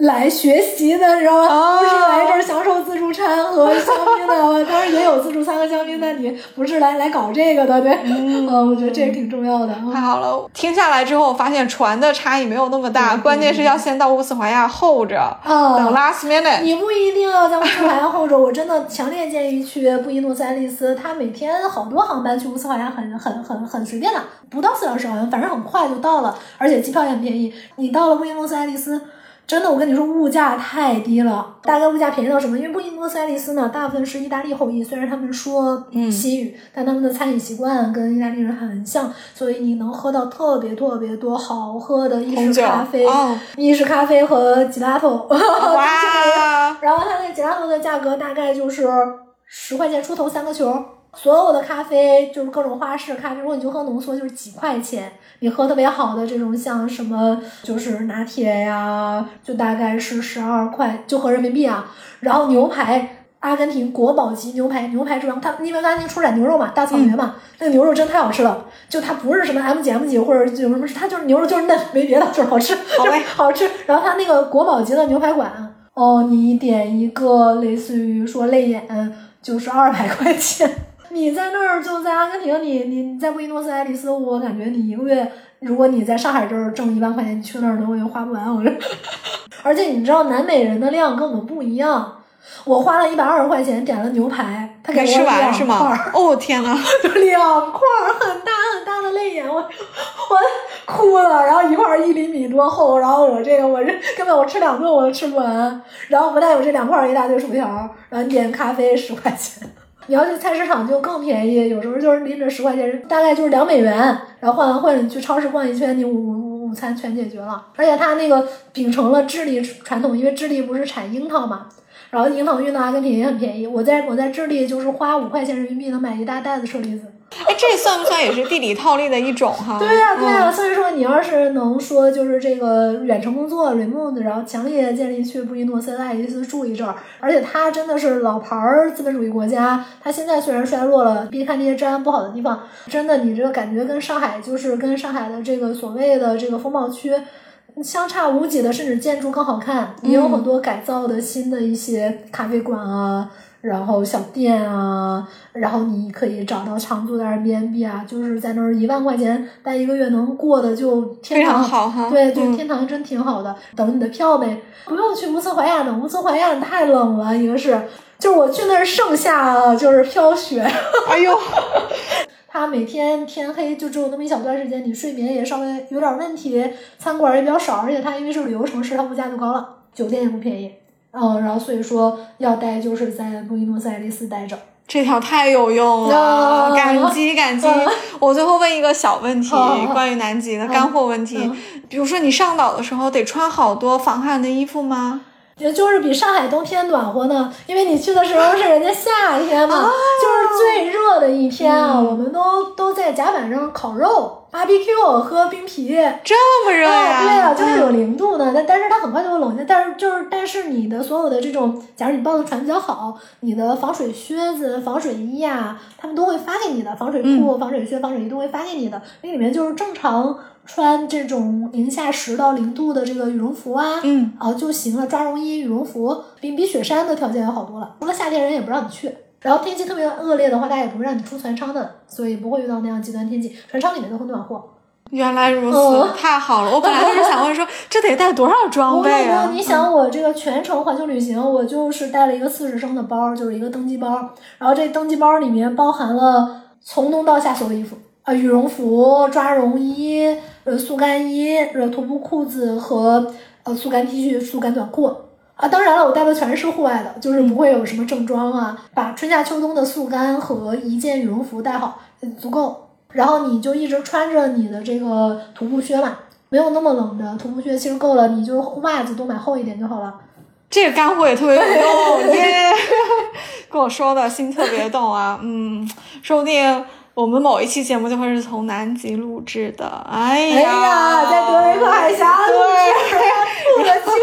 来学习的，你知道吗？不是来这儿享受自助餐和香槟的，当然也有自助餐和香槟，但你不是来来搞这个的，对？嗯，我觉得这个挺重要的。太好了，听下来之后发现船的差异没有那么大，关键是要先到乌斯怀亚候着，等 last minute。你不一定要在乌斯怀亚候着，我真的强烈建议去布宜诺斯艾利斯，它每天好多航班去乌斯怀亚很很很很随便的，不到四小时好像，反正很快就到了，而且机票也很便宜。你到了布宜诺斯艾利斯。真的，我跟你说，物价太低了。大概物价便宜到什么？因为布宜诺斯艾利斯呢，大部分是意大利后裔，虽然他们说西语，但他们的餐饮习惯跟意大利人很像，所以你能喝到特别特别多好喝的意式咖啡、意式咖啡和吉拉头。哇！然后它那吉拉头的价格大概就是十块钱出头三个球。所有的咖啡就是各种花式咖啡，如果你就喝浓缩，就是几块钱。你喝特别好的这种，像什么就是拿铁呀，就大概是十二块，就合人民币啊。然后牛排，阿根廷国宝级牛排，牛排之王，它因为阿根廷出产牛肉嘛，大草原嘛，那个牛肉真太好吃了。就它不是什么 M 几 M 级或者有什么，它就是牛肉就是嫩，没别的，就是好吃，好吃。然后它那个国宝级的牛排馆，哦，你点一个类似于说泪眼，就是二百块钱。你在那儿就在阿根廷，你你在布宜诺斯艾利斯，我感觉你一个月，如果你在上海这儿挣一万块钱，你去那儿都会花不完。我这，而且你知道南美人的量跟我们不一样，我花了一百二十块钱点了牛排，他给我两块儿。哦天呐，两块儿很大很大的泪眼，我我哭了。然后一块一厘米多厚，然后我这个我这根本我吃两顿我都吃不完。然后不但有这两块一大堆薯条，然后点咖啡十块钱。你要去菜市场就更便宜，有时候就是拎着十块钱，大概就是两美元，然后换完换，你去超市逛一圈，你午午午餐全解决了。而且它那个秉承了智利传统，因为智利不是产樱桃嘛，然后樱桃运到阿根廷也很便宜。我在我在智利就是花五块钱人民币能买一大袋子车厘子。哎，这算不算也是地理套利的一种哈？对呀、对呀、嗯所以说你要是能说就是这个远程工作 remote，然后强烈建议去布宜诺斯艾利斯住一阵儿，而且它真的是老牌儿资本主义国家，它现在虽然衰落了，别看那些治安不好的地方，真的你这个感觉跟上海就是跟上海的这个所谓的这个风貌区。相差无几的，甚至建筑更好看，也有很多改造的新的一些咖啡馆啊，然后小店啊，然后你可以找到长租的 Airbnb 啊，就是在那儿一万块钱待一个月能过的就天非常堂。好哈。对对，嗯天堂真挺好的，等你的票呗，不用去乌斯怀亚等，乌斯怀亚太冷了，一个是，就是我去那儿盛夏啊就是飘雪，哎呦，它每天天黑就只有那么一小段时间，你睡眠也稍微有点问题，餐馆也比较少，而且它因为是旅游城市，它物价就高了，酒店也不便宜，嗯，然后所以说要待就是在布宜诺斯艾利斯待着。这条太有用了，啊感激 感激啊。我最后问一个小问题关于南极的干货问题嗯。比如说你上岛的时候得穿好多防寒的衣服吗？也就是比上海冬天暖和呢，因为你去的时候是人家夏天嘛，就是最热的一天啊，嗯我们都都在甲板上烤肉、barbecue 喝冰啤。这么热呀？啊，对啊，就是有嗯零度呢，但但是它很快就会冷下。但是就是，但是你的所有的这种，假如你报的船比较好，你的防水靴子、防水衣呀、他们都会发给你的，防水裤、防水靴、防水衣都会发给你的。那里面就是正常穿这种零下十到零度的这个羽绒服啊，嗯，啊就行了，抓绒衣、羽绒服比比雪山的条件要好多了。除了夏天人也不让你去。然后天气特别恶劣的话，大家也不会让你出船舱的，所以不会遇到那样极端天气。船舱里面都会暖和。原来如此，哦太好了！我本来就是想问说，这得带多少装备啊，？你想我这个全程环球旅行，我就是带了一个四十升的包，就是一个登机包，然后这登机包里面包含了从冬到夏所有的衣服啊、羽绒服、抓绒衣、呃速干衣、呃徒步裤子和呃速干 T 恤、速干短裤。啊，当然了，我带的全是户外的，就是不会有什么正装啊，把春夏秋冬的速干和一件羽绒服带好足够。然后你就一直穿着你的这个徒步靴嘛，没有那么冷的徒步靴其实够了，你就袜子多买厚一点就好了。这个干货也特别有用，耶！跟我说的心特别动啊，嗯，说不定我们某一期节目就会是从南极录制的。哎呀，哎呀，在德雷克海峡录制，录的七荤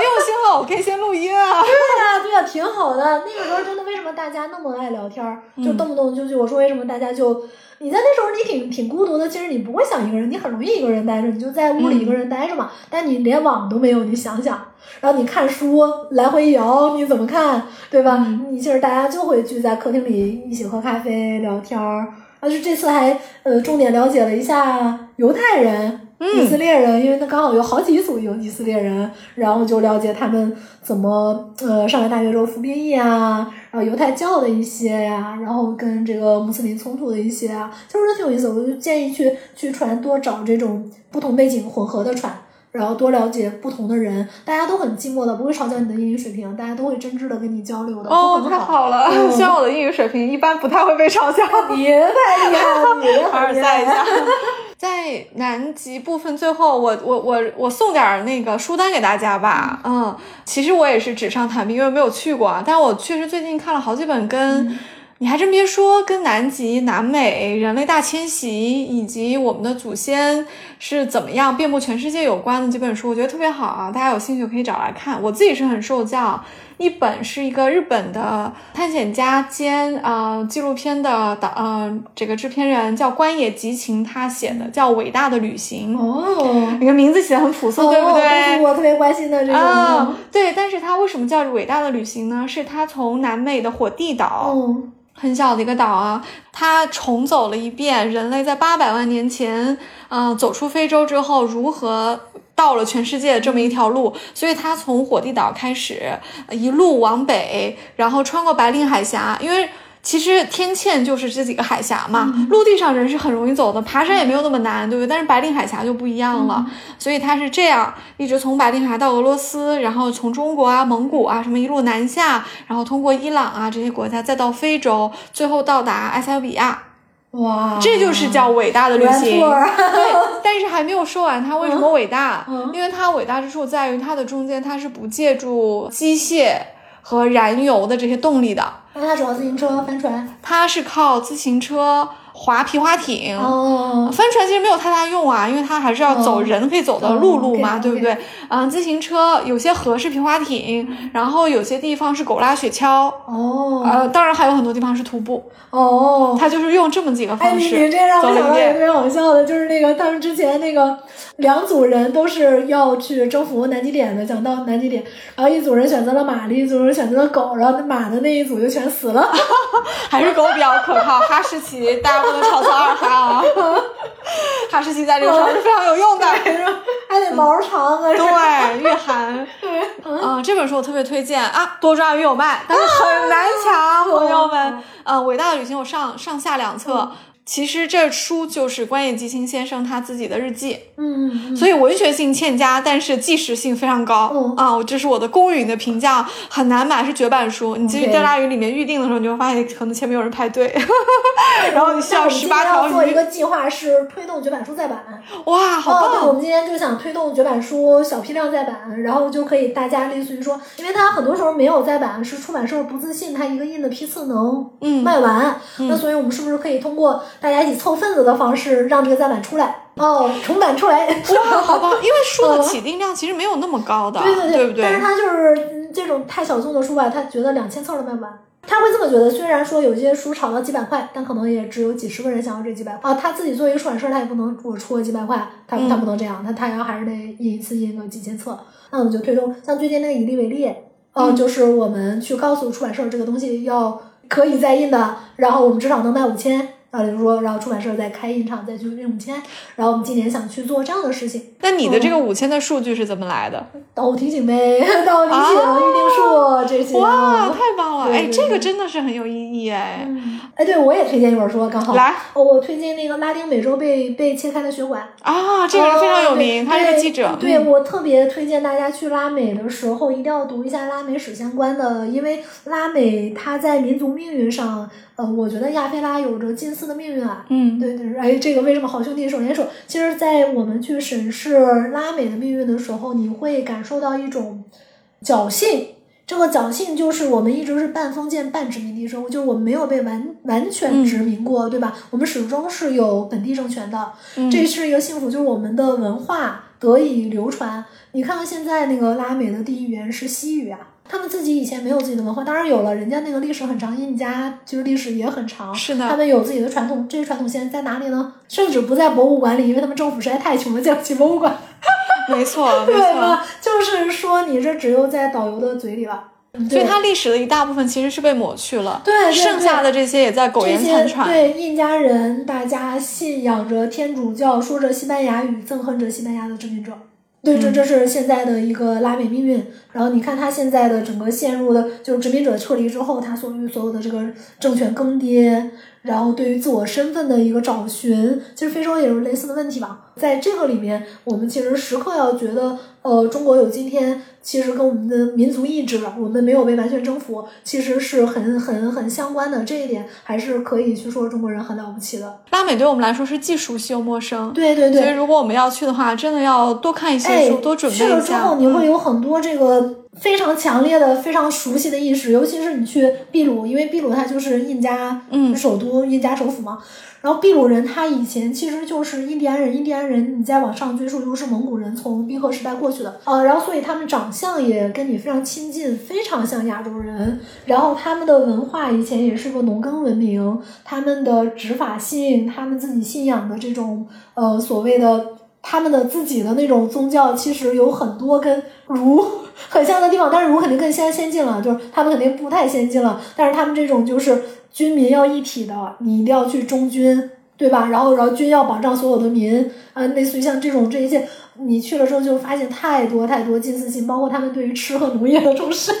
没有信号，我可以先录音啊。对呀、对呀、挺好的。那个时候真的，为什么大家那么爱聊天儿？就动不动就就我说为什么大家就你在那时候你挺挺孤独的，其实你不会想一个人，你很容易一个人待着，你就在屋里一个人待着嘛。但你连网都没有，你想想，然后你看书来回摇，你怎么看，对吧？你其实大家就会聚在客厅里一起喝咖啡聊天儿。而且这次还呃重点了解了一下犹太人。以色列人，因为那刚好有好几组有以色列人，然后就了解他们怎么呃上海大学之后服兵役啊，然后犹太教的一些呀、然后跟这个穆斯林冲突的一些啊，就是挺有意思。我就建议去去船多找这种不同背景混合的船。然后多了解不同的人，大家都很寂寞的，不会嘲笑你的英语水平，大家都会真挚的跟你交流的，哦，太好。了！嗯虽然我的英语水平一般，不太会被嘲笑。别太厉害了，你凡尔很厉害赛一下。在南极部分最后，我我我我送点儿那个书单给大家吧。嗯，其实我也是纸上谈兵，因为没有去过啊。但我确实最近看了好几本跟，你还真别说，跟南极、南美、人类大迁徙以及我们的祖先是怎么样遍布全世界有关的几本书，我觉得特别好啊。大家有兴趣可以找来看。我自己是很受教。一本是一个日本的探险家兼啊、呃纪录片的导呃这个制片人叫关野吉晴，他写的叫《伟大的旅行》。哦，你看名字写的很朴素，对不对？是我特别关心的这种。啊，对，但是他为什么叫伟大的旅行呢？是他从南美的火地岛，嗯很小的一个岛啊，它重走了一遍人类在八百万年前，嗯、走出非洲之后如何到了全世界的这么一条路，所以他从火地岛开始，呃一路往北，然后穿过白令海峡，因为。其实天堑就是这几个海峡嘛，陆地上人是很容易走的，爬山也没有那么难，对不对？但是白令海峡就不一样了，所以他是这样，一直从白令海到俄罗斯，然后从中国啊、蒙古啊什么一路南下，然后通过伊朗啊这些国家，再到非洲，最后到达埃塞俄比亚。哇，这就是叫伟大的旅行。对，但是还没有说完，它为什么伟大？嗯因为它伟大之处在于它的中间它是不借助机械和燃油的这些动力的，那它主要自行车、帆船。它是靠自行车、划皮划艇。哦，帆船其实没有太大用啊，因为它还是要走哦人可以走的哦陆路嘛对不对？嗯，自行车有些河是皮划艇，然后有些地方是狗拉雪橇，哦，呃，当然还有很多地方是徒步，哦，它就是用这么几个哎，方式你你这让。我想到特别好笑的，就是那个他们之前那个两组人都是要去征服南极点的，想到南极点，然后一组人选择了马，另一组人选择了狗，然后那马的那一组就全死了。还是狗比较可靠。哈士奇，大家不能嘲笑二哈啊！哈士奇在这个时候是非常有用的。还得毛长啊！对，御寒。嗯，这本书我特别推荐啊，多抓鱼有卖，但是很难抢，朋友们。嗯，伟大的旅行有上上下两册。其实这书就是关野吉清先生他自己的日记，嗯嗯所以文学性欠佳，但是纪实性非常高。嗯啊，这是我的公允的评价，很难买，是绝版书。你进去 OK 钓大鱼里面预定的时候，你会发现可能前面有人排队，然后你需要十八条鱼。做一个计划，是推动绝版书再版。哇，好哦，对，我！们今天就想推动绝版书小批量再版，然后就可以大家类似于说，因为它很多时候没有再版，是出版社不自信它一个印的批次能嗯卖完，那所以我们是不是可以通过大家一起凑份子的方式，让这个再版出来？哦，重版出来。哇，好吧！因为书的起订量其实没有那么高的，对对对不对？但是他就是嗯这种太小众的书吧，他觉得两千册都卖不完。他会这么觉得，虽然说有些书炒到几百块，但可能也只有几十个人想要这几百块啊。他自己作为一个出版社，他也不能我出个几百块，他他不能这样，他他要还是得印一次印个几千册。那我们就推动，像最近那个以利为例，呃，就是我们去告诉出版社这个东西要可以再印的，然后我们至少能卖五千。啊，比如说，然后出版社再开印厂再去印五千，然后我们今年想去做这样的事情，那你的这个五千的数据是怎么来的？导护提醒呗，导护提醒、啊预定数这些。哇，太棒了！哎，这个真的是很有意义哎。嗯，哎，对，我也推荐一本书，刚好来，哦我推荐那个拉丁美洲被被切开的血管，啊，这个人非常有名，哦他是个记者。对，嗯我特别推荐大家去拉美的时候，一定要读一下拉美史相关的，因为拉美它在民族命运上，呃，我觉得亚非拉有着近似的命运啊。嗯，对对，哎，这个为什么好兄弟手牵手？其实，在我们去审视拉美的命运的时候，你会感受到一种侥幸。这个侥幸就是我们一直是半封建半殖民地生活，就是我们没有被完完全殖民过，对吧？我们始终是有本地政权的，嗯这是一个幸福，就是我们的文化得以流传。你看看现在那个拉美的第一语言是西语啊，他们自己以前没有自己的文化，当然有了，人家那个历史很长，印加就是历史也很长，是的他们有自己的传统，这些传统现在在哪里呢？甚至不在博物馆里，因为他们政府实在太穷了，建不起博物馆，没错，没对错。吧？就是说你这只有在导游的嘴里了。对所以它历史的一大部分其实是被抹去了，对对剩下的这些也在苟延残喘。对印加人，大家信仰着天主教，说着西班牙语，憎恨着西班牙的殖民者。对，嗯这这是现在的一个拉美命运。然后你看他现在的整个陷入的，就是殖民者撤离之后，他所遇所有的这个政权更迭，然后对于自我身份的一个找寻，其实非洲也有类似的问题吧。在这个里面，我们其实时刻要觉得，呃，中国有今天，其实跟我们的民族意志，我们没有被完全征服，其实是很很很相关的。这一点还是可以去说中国人很了不起的。拉美对我们来说是既熟悉又陌生，对对对，所以如果我们要去的话，真的要多看一些哎书，多准备去一下。了之后，你会嗯有很多这个非常强烈的、非常熟悉的意识，尤其是你去秘鲁，因为秘鲁它就是印加嗯首都、印加首府嘛。然后秘鲁人他以前其实就是印第安人，印第安人你再往上追溯就是蒙古人从冰河时代过去的，呃，然后所以他们长相也跟你非常亲近，非常像亚洲人。然后他们的文化以前也是个农耕文明，他们的执法性，他们自己信仰的这种呃所谓的他们的自己的那种宗教，其实有很多跟儒很像的地方，但是儒肯定更先先进了，就是他们肯定不太先进了，但是他们这种就是军民要一体的，你一定要去忠军。对吧？然后，然后军要保障所有的民，啊，类似于像这种这一切，你去了之后就发现太多太多近似性，包括他们对于吃和农业的重视。对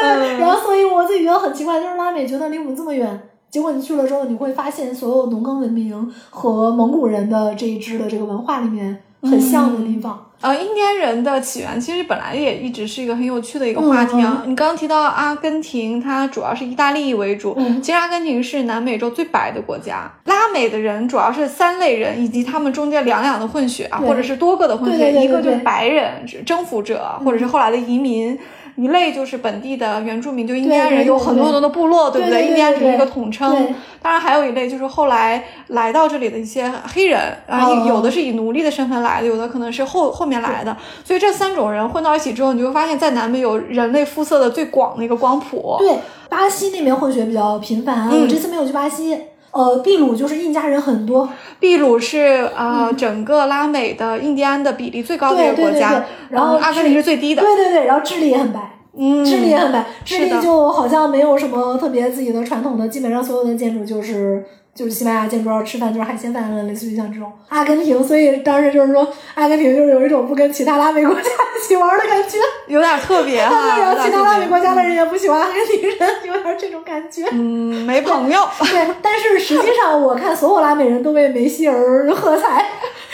对对，然后所以我自己觉得很奇怪，就是拉美觉得离我们这么远，结果你去了之后，你会发现所有农耕文明和蒙古人的这一支的这个文化里面，很像的地方。呃，印第安人的起源其实本来也一直是一个很有趣的一个话题啊。你刚刚提到阿根廷，它主要是意大利为主。嗯其实阿根廷是南美洲最白的国家。拉美的人主要是三类人，以及他们中间两两的混血啊，或者是多个的混血。对对对一个就是白人，是征服者，或者是后来的移民。一类就是本地的原住民，就印第安人有很多很多的部落，对不对印第安人一个统称。当然还有一类就是后来来到这里的一些黑人，啊、哦有的是以奴隶的身份来的，有的可能是后后面来的。所以这三种人混到一起之后，你就会发现，在南美有人类肤色的最广的一个光谱。对，巴西那边混血比较频繁。嗯我这次没有去巴西。呃，秘鲁就是印加人很多，秘鲁是呃、整个拉美的印第安的比例最高的一个国家，对然后嗯阿根廷是最低的。对对对，然后智利也很白。嗯，智利也很白，智利就好像没有什么特别自己的传统的，基本上所有的建筑就是就是西班牙建筑，然后吃饭就是海鲜饭了，类似于像这种。阿根廷，所以当时就是说，阿根廷就是有一种不跟其他拉美国家一起玩的感觉。有点特别哈，对，然后其他拉美。国家的人也不喜欢阿根廷人，有点这种感觉。嗯，没朋友。对，但是实际上我看所有拉美人都为梅西而喝彩，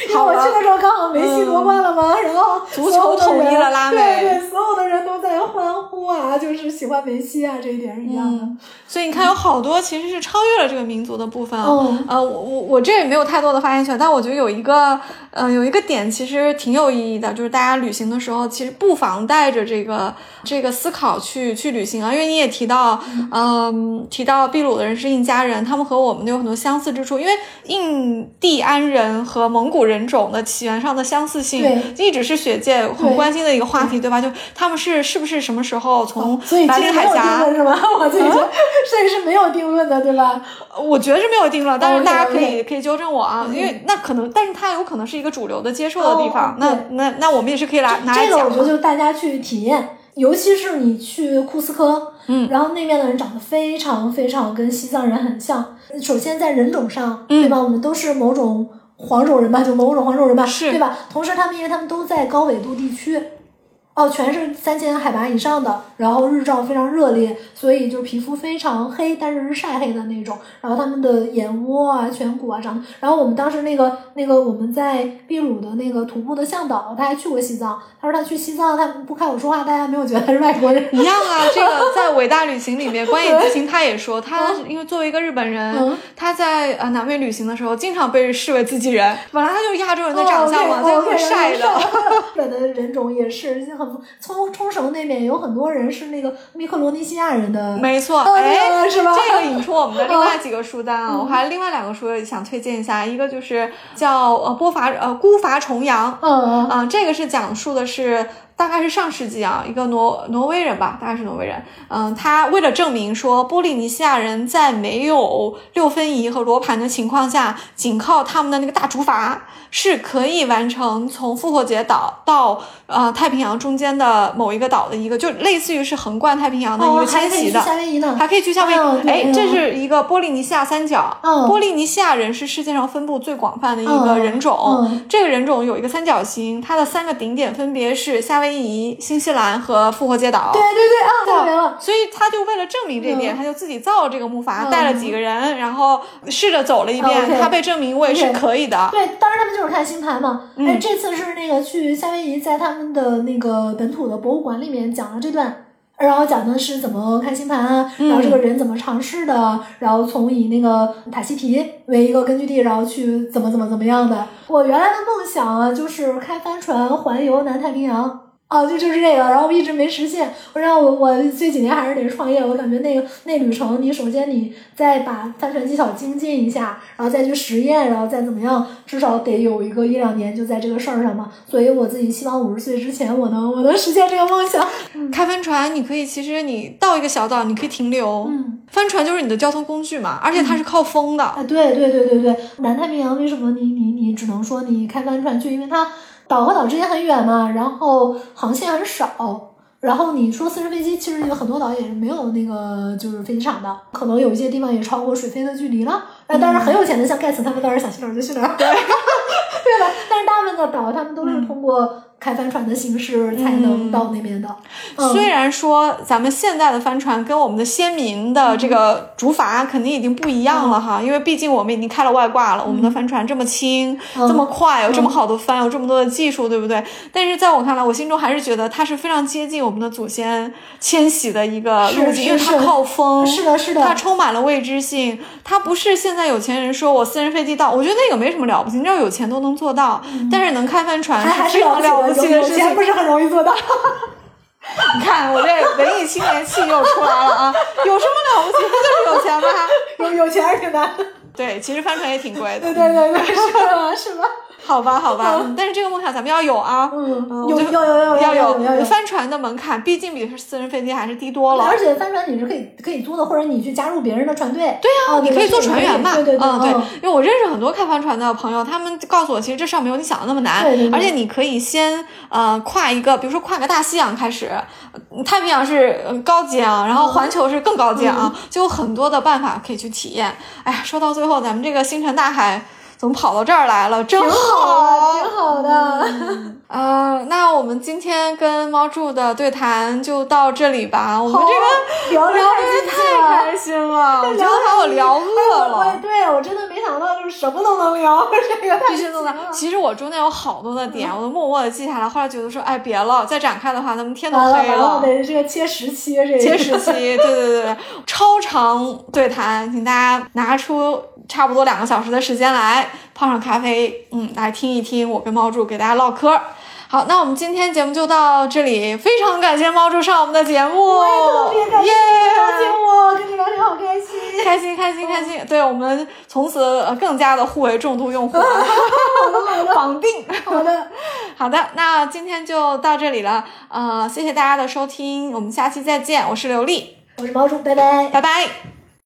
因为我去的时候刚好梅西夺冠了嘛，然后足球统一人了拉美对对，所有的人都在欢呼啊，就是喜欢梅西啊，这一点是一样的。嗯，所以你看，有好多其实是超越了这个民族的部分啊。嗯呃，我我我这也没有太多的发言权，但我觉得有一个呃有一个点其实挺有意义的，就是大家旅行的时候，其实不妨带着这个这个思考去去旅行啊。因为你也提到，嗯、提到秘鲁的人是印加人，他们和我们有很多相似之处，因为印第安人和蒙古人种的起源上的相似性对一直是学界很关心的一个话题，对吧？就他们是是不是什么时候从哦所以白令海峡论是吗？我自己觉得这个是没有定论的，对吧？我觉得是没有定论，但是大家可以可以纠正我啊，因为那可能，但是它有可能是一个主流的接受的地方哦，那那那我们也是可以来拿来这个我。觉得就大家去体验，尤其是你去库斯科，嗯，然后那边的人长得非常非常跟西藏人很像。首先在人种上，嗯对吧？我们都是某种黄种人吧，就某种黄种人吧，是对吧？同时他们因为他们都在高纬度地区。哦，全是三千海拔以上的，然后日照非常热烈，所以就皮肤非常黑，但是是晒黑的那种。然后他们的眼窝啊、颧骨啊长得，然后我们当时那个那个我们在秘鲁的那个徒步的向导，他还去过西藏，他说他去西藏，他不看我说话，大家没有觉得他是外国人。一样啊，这个 在伟大旅行里面，关野之行他也说，他因为作为一个日本人嗯，他在呃南美旅行的时候，经常被视为自己人。本来他就是亚洲人的长相嘛，哦就 OK，OK，很晒的。日本的人种也是很冲冲绳那边有很多人是那个密克罗尼西亚人的，没错，哦哎，是吧？嗯这个引出我们的另外几个书单啊，我还另外两个书也想推荐一下，一个就是叫呃波伐呃孤伐重洋，嗯嗯。嗯、这个是讲述的是大概是上世纪啊，一个挪挪威人吧，大概是挪威人。嗯、他为了证明说波利尼西亚人在没有六分仪和罗盘的情况下，仅靠他们的那个大竹筏是可以完成从复活节岛到呃太平洋中间的某一个岛的一个，就类似于是横贯太平洋的一哦个，迁徙的。还可以去夏威夷呢，还可以去夏威夷，哎，这是一个波利尼西亚三角。嗯波利尼西亚人是世界上分布最广泛的一个嗯人种。嗯这个人种有一个三角形，它的三个顶点分别是夏威夷、新西兰和复活节岛。对对对啊，太明了。所以他就为了证明这点，嗯他就自己造这个木筏，嗯带了几个人，然后试着走了一遍他被证明为是 OK 可以的。对，当时他们就是看星盘嘛。嗯哎，这次是那个去夏威夷，在他们的那个本土的博物馆里面讲了这段。然后讲的是怎么看星盘啊，嗯然后这个人怎么尝试的，然后从以那个塔希提为一个根据地，然后去怎么怎么怎么样的。我原来的梦想啊，就是开帆船环游南太平洋。哦，就就是这个，然后一直没实现。我让我我这几年还是得创业，我感觉那个那旅程，你首先你再把帆船技巧精进一下，然后再去实验，然后再怎么样，至少得有一个一两年就在这个事儿上嘛。所以我自己希望五十岁之前我能我能实现这个梦想。开帆船，你可以其实你到一个小岛，你可以停留。嗯，帆船就是你的交通工具嘛，而且它是靠风的。啊，对对对对对，南太平洋为什么你你你只能说你开帆船去？因为它岛和岛之间很远嘛，然后航线很少。然后你说私人飞机，其实有很多岛也是没有那个就是飞机场的，可能有一些地方也超过水飞的距离了。那，当然很有钱的，像盖茨他们当然想去哪儿就去哪儿，对 对吧？但是大部分的岛他们都是通过开帆船的形式才能到那边的。嗯。虽然说咱们现在的帆船跟我们的先民的这个竹筏肯定已经不一样了哈，因为毕竟我们已经开了外挂了，我们的帆船这么轻、嗯。这么快，有这么好的帆，有这么多的技术，对不对？但是在我看来，我心中还是觉得它是非常接近我们的祖先迁徙的一个路径，因为它靠风，是的是的。它充满了未知性，它不是现在有钱人说我私人飞机到，我觉得那个没什么了不起，你知道有钱都能做到，但是能开帆船还还是非常了不不起的事情有钱。不是很容易做到。你看我这文艺青年气又出来了啊！有什么了不起？不就是有钱吗？有有钱是挺难。对，其实帆船也挺贵的对。对对对，是吗？是吧？好吧，好吧，嗯但是这个梦想咱们要有啊。嗯有有有有要有有有。帆船的门槛，毕竟比私人飞机还是低多了而。且帆船你是可以可以租的，或者你去加入别人的船队。对对啊，你可以做船员嘛。对对对，嗯，对嗯，因为我认识很多开帆船的朋友，他们告诉我，其实这事儿没有你想的那么难，而且你可以先呃跨一个，比如说跨个大西洋开始，呃太平洋是呃高级啊，然后环球是更高级啊，嗯就有很多的办法可以去体验。哎呀，说到最后，咱们这个星辰大海怎么跑到这儿来了？真挺好的，挺好的。呃，那我们今天跟猫柱的对谈就到这里吧。我们这个聊得聊太开心了，我觉得把我聊饿了。对，我真的没想到，就是什么都能聊，这个太必须弄的。其实我中间有好多的点，我都默默的记下来。后来觉得说，哎，别了，再展开的话，咱们天都完了黑完了，我得这个切十期，这个切时期，对对对对，超长对谈，请大家拿出差不多两个小时的时间来泡上咖啡，嗯，来听一听我跟猫柱给大家唠嗑。好，那我们今天节目就到这里，非常感谢猫柱上我们的节目，我也特别感谢耶你邀请我，跟你聊天好开心。开心开心开心！对我们从此呃更加的互为重度用户，绑定。好的，好的，那今天就到这里了，呃，谢谢大家的收听，我们下期再见，我是刘丽，我是猫柱，拜拜。拜拜。